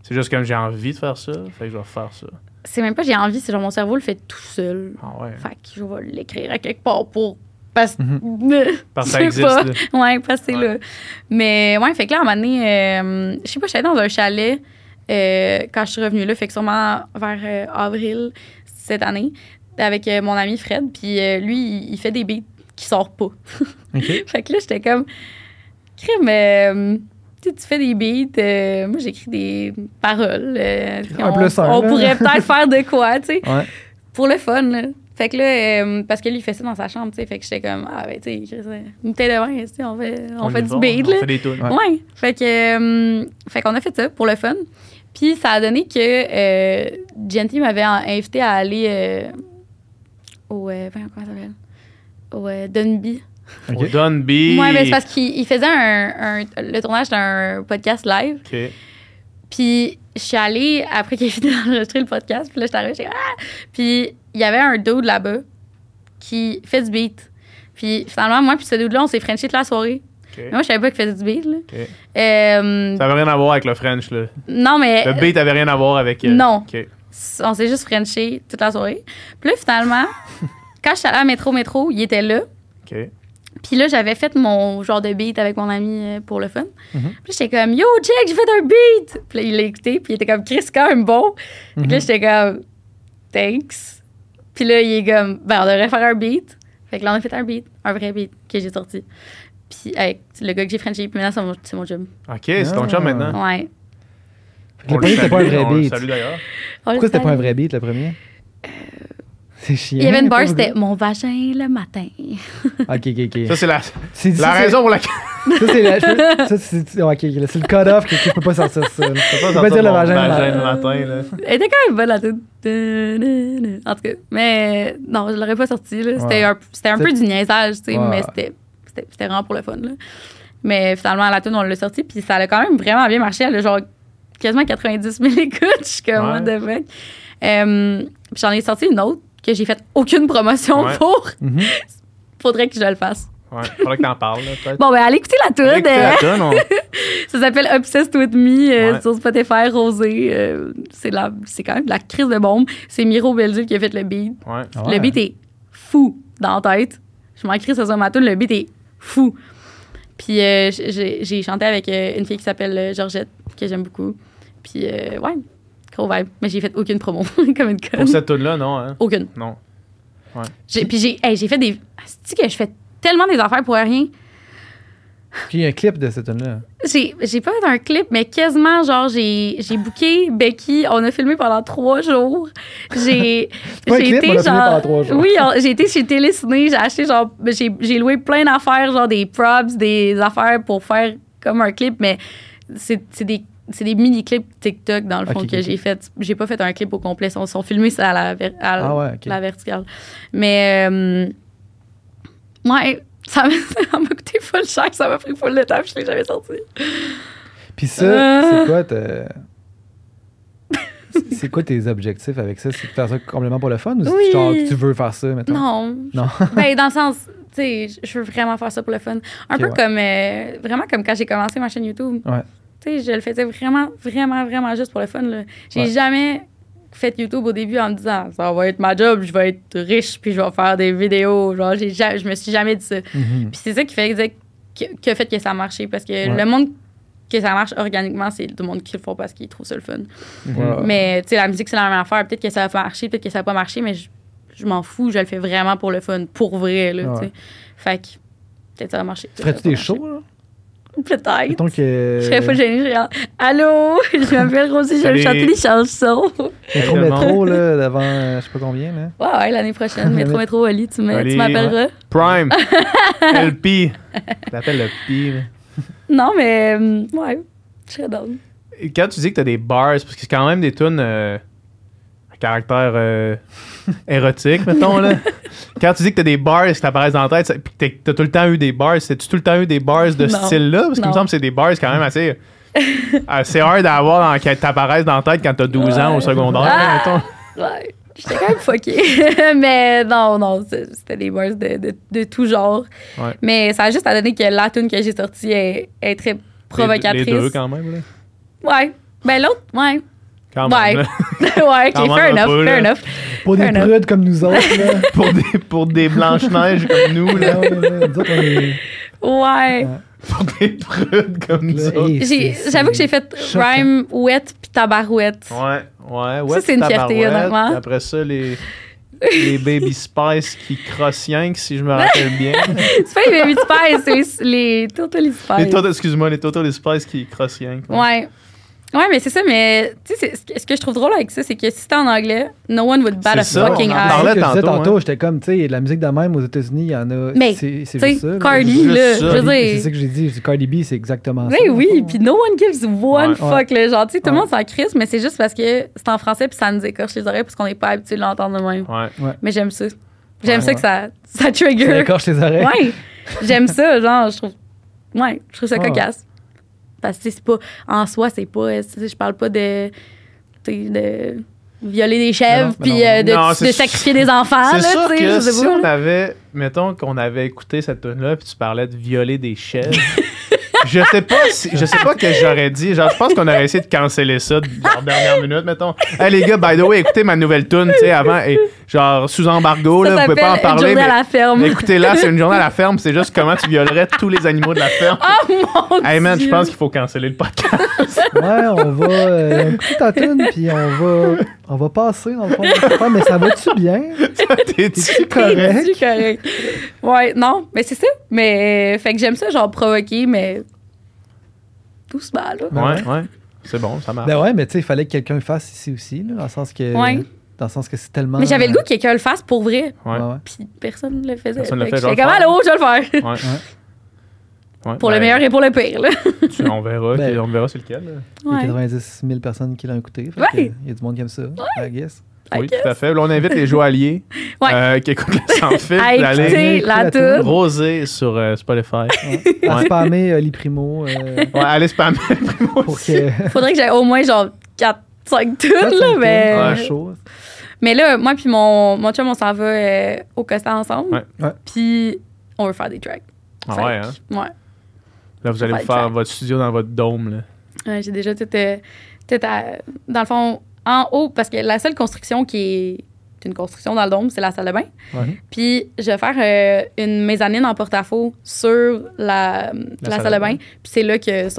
C'est juste comme j'ai envie de faire ça, fait que je vais faire ça. c'est même pas j'ai envie, c'est genre mon cerveau le fait tout seul. Ah ouais. Fait que je vais l'écrire à quelque part pour. Parce que. Parce que ça je sais existe. pas. Ouais, parce que c'est Ouais. là. Mais ouais, fait que là, à un moment donné, euh, je sais pas, allée dans un chalet euh, quand je suis revenue là, fait que sûrement vers euh, avril cette année, avec euh, mon ami Fred. Puis euh, lui, il, il fait des beats qui sortent pas. Fait que là, j'étais comme, crime, euh, tu tu fais des beats, euh, moi j'écris des paroles. euh, on plus un, on pourrait peut-être faire de quoi, tu sais Ouais. pour le fun. là. Fait que là, euh, parce que lui, il fait ça dans sa chambre, tu sais. Fait que j'étais comme, ah, ben, tu sais, une bouteille de vin, tu sais, on fait, on, fait y du va, beat, On là. fait des tunes. Ouais. Ouais. Fait que, euh, fait qu'on a fait ça pour le fun. Puis ça a donné que euh, Genty m'avait invité à aller euh, au, euh, comment ça s'appelle? Au euh, Dunby. Ok. Au Dunby. Ouais, mais c'est parce qu'il il faisait un, un- le tournage d'un podcast live. OK. Puis je suis allée, après qu'il ait fini d'enregistrer le podcast, puis là, j'étais arrivée, j'étais ah! Puis il y avait un dude là-bas qui fait du beat. Puis finalement, moi, puis ce dude-là, on s'est frenché toute la soirée. Moi, je savais pas qu'il faisait du beat, là. Euh, Ça avait rien à voir avec le French, là. non, mais Le beat avait rien à voir avec. euh, Non. On s'est juste frenché toute la soirée. Puis là, finalement, quand je suis allée à Métro Métro, il était là. Puis là, j'avais fait mon genre de beat avec mon ami euh, pour le fun. Mhm. Puis là, j'étais comme, yo, check, j'ai fait un beat. Puis là, il l'a écouté, puis il était comme, Chris, c'est quand même bon. Puis là, Mhm. j'étais comme, thanks. Puis là, il est comme, ben, on devrait faire un beat. Fait que là, on a fait un beat, un vrai beat que j'ai sorti. Puis avec le gars que j'ai frenché, puis maintenant, c'est mon, c'est mon job. OK, c'est ton Ah. chum maintenant. Ouais. Le premier, c'était pas un vrai beat. Salut d'ailleurs. Pourquoi c'était pas un vrai beat, le premier? C'est chiant. Il y avait une bar, pas c'était mon vagin le matin. Ok, ok, ok. Ça, c'est la, C'est la raison pour laquelle. Ça, c'est la- je peux- ça, c'est ok, c'est le cut-off que tu peux pas sortir ça. Je peux pas dire le vagin le matin. le matin, là. Elle était quand même bonne, la toute. En tout cas, mais non, je l'aurais pas sorti. là. C'était Ouais. un, c'était un peu du niaisage, tu sais, Ouais. mais c'était, c'était, c'était vraiment pour le fun. Là. Mais finalement, la tune, on l'a sorti, puis ça a quand même vraiment bien marché. Elle a genre quasiment 90 000 écoutes. Je suis comme, what Ouais. the fuck. Euh, puis j'en ai sorti une autre que j'ai fait aucune promotion Ouais. pour. Mhm. Faudrait que je le fasse. Ouais, faudrait que t'en parles, là, peut-être. Bon, ben, allez écouter la tune. Écoutez la tune, on- ça s'appelle Obsessed with Me euh, Ouais. sur Spotify, Rosé. euh, c'est, la, c'est quand même de la crise de bombe. C'est Miro Belgique qui a fait le beat. Ouais. Ouais. Le beat est fou dans la tête. Je m'en crie sur ma tune, le beat est fou. Puis euh, j'ai, j'ai chanté avec euh, une fille qui s'appelle euh, Georgette, que j'aime beaucoup. Puis euh, ouais, gros vibe. Mais j'ai fait aucune promo, comme une conne. Pour cette tune-là, non, hein? Aucune. Non. J'ai- puis j'ai, hey, j'ai fait des... C'est que je fais tellement des affaires pour rien. Puis il y a un clip de cette tune-là. J'ai, j'ai pas fait un clip, mais quasiment, genre, j'ai, j'ai booké Becky. On a filmé pendant trois jours. J'ai, pas un clip, été on a filmé genre. pendant trois jours. Oui, on- j'ai été chez Téléciné. J'ai acheté, genre, j'ai, j'ai loué plein d'affaires, genre des props, des affaires pour faire comme un clip, mais c'est, c'est des. C'est des mini-clips TikTok, dans le fond, que j'ai fait. J'ai pas fait un clip au complet. Ils sont, filmés à la, ver- à Ah ouais, la verticale. Mais, euh, ouais, ça m'a ça coûté full cher. Ça m'a pris full de temps, je l'ai jamais sorti. Puis ça, Euh. c'est quoi ta- C'est quoi tes objectifs avec ça? C'est de faire ça complètement pour le fun ou Oui. genre tu veux faire ça maintenant? Non. Non. ben, dans le sens, tu sais, je veux vraiment faire ça pour le fun. Un peu ouais. comme, euh, vraiment comme quand j'ai commencé ma chaîne YouTube. Ouais. Tu sais, je le faisais vraiment, vraiment, vraiment juste pour le fun. là. J'ai Ouais. jamais fait YouTube au début en me disant, ça va être ma job, je vais être riche, puis je vais faire des vidéos. Genre, j'ai ja- je me suis jamais dit ça. Mhm. Puis c'est ça qui fait, que, qui a fait que ça a marché. Parce que Ouais. le monde que ça marche organiquement, c'est tout le monde qui le font parce qu'ils trouvent ça le fun. Ouais. Mais tu sais, la musique, c'est la même affaire. Peut-être que ça va marcher, peut-être que ça va pas marcher, mais je, je m'en fous. Je le fais vraiment pour le fun, pour vrai. Là, Ouais. tu sais. Fait que peut-être ça va marcher. Ferais-tu des shows, là? Peut-être. Mettons que. Je serais pas gênée. Je serais genre, Allô, je m'appelle Rosie, je vais chanter des chansons. Métro métro, là, devant euh, je sais pas combien, là. Ouais, ouais, l'année prochaine. Métro, métro, Oli, tu tu m'appelleras. Prime. LP. T'appelles le P. là. Non, mais hum, ouais, je serais down. Quand tu dis que t'as des bars, parce que c'est quand même des tunes euh, caractère euh, érotique, mettons, là. Quand tu dis que t'as des bars qui t'apparaissent dans la tête, ça- puis que t'es- t'as tout le temps eu des bars, c'est-tu tout le temps eu des bars de ce style-là? Parce qu'il me semble que c'est des bars quand même assez... assez hard à avoir qui t'apparaissent dans la tête quand t'as 12 ans au secondaire, Ah! mettons. Ouais, j'étais quand même fuckée. mais non, non, c'était des bars de, de, de tout genre. Ouais. Mais ça a juste à donner que la tune que j'ai sortie est, est très provocatrice. Les, les deux, quand même, là. Ouais. Ben l'autre, ouais. Quand Ouais. même, ouais, Quand ok, fair un enough, peu, fair là. enough. Pour des Fair enough. prudes comme nous autres, là. pour des, pour des Blanches-Neiges comme nous, là. Ouais, ouais, nous autres, on est- Ouais. Pour des prudes comme c'est- J'avoue que j'ai fait choquant. rhyme wet puis tabarouette. Ouais, ouais, ouais. Ça, c'est une fierté, tabarouette. honnêtement. Après ça, les, les Baby Spice qui crossent si je me rappelle bien. C'est pas les Baby Spice, c'est les Totally Spice. les Total, excuse-moi, les Total Spice qui crossent rien. Ouais. Ouais, mais c'est ça, mais tu sais, ce que- je trouve drôle avec ça, c'est que si c'était en anglais, no one would bat a ça, fucking on en eye. parlait tantôt, tantôt, hein. j'étais comme, tu sais, de la musique de même aux États-Unis, il y en a. Mais, c'est ça. là. Cardi, là, ça. je veux Cardi- C'est dire. ça que j'ai dit. Cardi B, c'est exactement ça. Oui, le puis no one gives one Ouais. fuck, là. Genre, tu sais, tout le Ouais. monde s'en crisse, mais c'est juste parce que c'est en français puis ça nous écorche les oreilles parce qu'on n'est pas habitué de l'entendre de même. Ouais. Mais j'aime ça. J'aime Ouais. ça que ça, ça Ça trigger. écorche les oreilles. Ouais. J'aime ça, genre, je trouve. Ouais, je trouve ça Ouais. cocasse. Parce que c'est pas. En soi, c'est pas. sais, Je parle pas de. de violer des chèvres puis euh, de, Non, de c'est- sacrifier des enfants, C'est là, sûr tu sais, que je sais si pas, on là. avait, mettons qu'on avait écouté cette tune là puis tu parlais de violer des chèvres, je sais pas si, je sais pas que j'aurais dit, genre je pense qu'on aurait essayé de canceller ça la dernière minute, mettons. Hey les gars, by the way, écoutez ma nouvelle tune, tu sais avant et genre sous embargo Ça là, vous pouvez pas en s'appelle Une parler journée mais à la ferme. écoutez là, c'est une journée à la ferme, c'est juste comment tu violerais tous les animaux de la ferme. Oh mon hey man, je pense qu'il faut canceller le podcast. Ouais, on va euh, écouter ta tune, puis on va, on va passer dans le fond. de Mais ça va-tu bien? T'es-tu T'es-tu correct? C'est correct? Ouais, non, mais c'est ça. Mais, euh, fait que j'aime ça, genre, provoquer, mais doucement, là. Ouais, ouais. C'est bon, ça marche. Ben ouais, mais tu sais, il fallait que quelqu'un le fasse ici aussi, là, dans le sens que. Ouais. Dans le sens que c'est tellement. Mais j'avais le goût que quelqu'un le fasse pour vrai. Ouais. Puis personne ne le faisait. Personne le Fait J'étais le comme, faire. allô, je vais le faire. Ouais. Ouais, pour le ben, meilleur et pour le pire, là. tu- on verra, Ben- on verra c'est lequel. Il y a Ouais. 90 000 personnes qui l'ont écouté. Il y a du monde qui aime ça, I guess. Oui, guess. tout à fait. Là, on invite les joailliers Ouais. euh, qui écoutent le sans fil À d'aller écouter la roser sur euh, Spotify. Ouais. À spammer euh, l'Iprimo euh, Ouais, allez spammer Primo que. Faudrait que j'aie au moins, genre, 4, 5 tunes, là, mais... Mais là, moi puis mon, mon chum, on s'en va euh, au Costa ensemble. Puis on veut faire des tracks. Ah ouais, hein? Ouais. Là, vous allez vous Faire votre studio dans votre dôme. Là. Ouais, J'ai déjà tout, euh, tout à- dans le fond, en haut, parce que la seule construction qui est une construction dans le dôme, c'est la salle de bain. Ouais. Puis je vais faire euh, une mezzanine en porte-à-faux sur la, la, salle, de bain. Puis c'est là que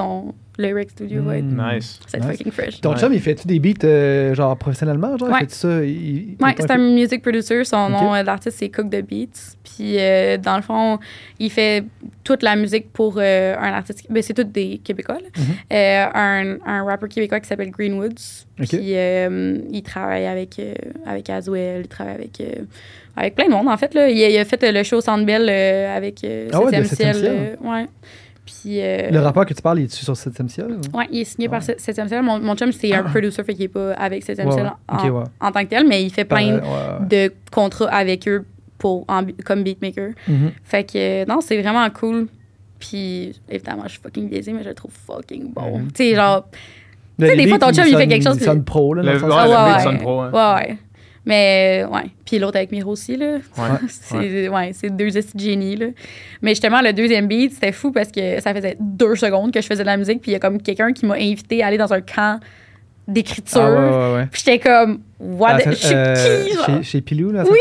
son lyric studio va être. Mm. Nice. Ça va être Nice. fucking fresh. Ton Ouais. chum, il fait-tu des beats euh, genre professionnellement? Genre, Ouais. il fait-tu ça? Il, Ouais, c'est un music producer. Son nom euh, d'artiste, c'est Cook the Beats. Puis, euh, dans le fond, il fait toute la musique pour euh, un artiste. Ben, c'est tous des Québécois. là. Mhm. Euh, un, un rappeur québécois qui s'appelle Greenwoods. Puis, euh, il travaille avec, euh, avec Azuel. Il travaille avec, euh, avec plein de monde, en fait. Là. Il, a, il a fait euh, le show au Centre Bell euh, avec euh, Ah ouais, de 7e Septième Ciel. Ciel. euh, ouais. Puis, euh, Le rappeur que tu parles, il est-tu sur 7 ciel? ou? Ouais, il est signé par Ouais. 7e Ciel. Mon, mon chum, c'est un producer, fait qu'il est pas avec 7e Ouais, Ciel ouais. en, Ok, ouais. en tant que tel, mais il fait plein de contrats avec eux pour, en- comme beatmaker. Mhm. Fait que, euh, non, c'est vraiment cool. Puis, évidemment, je suis fucking biaisée, mais je le trouve fucking bon. Mhm. Tu sais, genre, sais, des fois, ton chum, il fait quelque chose, Il sonne pro, là. dans Le- le sens- ouais, ah, ouais. Ouais, ouais. Mais, euh, ouais. Puis l'autre avec Miro aussi, là. Ouais. c'est ouais, c'est deux estis de génie, là. Mais justement, le deuxième beat, c'était fou parce que ça faisait deux secondes que je faisais de la musique, puis il y a comme quelqu'un qui m'a invité à aller dans un camp d'écriture. Ah, ouais, ouais, ouais. Puis j'étais comme, what? Ah, the- ça- je suis euh, qui? Chez, chez Pilou, là, à Oui.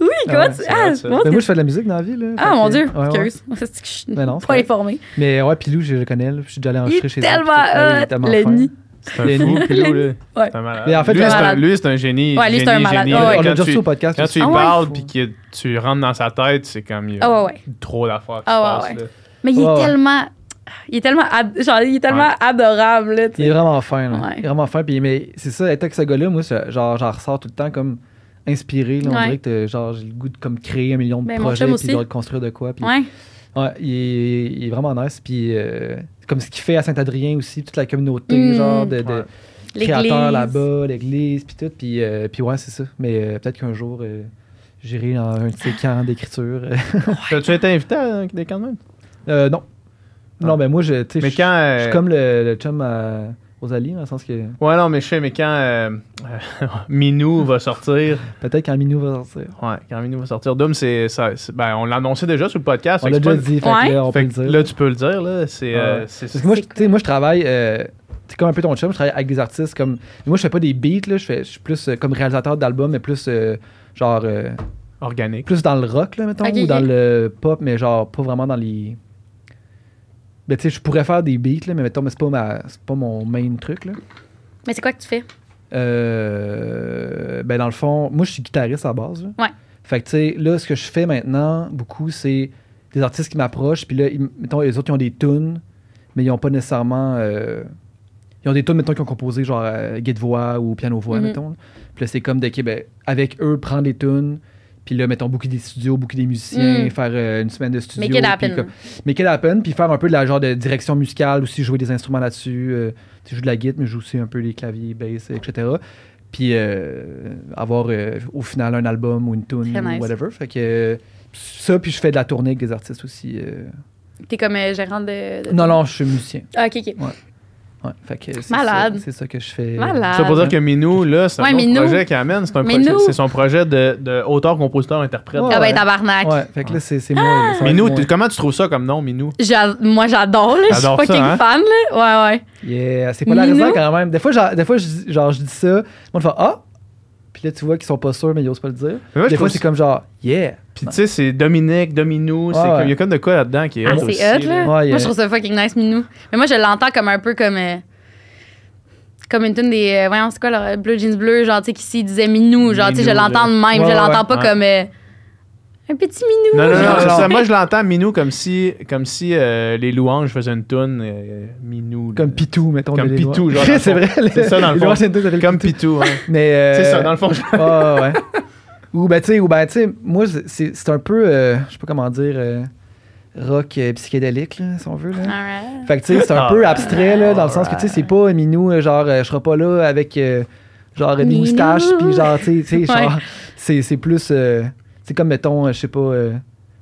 Oui, Ah comment ouais, tu. Ah, ça. Ben, moi, je fais de la musique dans la vie, là. ah, mon Dieu, ouais, ouais. curieuse. Je suis Mais non, pas informée. Mais ouais, Pilou, je le connais, là. Je suis déjà allé enregistrer chez tellement est tellement le fin. nid. C'est un fou, là. Ouais. C'est un malade. Mais en fait, lui, c'est un, lui, c'est un génie. Ouais, lui, c'est génie, un malade. génie, Ouais, là. ouais. On l'a Quand déjà tu- reçu au podcast. Quand tu y Ah ouais? parles puis que tu rentres dans sa tête, c'est comme il y a ouais, ouais. trop d'affaires qui se ouais, passent. ouais. là. Mais il est tellement. Il est tellement, ad- genre, il est tellement Ouais. adorable, là, Il est vraiment fin, là. Ouais. Il est vraiment fin. Puis, mais c'est ça, être avec ce gars-là, moi, genre, j'en ressors tout le temps comme inspiré. Là, on Ouais. dirait que t'as- genre, j'ai le goût de comme, créer un million de Ben, projets puis de construire de quoi. Puis, Ouais. ouais, il, est, il est vraiment nice. Puis, euh, comme ce qu'il fait à Saint-Adrien aussi, toute la communauté, Mm. genre, de, de Ouais. créateurs là-bas, l'église, puis tout. Puis, euh, puis ouais, c'est ça. Mais euh, peut-être qu'un jour, euh, j'irai dans un de ces camps d'écriture. T'as-tu été invité à des camps de même? Euh, non. Non, Ah. ben moi, je, tu sais, Mais je- quand. euh, je suis comme le, le chum à Rosalie, dans le sens que Ouais, non, mais je sais, mais quand euh, euh, Minou va sortir. peut-être quand Minou va sortir. Ouais, quand Minou va sortir. Doom, c'est. Ben, on l'a annoncé déjà sur le podcast. On l'a déjà pas- dit, fait Ouais. que là, on peut le dire. là, tu peux le dire, là. C'est. euh, Ouais. c'est- Parce que moi, moi, je travaille. euh, c'est comme un peu ton chum, je travaille avec des artistes comme. Moi, je fais pas des beats, là, je, fais, je suis plus euh, comme réalisateur d'albums, mais plus euh, genre. euh, organique. plus dans le rock, là, mettons, ou dans le pop, mais genre pas vraiment dans les. Ben, tu sais, je pourrais faire des beats, là, mais mettons, mais c'est pas, ma, c'est pas mon main truc, là. Mais c'est quoi que tu fais? Euh, ben, dans le fond, moi, je suis guitariste à la base, là. Ouais. Fait que, tu sais, là, ce que je fais maintenant, beaucoup, c'est des artistes qui m'approchent, puis là, ils, mettons, les autres, ils ont des tunes, mais ils ont pas nécessairement. euh, ils ont des tunes, mettons, qui ont composé genre euh, guide-voix ou piano-voix, Mhm. mettons. Puis là, c'est comme de, ben, avec eux, prendre des tunes, puis là, mettons, beaucoup des studios, beaucoup des musiciens, Mm. faire euh, une semaine de studio. Make it happen. make it happen, puis faire un peu de la genre de direction musicale, aussi jouer des instruments là-dessus. Euh, tu sais, je joue de la guitare, mais je joue aussi un peu les claviers, bass, etc. Puis euh, avoir euh, au final un album ou une tune ou whatever. Fait que ça, puis je fais de la tournée avec des artistes aussi. T'es comme gérant de. de- Non, non, je suis musicien. Ah, ok, ok. Ouais, fait que c'est Malade. ça- C'est ça que je fais. Malade. Ça pour dire que Minou, là, c'est un Ouais, autre Minou. projet qu'il amène. C'est un projet- c'est son projet de, de auteur, compositeur, interprète. Ouais. Ah, ben, tabarnak. Ouais, fait que là, c'est c'est moi. Minou, moi. comment tu trouve ça comme nom, Minou? J'a- Moi, j'adore, là. Je suis fucking hein? fan, là. Ouais, ouais. Yeah, c'est pas la raison quand même. Des fois, genre, des fois je, dis- genre, je dis ça, moi, je fais Ah! Puis là, tu vois qu'ils sont pas sûrs, mais ils osent pas le dire. Des fois, c'est comme genre Yeah! Tu sais, c'est Dominique, Dominou, c'est Ouais, comme- il y a comme de quoi là-dedans qui est Ah, hot c'est hot, là. Ouais, moi, je trouve ça fucking nice, Minou. Mais moi, je l'entends comme un peu comme. euh, comme une tune des. euh, voyons, c'est quoi, leur Blue Jeans Bleu, genre, tu sais, qui s'il disait Minou, genre, tu sais, je l'entends de même. Ouais, je l'entends ouais, pas comme. euh, un petit Minou. Non, non, non, Non, ça. Moi, je l'entends Minou comme si, comme si euh, les louanges faisaient une toune euh, Minou. là. Comme Pitou, mettons. Comme Pitou, genre, c'est vrai. C'est ça, dans le fond. Comme Pitou. Pitou, hein. Mais. euh, C'est ça, dans le fond. je- Ah, ouais. Ou ben, tu sais, ou ben, tu sais, moi, c'est- un peu, euh, je sais pas comment dire, euh, rock euh, psychédélique, là, si on veut. Là. Alright. Fait que, tu sais, c'est un Ah, peu abstrait, là, dans le sens que, tu sais, c'est pas Minou, euh, genre, euh, je serai pas là avec, euh, genre, des Minou. moustaches, puis genre, tu sais, tu sais, Ouais. genre, c'est c'est plus, euh, c'est comme, mettons, euh, je sais pas, euh,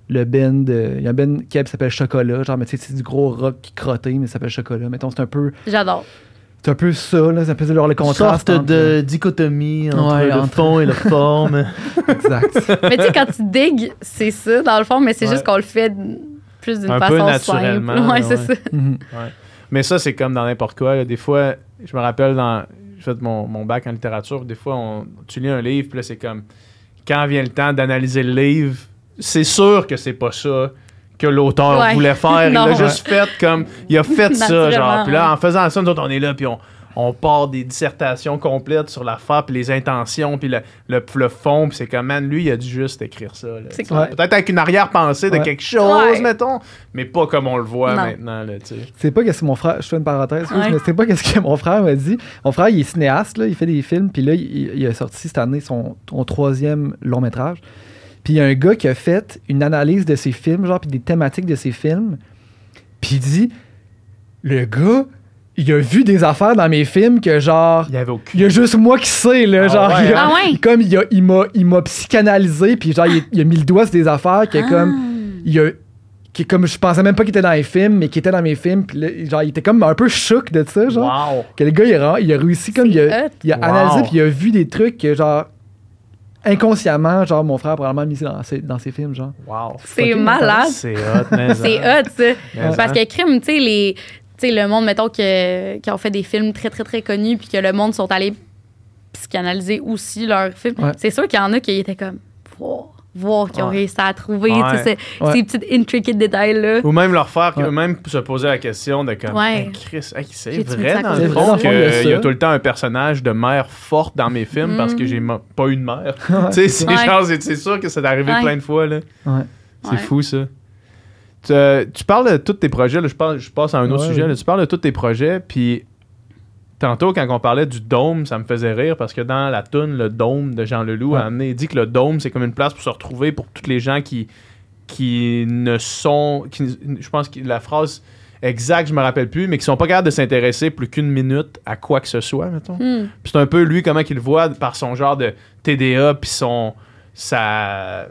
le band, euh, il y a un band qui s'appelle Chocolat, genre, mais tu sais, c'est du gros rock qui crotté, mais ça s'appelle Chocolat. Mettons, c'est un peu, J'adore. C'est un peu ça, là, c'est un peu genre le contraste. sorte entre- de dichotomie entre Ouais, le entre- fond et la forme. Exact. mais tu sais, quand tu digues, c'est ça, dans le fond, mais c'est Ouais. juste qu'on le fait plus d'une Un façon peu simple. naturellement, ouais. c'est ça. Mhm. Mais ça, c'est comme dans n'importe quoi. là. Des fois, je me rappelle dans. J'ai fait mon, mon bac en littérature. Des fois, on, tu lis un livre, puis là, c'est comme. Quand vient le temps d'analyser le livre, c'est sûr que c'est pas ça que l'auteur Ouais. voulait faire. Il Non. a juste fait comme. Il a fait ça, genre. Puis là, ouais. en faisant ça, nous autres, on est là, puis on. On part des dissertations complètes sur l'affaire, puis les intentions, puis le, le, le fond, puis c'est comme, man, lui, il a dû juste écrire ça. Ouais. Peut-être avec une arrière-pensée de quelque chose, Ouais. mettons, mais pas comme on le voit Non. maintenant, là, tu sais. C'est pas qu'est-ce que mon frère, je fais une parenthèse, Ouais. mais c'est pas qu'est-ce que mon frère m'a dit. Mon frère, il est cinéaste, là, il fait des films, puis là, il, il a sorti cette année son, son troisième long métrage. Puis il y a un gars qui a fait une analyse de ses films, genre, puis des thématiques de ses films. Puis il dit, le gars, il a vu des affaires dans mes films que genre, Il y avait aucune. il y a juste moi qui sais, là, Ah genre, ouais, il a- Ah ouais? comme il, a- il m'a, il m'a psychanalysé, puis genre, il, il a mis le doigt sur des affaires que Ah. comme, il a, qui est comme, je pensais même pas qu'il était dans les films, mais qui était dans mes films, puis là, genre, il était comme un peu choc de ça, genre. Wow! Que le gars, il a, il a réussi, comme, il a, il a Wow. analysé, puis il a vu des trucs que, genre, inconsciemment, genre, mon frère a probablement mis dans ses, dans ses films, genre. Wow! C'est malade. C'est hot, mais. C'est hein. hot, ça. Mais Parce hein. que crime, tu sais, les. Tu sais, le monde, mettons, que, qui ont fait des films très, très, très connus, puis que le monde sont allés psychanalyser aussi leurs films. Ouais. C'est sûr qu'il y en a qui étaient comme. Voir, voir, qui ont Ouais. réussi à trouver, Ouais. ces, Ouais. ces petits intricate détails-là. Ou même leur faire, Ouais. même se poser la question de comme. Ouais. Hey, Chris, hey, c'est vrai ça dans le fond ça? Qu'il y a ça. tout le temps un personnage de mère forte dans mes films parce que Mm. j'ai pas eu de mère. tu sais, c'est sûr que c'est arrivé Ouais. plein de fois, là. Ouais. C'est Ouais. fou, ça. Tu, euh, tu parles de tous tes projets, là, je, parle, je passe à un autre Ouais, sujet. là. tu parles de tous tes projets, puis tantôt, quand on parlait du dôme, ça me faisait rire parce que dans la toune, le dôme de Jean Leloup Ouais. a amené, il dit que le dôme, c'est comme une place pour se retrouver pour tous les gens qui, qui ne sont. Qui, je pense que la phrase exacte, je me rappelle plus, mais qui sont pas capables de s'intéresser plus qu'une minute à quoi que ce soit, mettons. Hmm. C'est un peu lui comment qu'il le voit par son genre de TDA puis son sa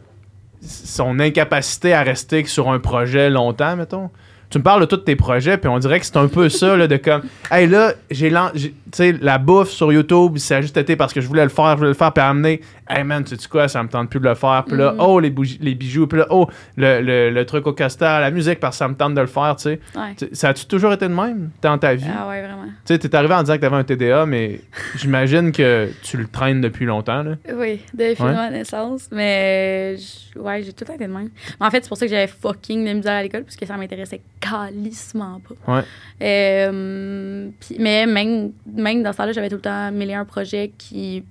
son incapacité à rester sur un projet longtemps mettons. Tu me parles de tous tes projets puis on dirait que c'est un peu ça là de comme hey là j'ai lan- j'ai- sais la bouffe sur YouTube ça a juste été parce que je voulais le faire je voulais le faire puis amener hey man tu sais quoi ça me tente plus de le faire puis là Mhm. oh les, bougies- les bijoux puis là oh le, le, le truc au castor la musique parce que ça me tente de le faire tu sais Ouais. Ça a-tu toujours été de même dans ta vie? Ah ouais, vraiment. tu sais, t'es arrivé en disant que t'avais un TDA, mais j'imagine que tu le traînes depuis longtemps, là. Oui, depuis Ouais. ma naissance. Mais ouais, j'ai tout été de même. Mais en fait, c'est pour ça que j'avais fucking de misère à l'école, parce que ça m'intéressait calissement pas. Ouais. Euh, mais même, même dans ce temps-là, j'avais tout le temps mille et un projets qui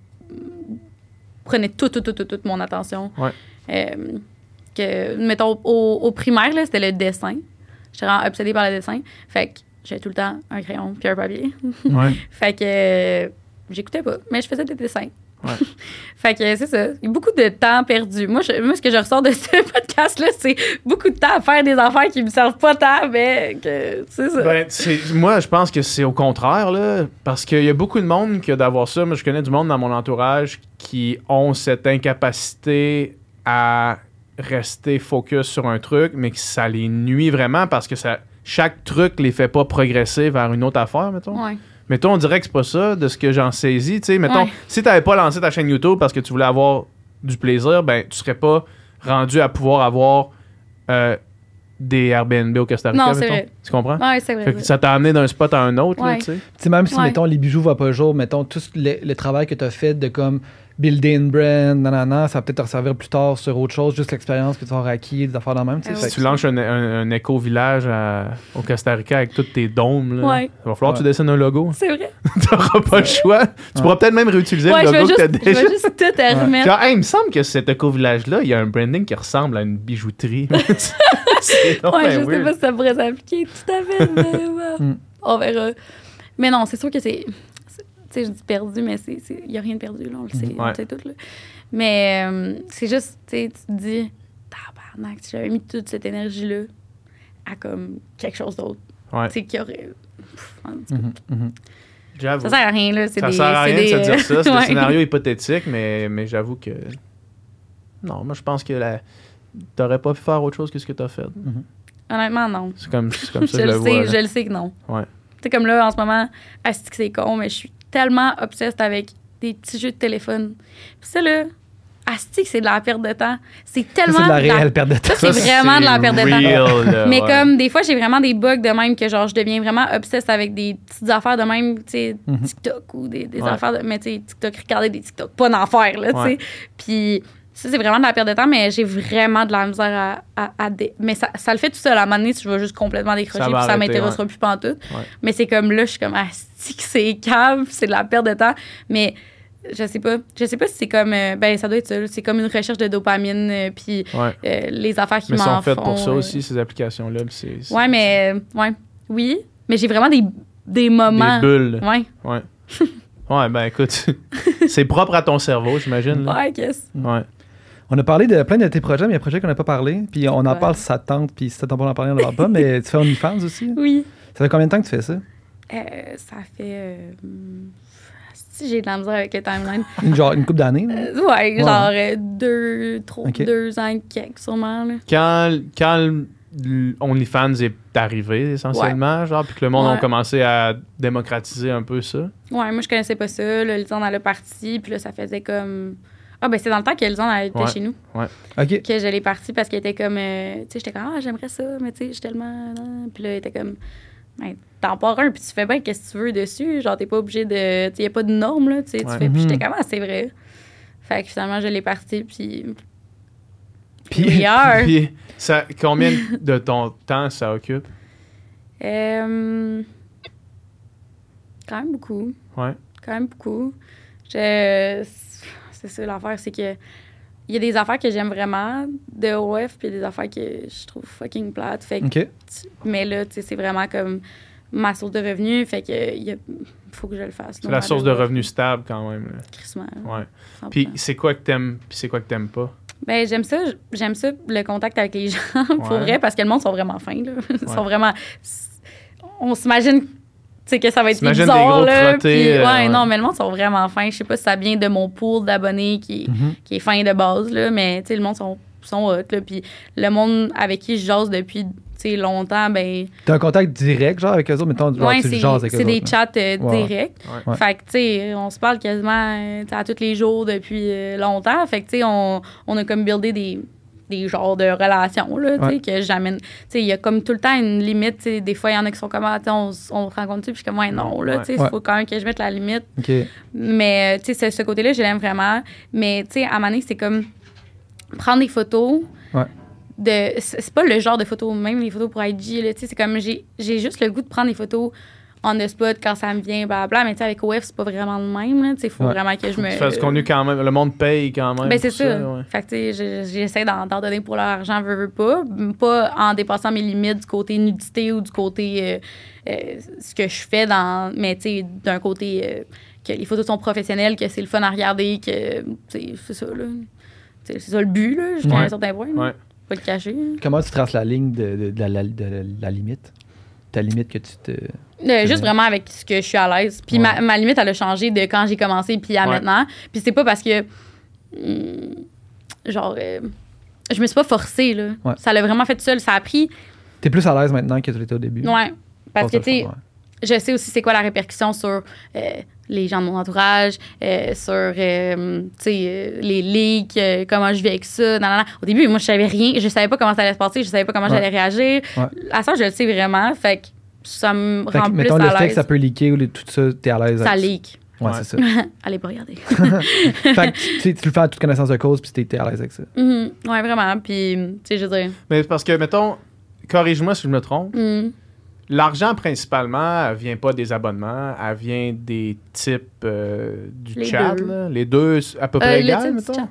prenaient tout, tout, tout, tout, toute mon attention. Ouais. Euh, que, mettons, au, au primaire, là, c'était le dessin. J'étais vraiment obsédée par le dessin. Fait que j'avais tout le temps un crayon puis un papier. Ouais. fait que euh, j'écoutais pas, mais je faisais des dessins. Ouais. fait que c'est ça. Il y a beaucoup de temps perdu. Moi, je- moi ce que je ressors de ce podcast-là, c'est beaucoup de temps à faire des affaires qui me servent pas tant, mais que c'est ça. Ben, moi, je pense que c'est au contraire, là, parce qu'il y a beaucoup de monde qui a d'avoir ça. Moi, je connais du monde dans mon entourage qui ont cette incapacité à rester focus sur un truc, mais que ça les nuit vraiment parce que ça, chaque truc les fait pas progresser vers une autre affaire, mettons. Ouais. Mettons, on dirait que c'est pas ça de ce que j'en saisis. Tu sais, mettons, Ouais. si t'avais pas lancé ta chaîne YouTube parce que tu voulais avoir du plaisir, ben, tu serais pas rendu à pouvoir avoir euh, des Airbnb au Costa Rica, Non, c'est mettons. vrai. Tu comprends? Ouais, c'est vrai. Ça t'a amené d'un spot à un autre, là, Ouais. tu sais. Tu sais, même si, Ouais. mettons, les bijoux voient pas le jour, mettons, tout le, le travail que tu as fait de comme builder une brand, nanana, ça va peut-être te servir plus tard sur autre chose, juste l'expérience que tu vas acquis, des affaires dans le même. tu. Ah Si que- tu lances un, un- un éco-village au Costa Rica avec tous tes dômes, là, Ouais. il va falloir que tu dessines un logo. C'est vrai. T'auras pas le choix. Tu pourras peut-être même réutiliser Ouais, le je logo que t'as juste, je déjà. vais juste tout à remettre. Genre, hey, il me semble que cet éco-village-là, il y a un branding qui ressemble à une bijouterie. donc Ouais, ben je sais weird. pas si ça pourrait s'appliquer tout à fait, mais Mm. on verra. Mais non, c'est sûr que c'est. Sais, je dis perdu, mais il n'y a rien de perdu, là, on le sait, Ouais. tout. Là. Mais euh, c'est juste, tu sais, tu te dis, tabarnak, si j'avais mis toute cette énergie-là à comme quelque chose d'autre, Ouais. tu sais, qui aurait. Pff, en tout cas, Mhm, mhm. J'avoue. Ça sert à rien, là. C'est Ça des, sert à rien de se dire ça. C'est Ouais. des scénarios hypothétiques, mais, mais j'avoue que. Non, moi, je pense que la... t'aurais pas pu faire autre chose que ce que t'as fait. Honnêtement, non. C'est comme, c'est comme ça je que je le sais, vois. là. je le sais que non. Ouais. Tu sais, comme là, en ce moment, asti que c'est con, mais je suis tellement obsesse avec des petits jeux de téléphone. Puis ça, là, asti c'est de la perte de temps. C'est Ça, tellement. c'est de la de la- réelle perte de temps. Ça, c'est vraiment de la perte de temps. là, Mais ouais. comme des fois, j'ai vraiment des bugs de même que genre je deviens vraiment obsesse avec des petites affaires de même, tu sais, Mhm. TikTok ou des, des Ouais. affaires de. Mais tu sais, TikTok, regarder des TikTok, pas d'en faire, là, tu sais. Ouais. Puis ça, c'est vraiment de la perte de temps, mais j'ai vraiment de la misère à. à- à dé- Mais ça, ça le fait tout seul. À un moment donné, si je vais juste complètement décrocher, Ça puis ça m'intéressera ouais. plus pantoute. Ouais. Mais c'est comme là, je suis comme, ah, c'est cave, c'est de la perte de temps. Mais je sais pas. Je sais pas si c'est comme. euh, ben, ça doit être ça. C'est comme une recherche de dopamine, euh, puis Ouais. euh, les affaires qui Mais m'en sont faites font, pour ça euh, aussi, ces applications-là. Ouais, mais. Ouais. Oui. Mais j'ai vraiment des, des moments. Des bulles. Ouais. Ouais. Ouais, ben écoute, c'est propre à ton cerveau, j'imagine. Ouais, qu'est-ce. Ouais. On a parlé de plein de tes projets, mais il y a un projet qu'on n'a pas parlé. Puis on en Ouais. parle si ça te tente, puis si tente pas d'en parler, on n'en parle pas. Mais tu fais OnlyFans aussi? Oui. Ça fait combien de temps que tu fais ça? Euh, ça fait. euh, si j'ai de la misère avec le timeline. Une, genre une couple d'années? là? Euh, ouais, genre euh, deux, trois, deux ans et quelques, sûrement. Là. Quand, quand OnlyFans est arrivé, essentiellement, genre, puis que le monde Ouais. a commencé à démocratiser un peu ça? Ouais, moi, je connaissais pas ça. Là, Lisanne, elle a parti. Puis là, ça faisait comme. Ah, ben, c'est dans le temps que elle était Ouais. chez nous. OK. Que je l'ai partie parce qu'elle était comme. euh, tu sais, j'étais comme, ah, j'aimerais ça, mais tu sais, je suis tellement. Puis là, elle était comme. Ben, T'en pars un, puis tu fais bien qu'est-ce que tu veux dessus? Genre, t'es pas obligé de. Tu sais, y a pas de normes, là. Tu sais, tu Ouais. fais. Puis j'étais Mhm. comme, ah, c'est vrai. Fait que finalement, je l'ai partie, puis. Puis-. Puis, ça, combien de ton temps ça occupe? Euh, quand même beaucoup. Ouais. Quand même beaucoup. Je- C'est ça l'affaire, c'est que il y a des affaires que j'aime vraiment de OF, puis des affaires que je trouve fucking plates. Fait que, tu- mais là, tu sais, c'est vraiment comme ma source de revenus. Fait que il faut que je le fasse. C'est la source de revenus stable quand même. Crissement, Ouais. 100%. Puis c'est quoi que t'aimes, puis c'est quoi que t'aimes pas? Ben, j'aime ça, j'aime ça, le contact avec les gens, pour vrai, parce que le monde sont vraiment fins, là. Ils Ouais. sont vraiment... On s'imagine, sais, que ça va être des bizarre, gros là. crottés, puis- euh, ouais, ouais. non, mais le monde sont vraiment fins. Je sais pas si ça vient de mon pool d'abonnés qui, Mhm. qui est fin de base, là, mais, tu sais, le monde sont, sont hot, là. Puis le monde avec qui je jase depuis, tu sais, longtemps, ben... T'as un contact direct, genre, avec eux autres, mettons, genre, ouais, tu c'est jases avec eux c'est des autres, là. chats euh, Ouais. directs. Ouais. Ouais. Fait que, tu sais, on se parle quasiment euh, à tous les jours depuis euh, longtemps. Fait que, tu sais, on, on a comme buildé des, des genres de relations, là, Ouais. que j'amène. Il y a comme tout le temps une limite. Des fois, il y en a qui sont comme, ah, on, on se rencontre-tu, puis je suis comme, non, là, il Ouais. faut quand même que je mette la limite. Mais, tu sais, ce, ce côté-là, je l'aime vraiment. Mais, tu sais, à un moment donné, c'est comme prendre des photos. Ouais. De, c'est pas le genre de photos, même les photos pour IG, c'est comme j'ai j'ai juste le goût de prendre des photos on the spot quand ça me vient, blablabla. Mais tu sais, avec OF, c'est pas vraiment le même, sais, faut Ouais. vraiment que je me. Tu fais ce qu'on est quand même. Le monde paye quand même. Ben, c'est ça. ouais. Fait que, tu sais, je- j'essaie d'en donner pour leur argent, veux, veux pas. Pas en dépassant mes limites du côté nudité ou du côté euh, euh, ce que je fais dans. Mais, tu sais, d'un côté euh, que les photos sont professionnelles, que c'est le fun à regarder, que. Tu sais, c'est ça, là. Tu sais, C'est ça le but, là, jusqu'à Ouais. un certain point. là. Ouais. Pas le cacher. Comment tu traces la ligne de, de- de la, la- de la limite? Ta limite que tu te. Euh, juste vraiment avec ce que je suis à l'aise. Puis Ouais. ma, ma limite, elle a changé de quand j'ai commencé puis à Ouais. maintenant. Puis c'est pas parce que. hum, genre. euh, je me suis pas forcée, là. Ouais. Ça l'a vraiment fait seul. Ça a pris. T'es plus à l'aise maintenant que tu l'étais au début. Ouais. Parce que, tu sais, je sais aussi c'est quoi la répercussion sur euh, les gens de mon entourage, euh, sur euh, tu sais, euh, les leaks, euh, comment je vis avec ça. nan, nan, nan. Au début, moi, je savais rien. Je savais pas comment ça allait se passer. Je savais pas comment Ouais. j'allais réagir. Ouais. À ça, je le sais vraiment. Fait que ça me Fait que, rend plus mettons le à fait que ça peut leaker ou les- tout ça, t'es à l'aise. Ça leak. Ouais, Ouais. c'est ça. Allez pas regarder. fait que tu, sais, tu le fais à toute connaissance de cause, puis t'es à l'aise avec ça. Mhm. Ouais, vraiment. Puis, tu sais, je veux dire. Mais parce que, mettons, corrige-moi si je me trompe, mhm. L'argent principalement, elle vient pas des abonnements, elle vient des types euh, du Les chat. deux. là. Les deux à peu Euh, près le égales, mettons.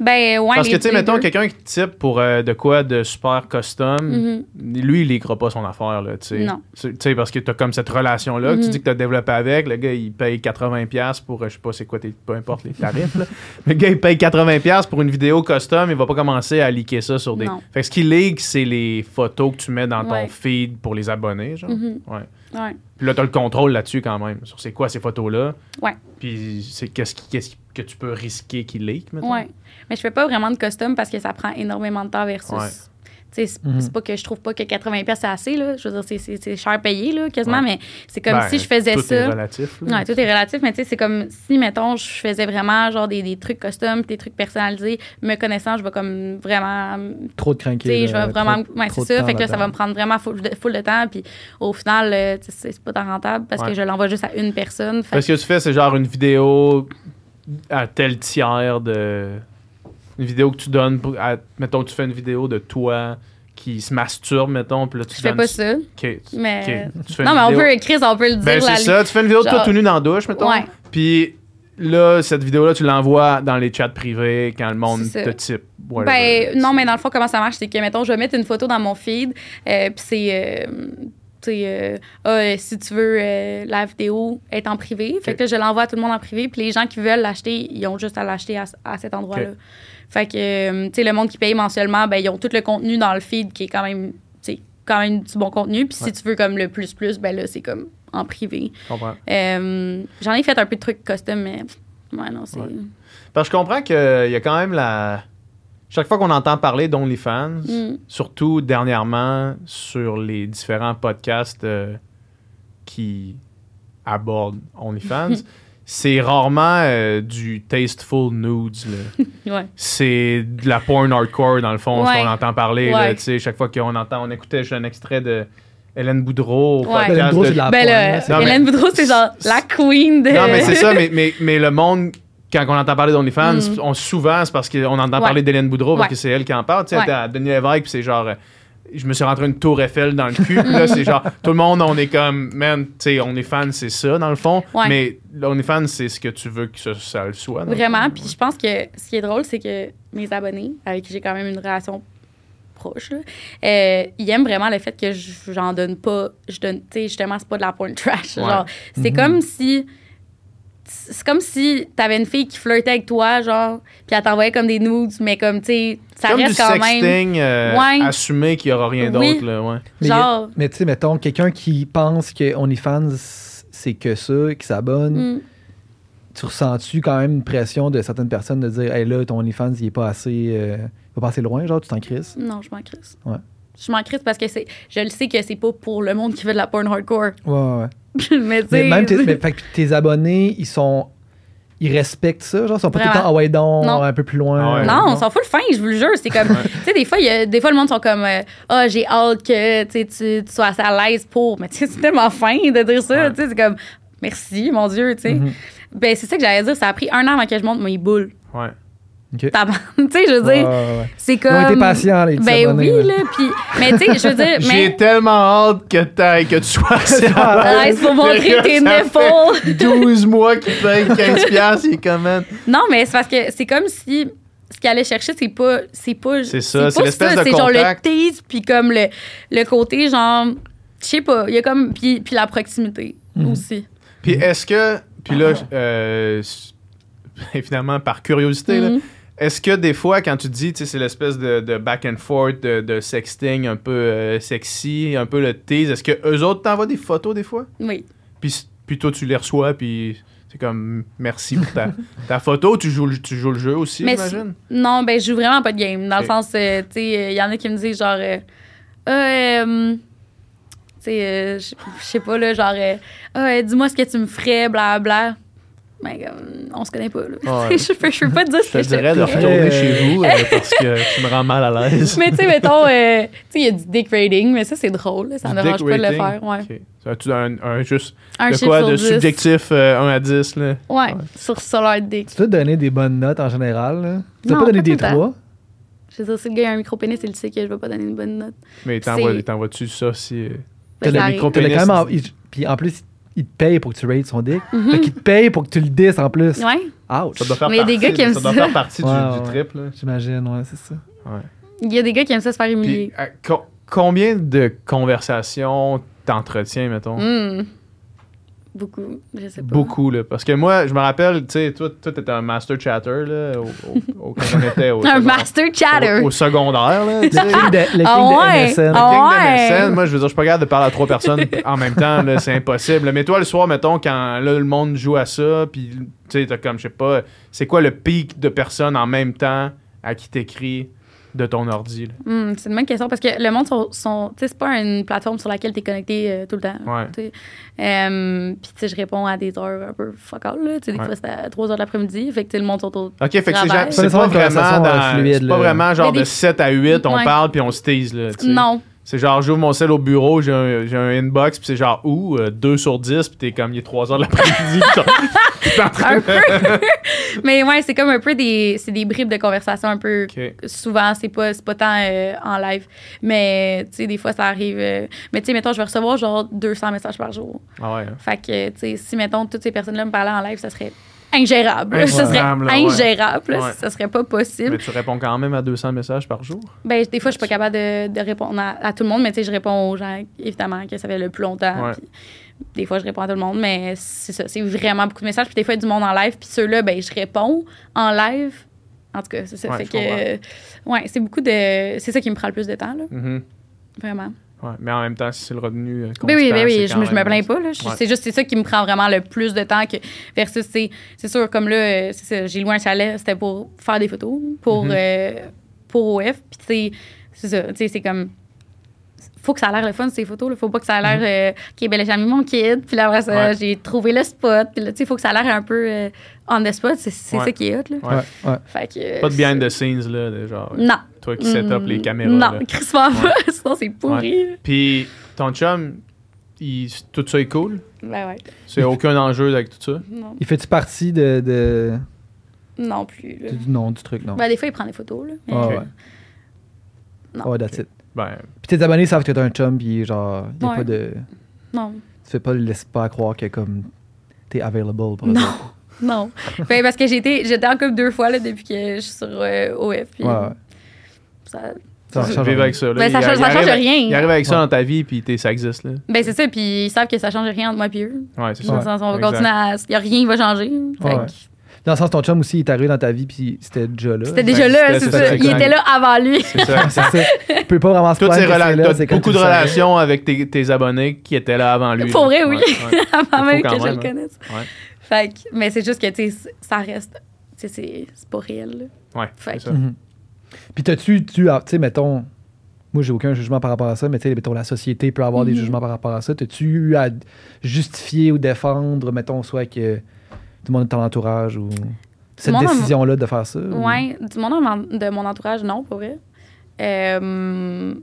Ben, ouais. Parce que, tu sais, mettons, quelqu'un qui type pour euh, de quoi de super custom, Mhm. lui, il liquera pas son affaire, là, tu sais. Non. Tu sais, parce que t'as comme cette relation-là que tu Mhm. dis que t'as développé avec. Le gars, il paye 80$ pour, euh, je sais pas c'est quoi, tes- peu importe les tarifs, là. Le gars, il paye 80$ pour une vidéo custom, il va pas commencer à liker ça sur des... Non. Fait que ce qui leak, c'est les photos que tu mets dans ton Ouais. feed pour les abonnés, genre. Mhm. Ouais. Ouais. Puis là, t'as le contrôle là-dessus quand même, sur c'est quoi ces photos-là. Ouais. Puis c'est qu'est-ce qui- qu'est-ce que tu peux risquer qu'il leak, mettons? Ouais. Mais je fais pas vraiment de custom parce que ça prend énormément de temps versus. Ouais. C'est Mhm. c'est pas que je trouve pas que 80$ pièces c'est assez, là. Je veux dire, c'est- c'est c'est cher payé, là, quasiment, Ouais. mais c'est comme Ben, si je faisais tout ça. est relatif. là. Ouais, tout est relatif, mais tu sais, c'est comme si, mettons, je faisais vraiment genre des, des trucs custom, des trucs personnalisés. Me connaissant, je vais comme vraiment. Trop de je vais vraiment. trop- Ouais, trop c'est ça. Fait que là, ça va me prendre vraiment full de, full de temps. Puis au final, euh, c'est pas tant rentable parce Ouais. que je l'envoie juste à une personne. Fait Fait que ce que tu fais, c'est genre une vidéo à tel tiers de. Une vidéo que tu donnes. Pour, à- mettons tu fais une vidéo de toi qui se masturbe, mettons, puis là tu je fais pas ça. Ok, Mais. ok, tu fais Non, mais on vidéo- peut, Chris, on peut le dire. Ben, c'est ça, tu fais une vidéo de toi tout nu dans la douche, mettons. Ouais. Puis là, cette vidéo-là, tu l'envoies dans les chats privés quand le monde te type. whatever. Ben, non, mais dans le fond, comment ça marche, c'est que, mettons, je vais mettre une photo dans mon feed, euh, puis c'est. euh, euh, ah, euh, si tu veux, euh, la vidéo est en privé. Fait que là, je l'envoie à tout le monde en privé. Puis les gens qui veulent l'acheter, ils ont juste à l'acheter à, à cet endroit-là. Fait que, tu sais, le monde qui paye mensuellement, ben, ils ont tout le contenu dans le feed qui est quand même, tu quand même du bon contenu. Puis Ouais. si tu veux comme le plus-plus, ben là, c'est comme en privé. Euh, J'en ai fait un peu de trucs custom, mais. Ouais, non, c'est. Ouais. Parce que je comprends qu'il y a quand même la. Chaque fois qu'on entend parler d'OnlyFans, Mm. surtout dernièrement sur les différents podcasts euh, qui abordent OnlyFans, c'est rarement euh, du tasteful nudes. là. Ouais. C'est de la porn hardcore, dans le fond, ce qu'on entend parler. Ouais. chaque fois qu'on entend, on écoutait un extrait de Hélène Boudreau Ouais. Hélène Boudreau, de- c'est Ben Hélène Boudreau, genre la queen de. Non, mais c'est ça, mais, mais, mais le monde, quand on entend parler d'OnlyFans, Mm. on, souvent, c'est parce qu'on entend Ouais. parler d'Hélène Boudreau, parce Ouais. que c'est elle qui en parle. Tu sais, Ouais. elle était à Denis Lévesque, puis c'est genre. euh, Je me suis rentré une tour Eiffel dans le cul. là, c'est genre, tout le monde, on est comme, man, tu sais, OnlyFans, c'est ça, dans le fond. Ouais. Mais l'OnlyFans, c'est ce que tu veux que ça, ça le soit. Vraiment. Puis je pense que ce qui est drôle, c'est que mes abonnés, avec qui j'ai quand même une relation proche, là, euh, ils aiment vraiment le fait que je- j'en donne pas. Je donne, tu sais, justement, c'est pas de la porn trash. Ouais. Genre, c'est Mhm. comme si. C'est comme si t'avais une fille qui flirtait avec toi, genre, puis elle t'envoyait comme des nudes, mais comme, tu sais, ça comme du reste quand même. sexting euh, Ouais. assumé qu'il n'y aura rien Oui. d'autre. là, ouais. Mais, Genre. mais tu sais, mettons, quelqu'un qui pense que OnlyFans, c'est que ça, qui s'abonne, Mm. tu ressens-tu quand même une pression de certaines personnes de dire, hey là, ton OnlyFans, il est pas assez, euh, il va pas assez loin, genre, tu t'en crises? Non, je m'en crisse. Ouais. Je m'en crisse parce que c'est. Je le sais que c'est pas pour le monde qui veut de la porn hardcore. Ouais, ouais, mais tu Mais sais. même tes, mais, fait tes abonnés, ils sont. Ils respectent ça, genre, ils sont pas tout le temps, ah ouais, donc, Non. un peu plus loin. Ah ouais. Non, on s'en fout le fin, je vous le jure. C'est comme, tu sais, des fois, il y a- des fois, le monde sont comme, euh, ah, j'ai hâte que tu, sais, tu sois assez à l'aise pour. Mais tu sais, c'est tellement fin de dire ça. Ouais. Tu sais, c'est comme, merci, mon Dieu, tu sais. Mhm. Ben, c'est ça que j'allais dire. Ça a pris un an avant que je monte mes boules. Ouais. Ok. tabarnak. tu sais, je veux dire, ouais, ouais. c'est Ils ont comme. été patients, les Ben abonnés, oui, là. là. Puis, mais tu sais, je veux dire, mais. J'ai tellement hâte que, que tu sois Ah, Ouais, c'est pour montrer tes nipples. 12 mois qu'il paye 15 piastres, il est comme man. Non, mais c'est parce que c'est comme si ce qu'il allait chercher, c'est pas. C'est pas. C'est ça, c'est pas l'espèce de C'est genre le contact. tease, puis comme le, le côté, genre. Je sais pas. Il y a comme. Puis, puis la proximité Mhm. aussi. Puis est-ce que, puis là, euh, finalement par curiosité, là, Mhm. Est-ce que des fois quand tu dis, tu sais, c'est l'espèce de, de back and forth, de, de sexting un peu euh, sexy, un peu le tease, est-ce que eux autres t'envoient des photos des fois? Oui. Puis, puis toi tu les reçois, puis c'est comme merci pour ta, ta photo, tu joues, le- tu joues le jeu aussi, j'imagine? Non, ben, je joue vraiment pas de game. Dans le sens, euh, tu sais, il y en a qui me disent genre. euh, Ah, euh, tu sais, euh, je sais pas, là, genre. euh, Ah, dis-moi ce que tu me ferais, blablabla. Ben, comme, on se connaît pas, là. Ouais. je, peux, je peux pas te dire ce Je que je te dirais de retourner Euh, chez vous euh, parce que tu me rends mal à l'aise. Mais tu sais, mettons, euh, tu sais, il y a du dick rating, mais ça, c'est drôle. là, Ça ne dérange pas de le faire. Ouais. Ok. Ça a-tu un, un juste Un de chiffre quoi? sur de 10. subjectif euh, 1 à 10 là? Ouais, sur, sur leur dick. Tu te donner des bonnes notes en général. Là. Tu Non, pas donner pas des tout le temps. 3. Je dire, si le gars a un micro-pénis, il sait que je vais pas donner une bonne note. Mais t'envoies-tu ça si. euh, Ben, T'as le micro. T'as Pénis. Puis en plus, il te paye pour que tu rates son dick. Mhm. Fait qu'il te paye pour que tu le dises en plus. Ouais. Ouch. Ça doit faire Mais il y a des partie, gars qui aiment ça. doit ça. faire partie du, Ouais, du ouais. trip. Là. J'imagine, ouais, c'est ça. Il y a des gars qui aiment ça se faire Puis, humilier. à co- combien de conversations t'entretiens, mettons? Hmm. Beaucoup, je sais pas. Beaucoup, là. Parce que moi, je me rappelle, tu sais, toi, toi, t'étais un master chatter, là, au, quand on était au, Un secondaire- master chatter. au, au secondaire, là, tu sais. Le king de, le king ouais? MSN. De ouais. MSN, moi, je veux dire, je suis pas capable de parler à trois personnes en même temps, là, c'est impossible. Mais toi, le soir, mettons, quand là, le monde joue à ça, puis tu sais, t'as comme, je sais pas, c'est quoi le pic de personnes en même temps à qui t'écris? De ton ordi? là? Hmm, c'est une bonne question parce que le monde, sont, sont- tu sais, c'est pas une plateforme sur laquelle tu es connecté euh, tout le temps. Euh, Puis, tu sais, je réponds à des heures un peu fuck all, là. Tu sais, des Ouais. fois, c'est à 3 heures de l'après-midi. Fait que, le monde sont au. Ok, fait que c'est, pas vraiment, dans- euh, fluide, pas vraiment genre des- de 7 à 8, on Ouais. parle puis on se tease, là. Non. C'est genre, j'ouvre mon sel au bureau, j'ai un, j'ai un inbox, puis c'est genre, ouh, 2 sur 10, puis t'es comme, il est 3 heures de l'après-midi. t'es en train Un de- peu. Mais ouais, c'est comme un peu des. C'est des bribes de conversation un peu. Ok. Souvent, c'est pas, c'est pas tant euh, en live. Mais, tu sais, des fois, ça arrive. euh, mais, tu sais, mettons, je vais recevoir genre 200 messages par jour. Ah ouais. hein. Fait que, tu sais, si, mettons, toutes ces personnes-là me parlaient en live, ça serait ingérable. Ça serait Ingérable, ouais. ingérable. Ça serait pas possible. Mais tu réponds quand même à 200 messages par jour? Ben, des fois, je suis pas capable de, de répondre à, à tout le monde, mais tu sais, je réponds aux gens, évidemment, que ça fait le plus longtemps. Ouais. des fois, je réponds à tout le monde, mais c'est ça, c'est vraiment beaucoup de messages. Puis des fois, il y a du monde en live, puis ceux-là, ben, je réponds en live. En tout cas, c'est ça. Ouais, fait que. Ouais, c'est beaucoup de. C'est ça qui me prend le plus de temps, là. Mhm. Vraiment. Ouais, mais en même temps, si c'est le revenu. euh, Ben oui, constant, ben oui, je, je me plains pas. Ouais. C'est juste c'est ça qui me prend vraiment le plus de temps que versus c'est sûr comme là euh, j'ai loué un chalet, c'était pour faire des photos pour Mhm. euh, pour OF puis c'est ça, c'est comme faut que ça a l'air le fun ces photos là, faut pas que ça a l'air euh, OK ben là, j'ai mis mon kid puis là après ça Mhm. Ouais. j'ai trouvé le spot puis là tu sais faut que ça a l'air un peu euh, on the spot, c'est c'est Ouais. ça qui est hot là. Ouais. Fait que euh, Pas de behind the scenes, là, de genre. Non. Toi qui set up Mm, les caméras. Non, pas, sinon c'est pourri. Puis ton chum, il- tout ça est cool? Ben ouais. C'est aucun enjeu avec tout ça? Non, Il fait-tu partie de, de- non plus. là. du nom du truc, non? Ben, des fois, il prend des photos, là. mais- Ah Ok. ouais. Non. Ouais, that's it. Ben, Puis tes abonnés savent que t'as un chum, puis genre, y a Ouais. pas de. Non. Tu fais pas le laisse pas croire que comme t'es available pour Non. Non. ben, parce que j'étais en couple deux fois, là, depuis que je suis sur euh, OF. puis Ouais, ça- Ça change rien. avec ça. Là. Ben, ça change- il ça arrive- change rien. Il arrive avec ça Ouais. dans ta vie, puis t'es- ça existe. Là. Ben, c'est ça, puis ils savent que ça change rien entre moi et eux. Ouais, c'est Dans le ça. sens, on va Exact. continuer à. Il n'y a rien qui va changer. Fait Ouais. Dans le sens, ton chum aussi, il est arrivé dans ta vie, puis c'était déjà là. C'était Ben, déjà là, c'était- c'est ça. Il était là avant lui. C'est ça. C'est ça. Tu peux pas vraiment se Toutes ces que c'est rela- là, t'as c'est quand beaucoup de relations avec tes, abonnés qui étaient là avant lui. Pour là. vrai, oui. Avant même que je le hein. connaisse. Fait que, mais c'est juste que, tu sais, ça reste. Tu sais, c'est c'est pas réel, là. Ouais, Fait c'est ça. Mhm. Puis t'as-tu, tu, tu sais, mettons, moi j'ai aucun jugement par rapport à ça, mais tu sais, mettons, la société peut avoir des Mhm. jugements par rapport à ça. T'as-tu eu à justifier ou défendre, mettons, soit que le monde de ton entourage ou cette en- décision-là de faire ça? ou- Ouais, du monde en- de mon entourage, non, pour vrai. Euh,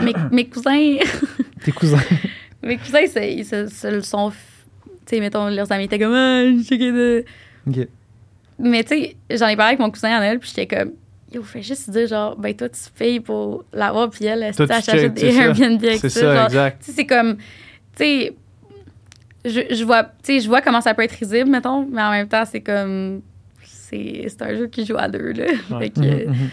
mes, mes cousins, Tes cousins. mes cousins, c'est- ils se, se le sont. Tu sais, mettons, leurs amis étaient comme, ah, de- Ok. mais tu sais, j'en ai parlé avec mon cousin à Noël, puis j'étais comme, yo, fais juste dire, genre, ben toi, tu payes pour l'avoir, puis elle, elle, elle check, c'est des. Airbnb avec C'est ça. ça, genre, exact. tu sais, c'est comme, tu sais, je, je vois, tu sais, je vois comment ça peut être risible, mettons, mais en même temps, c'est comme, c'est c'est un jeu qui joue à deux, là. Ouais. Fait que, Mhm, mhm.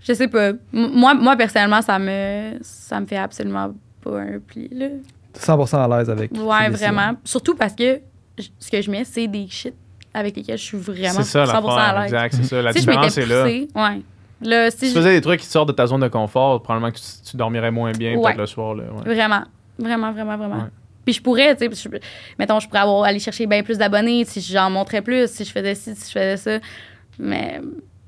je sais pas. M- Moi, moi, personnellement, ça me, ça me fait absolument pas un pli, là. 100% à l'aise avec. Ouais, décisions. vraiment. Surtout parce que ce que je mets, c'est des shit avec lesquels je suis vraiment C'est ça 100% l'affaire, à l'aise. exact, c'est ça. La si je différence est là. ouais. Là, si Si tu je- faisais des trucs qui te sortent de ta zone de confort, probablement que tu, tu dormirais moins bien Ouais. peut-être le soir. Là, ouais. Vraiment, vraiment, vraiment, vraiment. Ouais. Puis je pourrais, tu sais, mettons, je pourrais avoir, aller chercher bien plus d'abonnés si j'en montrais plus, si je faisais ci, si je faisais ça. Mais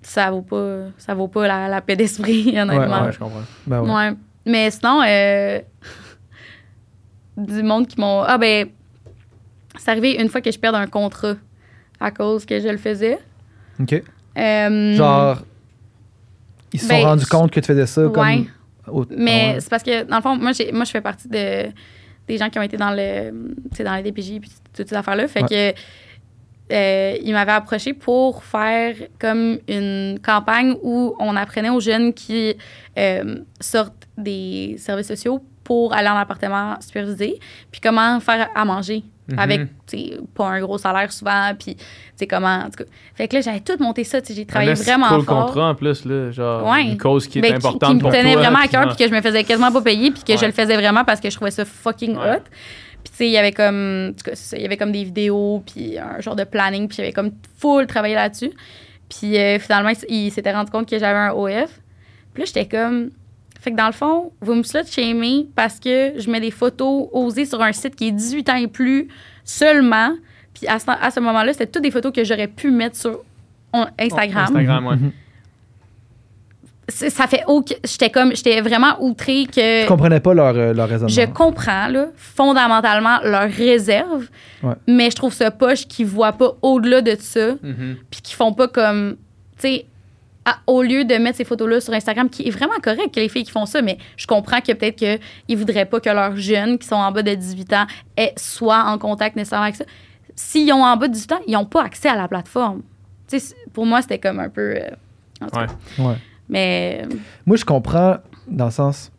ça vaut pas, ça vaut pas la, la paix d'esprit, honnêtement. Ouais, je comprends. Ben ouais. Ouais. Mais sinon, euh, du monde qui m'ont. Ah, ben, c'est arrivé une fois que je perde un contrat à cause que je le faisais. OK. Euh, Genre, ils se sont Ben, rendus compte que tu faisais ça ouais. comme. au- Mais ouais. c'est parce que, dans le fond, moi, j'ai, moi je fais partie de, des gens qui ont été dans le, dans les DPJ puis toutes ces affaires-là. Fait que euh, ils m'avaient approché pour faire comme une campagne où on apprenait aux jeunes qui euh, sortent des services sociaux pour aller en appartement supervisé, puis comment faire à manger Mhm. avec, tu sais, pas un gros salaire souvent, puis, tu comment, en tout cas. Fait que là, j'avais tout monté ça, j'ai travaillé esti vraiment cool fort. contrat en plus, là, genre Ouais. une cause qui est Ben, qui- importante qui, me pour tenait toi. vraiment à cœur, puis- que je me faisais quasiment pas payer, puis que je le faisais vraiment parce que je trouvais ça fucking Ouais. hot. Puis tu sais, il y avait comme, en tout cas, c'est ça, il y avait comme des vidéos, puis un genre de planning, puis avait comme full travaillé là-dessus. Puis euh, finalement, il, il s'était rendu compte que j'avais un OF. Puis là, j'étais comme, fait que dans le fond, vous me slut shamez parce que je mets des photos osées sur un site qui est 18 ans et plus seulement. Puis à ce, à ce moment-là, c'était toutes des photos que j'aurais pu mettre sur Instagram Instagram, ouais. Mhm. ça fait aucun. J'étais comme. J'étais vraiment outrée que. Je comprenais pas leur, euh, leur raisonnement. Je comprends, là, fondamentalement, leur réserve, Ouais. mais je trouve ça poche qu'ils voient pas au-delà de ça, Mhm. puis qu'ils font pas comme. Tu sais, à- au lieu de mettre ces photos-là sur Instagram, qui est vraiment correct que les filles qui font ça, mais je comprends que peut-être qu'ils voudraient pas que leurs jeunes qui sont en bas de 18 ans aient, soient en contact nécessairement avec ça. S'ils ont en bas de 18 ans, ils n'ont pas accès à la plateforme. Tu sais, pour moi, c'était comme un peu. euh. Ouais. Ouais. Mais. Moi, je comprends dans le sens.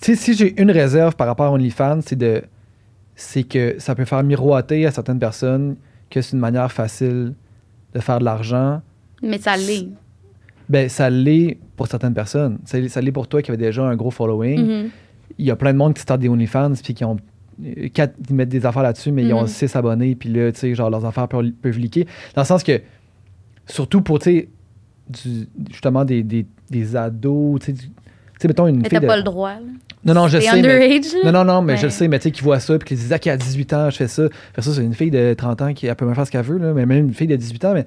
Tu sais, si j'ai une réserve par rapport à OnlyFans, c'est de. C'est que ça peut faire miroiter à certaines personnes que c'est une manière facile de faire de l'argent. Mais ça l'est. Ben, ça l'est pour certaines personnes. Ça l'est ça l'est pour toi qui avait déjà un gros following. Mhm. Il y a plein de monde qui startent des OnlyFans puis qui ont. euh, Quatre, ils mettent des affaires là-dessus, mais ils ont Mhm. 6 abonnés, puis là, tu sais, genre, leurs affaires peuvent, peuvent leaker. Dans le sens que, surtout pour, tu sais, du- justement, des, des, des ados, tu sais, mettons une Mais fille. t'as de- pas le droit. là. Non, non, je sais. Mais... underage. Non, non, non, mais Ouais. je le sais, mais tu sais, qui voit ça, puis qui disent, ah, qui a 18 ans, je fais ça. Fait ça, c'est une fille de 30 ans qui elle peut même faire ce qu'elle veut, là, mais même une fille de 18 ans, mais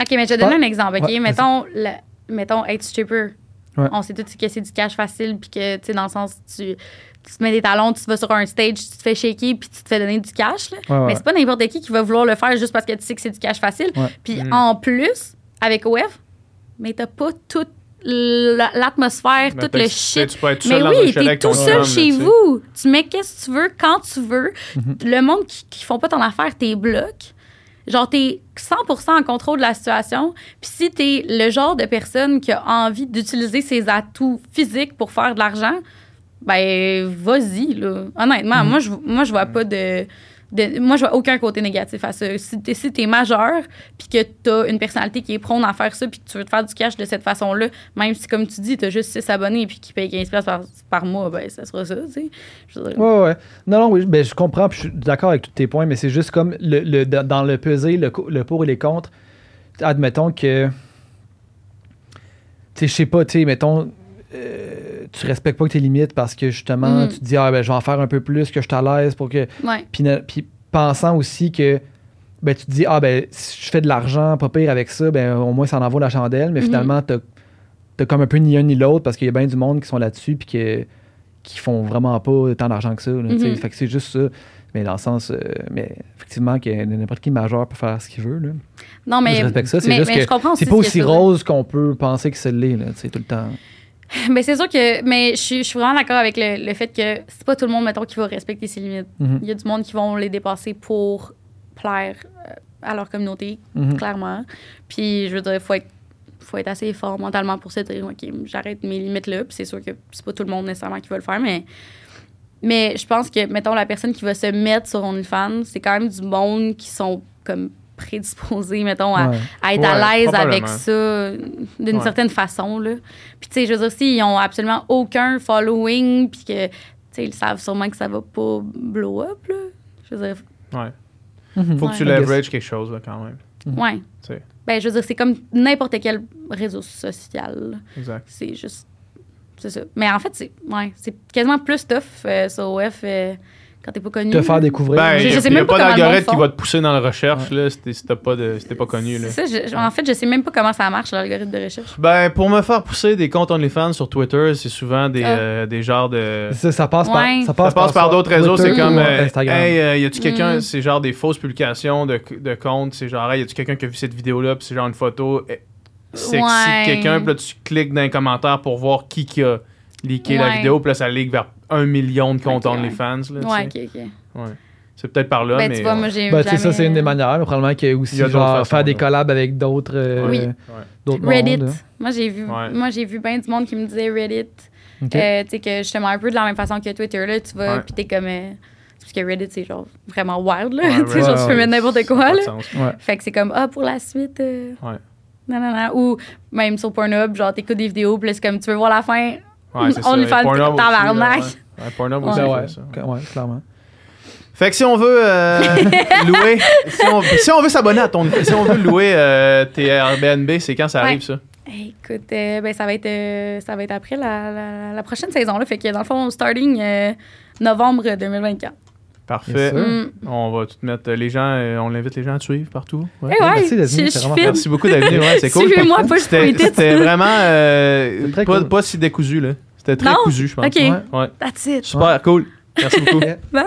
OK, mais je vais te donner un exemple, OK? Ouais, mettons, la- mettons, être stripper. Ouais. On sait tous que c'est du cash facile, puis que, tu sais, dans le sens, tu, tu te mets des talons, tu vas sur un stage, tu te fais shaker, puis tu te fais donner du cash, là. Ouais, ouais. Mais c'est pas n'importe qui qui va vouloir le faire juste parce que tu sais que c'est du cash facile. Puis Mhm. en plus, avec OF, mais t'as pas toute la- l'atmosphère, tout le shit. Tu peux être Mais oui, t'es tout seul chez là, tu sais. vous. Tu mets qu'est-ce que tu veux, quand tu veux. Mhm. Le monde qui, qui font pas ton affaire, t'es bloques. Genre, t'es 100% en contrôle de la situation. Puis si t'es le genre de personne qui a envie d'utiliser ses atouts physiques pour faire de l'argent, ben, vas-y, là. Honnêtement, Mhm. moi, je moi, je vois pas de, Moi, je vois aucun côté négatif à ça. Si t'es, si majeur, puis que t'as une personnalité qui est prône à faire ça, puis que tu veux te faire du cash de cette façon-là, même si, comme tu dis, t'as juste 6 abonnés, puis qui payent 15$ piastres par, par mois, ben, ça sera ça, tu sais. Ouais, ouais. Non, non, oui, ben, je comprends, puis je suis d'accord avec tous tes points, mais c'est juste comme le, le- dans le peser, le pour et les contre. Admettons que. Tu sais, je sais pas, tu sais, mettons. euh, tu respectes pas tes limites parce que justement, Mhm. tu te dis, ah, ben, je vais en faire un peu plus, que je suis à l'aise pour que. Ouais. Puis, pensant aussi que. Ben, tu te dis, ah, ben, si je fais de l'argent, pas pire avec ça, ben, au moins, ça en vaut la chandelle. Mais Mhm. finalement, t'as as comme un peu ni un ni l'autre parce qu'il y a bien du monde qui sont là-dessus, puis que qui font vraiment pas tant d'argent que ça. là. Mhm. Fait que c'est juste ça. Mais dans le sens, euh, mais effectivement, que n'importe qui majeur peut faire ce qu'il veut. Là. Non, mais. je respecte ça. C'est juste mais que c'est pas aussi rose qu'on peut penser que c'est l'est, tout le temps. Ben, c'est sûr que. Mais je suis, je suis vraiment d'accord avec le, le fait que c'est pas tout le monde, mettons, qui va respecter ses limites. Mhm. Il y a du monde qui vont les dépasser pour plaire euh, à leur communauté, Mhm. clairement. Puis, je veux dire, il faut être, faut être assez fort mentalement pour se dire, OK, j'arrête mes limites là. Puis, c'est sûr que c'est pas tout le monde nécessairement qui va le faire, mais. Mais je pense que, mettons, la personne qui va se mettre sur OnlyFans, c'est quand même du monde qui sont comme prédisposés, mettons, à, Ouais. à être Ouais, à l'aise avec ça d'une Ouais. certaine façon. Là. Puis, tu sais, je veux dire, s'ils ont absolument aucun following, puis que, tu sais, ils savent sûrement que ça va pas blow up, là. Je veux dire, Ouais. Mhm. Faut que tu Ouais. leverages quelque chose, là, quand même. ouais. Tu sais. Ben, je veux dire, c'est comme n'importe quel réseau social. là. Exact. C'est juste. C'est ça. Mais en fait, c'est ouais, c'est quasiment plus tough euh, sur OF euh, quand t'es pas connu. Te faire découvrir. Ben, Je- il je sais n'y a, pas d'algorithme qui va te pousser dans la recherche, là, si t'es si t'as pas, de- si t'es pas connu, là. Ça, je- en fait, je sais même pas comment ça marche, l'algorithme de recherche. Ben, pour me faire pousser des comptes OnlyFans sur Twitter, c'est souvent des, Ah. euh, des genres de... Ça, ça passe Ouais. par, ça Ça passe par d'autres réseaux, c'est comme euh, Instagram. Hey, euh, y a-tu quelqu'un, Mm. c'est genre des fausses publications de, de comptes, c'est genre hey, y a-tu quelqu'un qui a vu cette vidéo-là, puis c'est genre une photo eh, sexy Ouais. de quelqu'un, puis là tu cliques dans les commentaires pour voir qui qui a leaké la Ouais. vidéo, puis là ça leak vers un million de comptes Ok, ouais. OnlyFans. Là, Ouais, sais. ok, ok. Ouais. C'est peut-être par là, Ben, mais. tu vois, moi, j'ai. Ben, ça, c'est une des manières. mais Probablement qu'il y a aussi Il y a genre, façons, faire des là. collabs avec d'autres euh, Oui. Ouais. d'autres Reddit. mondes. Moi, j'ai vu, Ouais. moi, j'ai vu bien du monde qui me disait Reddit. Ok. Euh, tu sais, que justement, un peu de la même façon que Twitter, là, tu vas, puis t'es comme. euh, parce que Reddit, c'est genre vraiment wild, là. Ouais, tu sais, ouais, genre, tu peux mettre n'importe quoi, là. Fait que c'est comme, ah, pour la suite. euh, Ouais. Non, non, non. Ou même sur Pornhub, genre, t'écoutes des vidéos, puis là, c'est comme, tu veux voir la fin. Ouais, c'est ça. OnlyFans, Et Pornhub aussi, tabarnak. Ouais, Pornhub aussi, fait ça. ouais, clairement. Fait que si on veut euh, louer, si on, si on veut s'abonner à ton, si on veut louer euh, tes Airbnb, c'est quand ça Ouais. arrive ça? Écoute, euh, ben, ça va être, euh, ça va être après la, la, la prochaine saison, là. Fait que dans le fond, starting euh, novembre 2024. Parfait. Mm. On va tout mettre les gens, euh, on invite les gens à te suivre partout. Ouais. Eh ouais, merci d'être je. Merci beaucoup d'être venu, ouais, c'est cool. Suivez-moi, pas je C'était vraiment euh, pas, cool. pas si décousu là. C'était très Non? cousu, je pense. OK, Ouais. Ouais. that's it. Super cool. Merci beaucoup. Bye.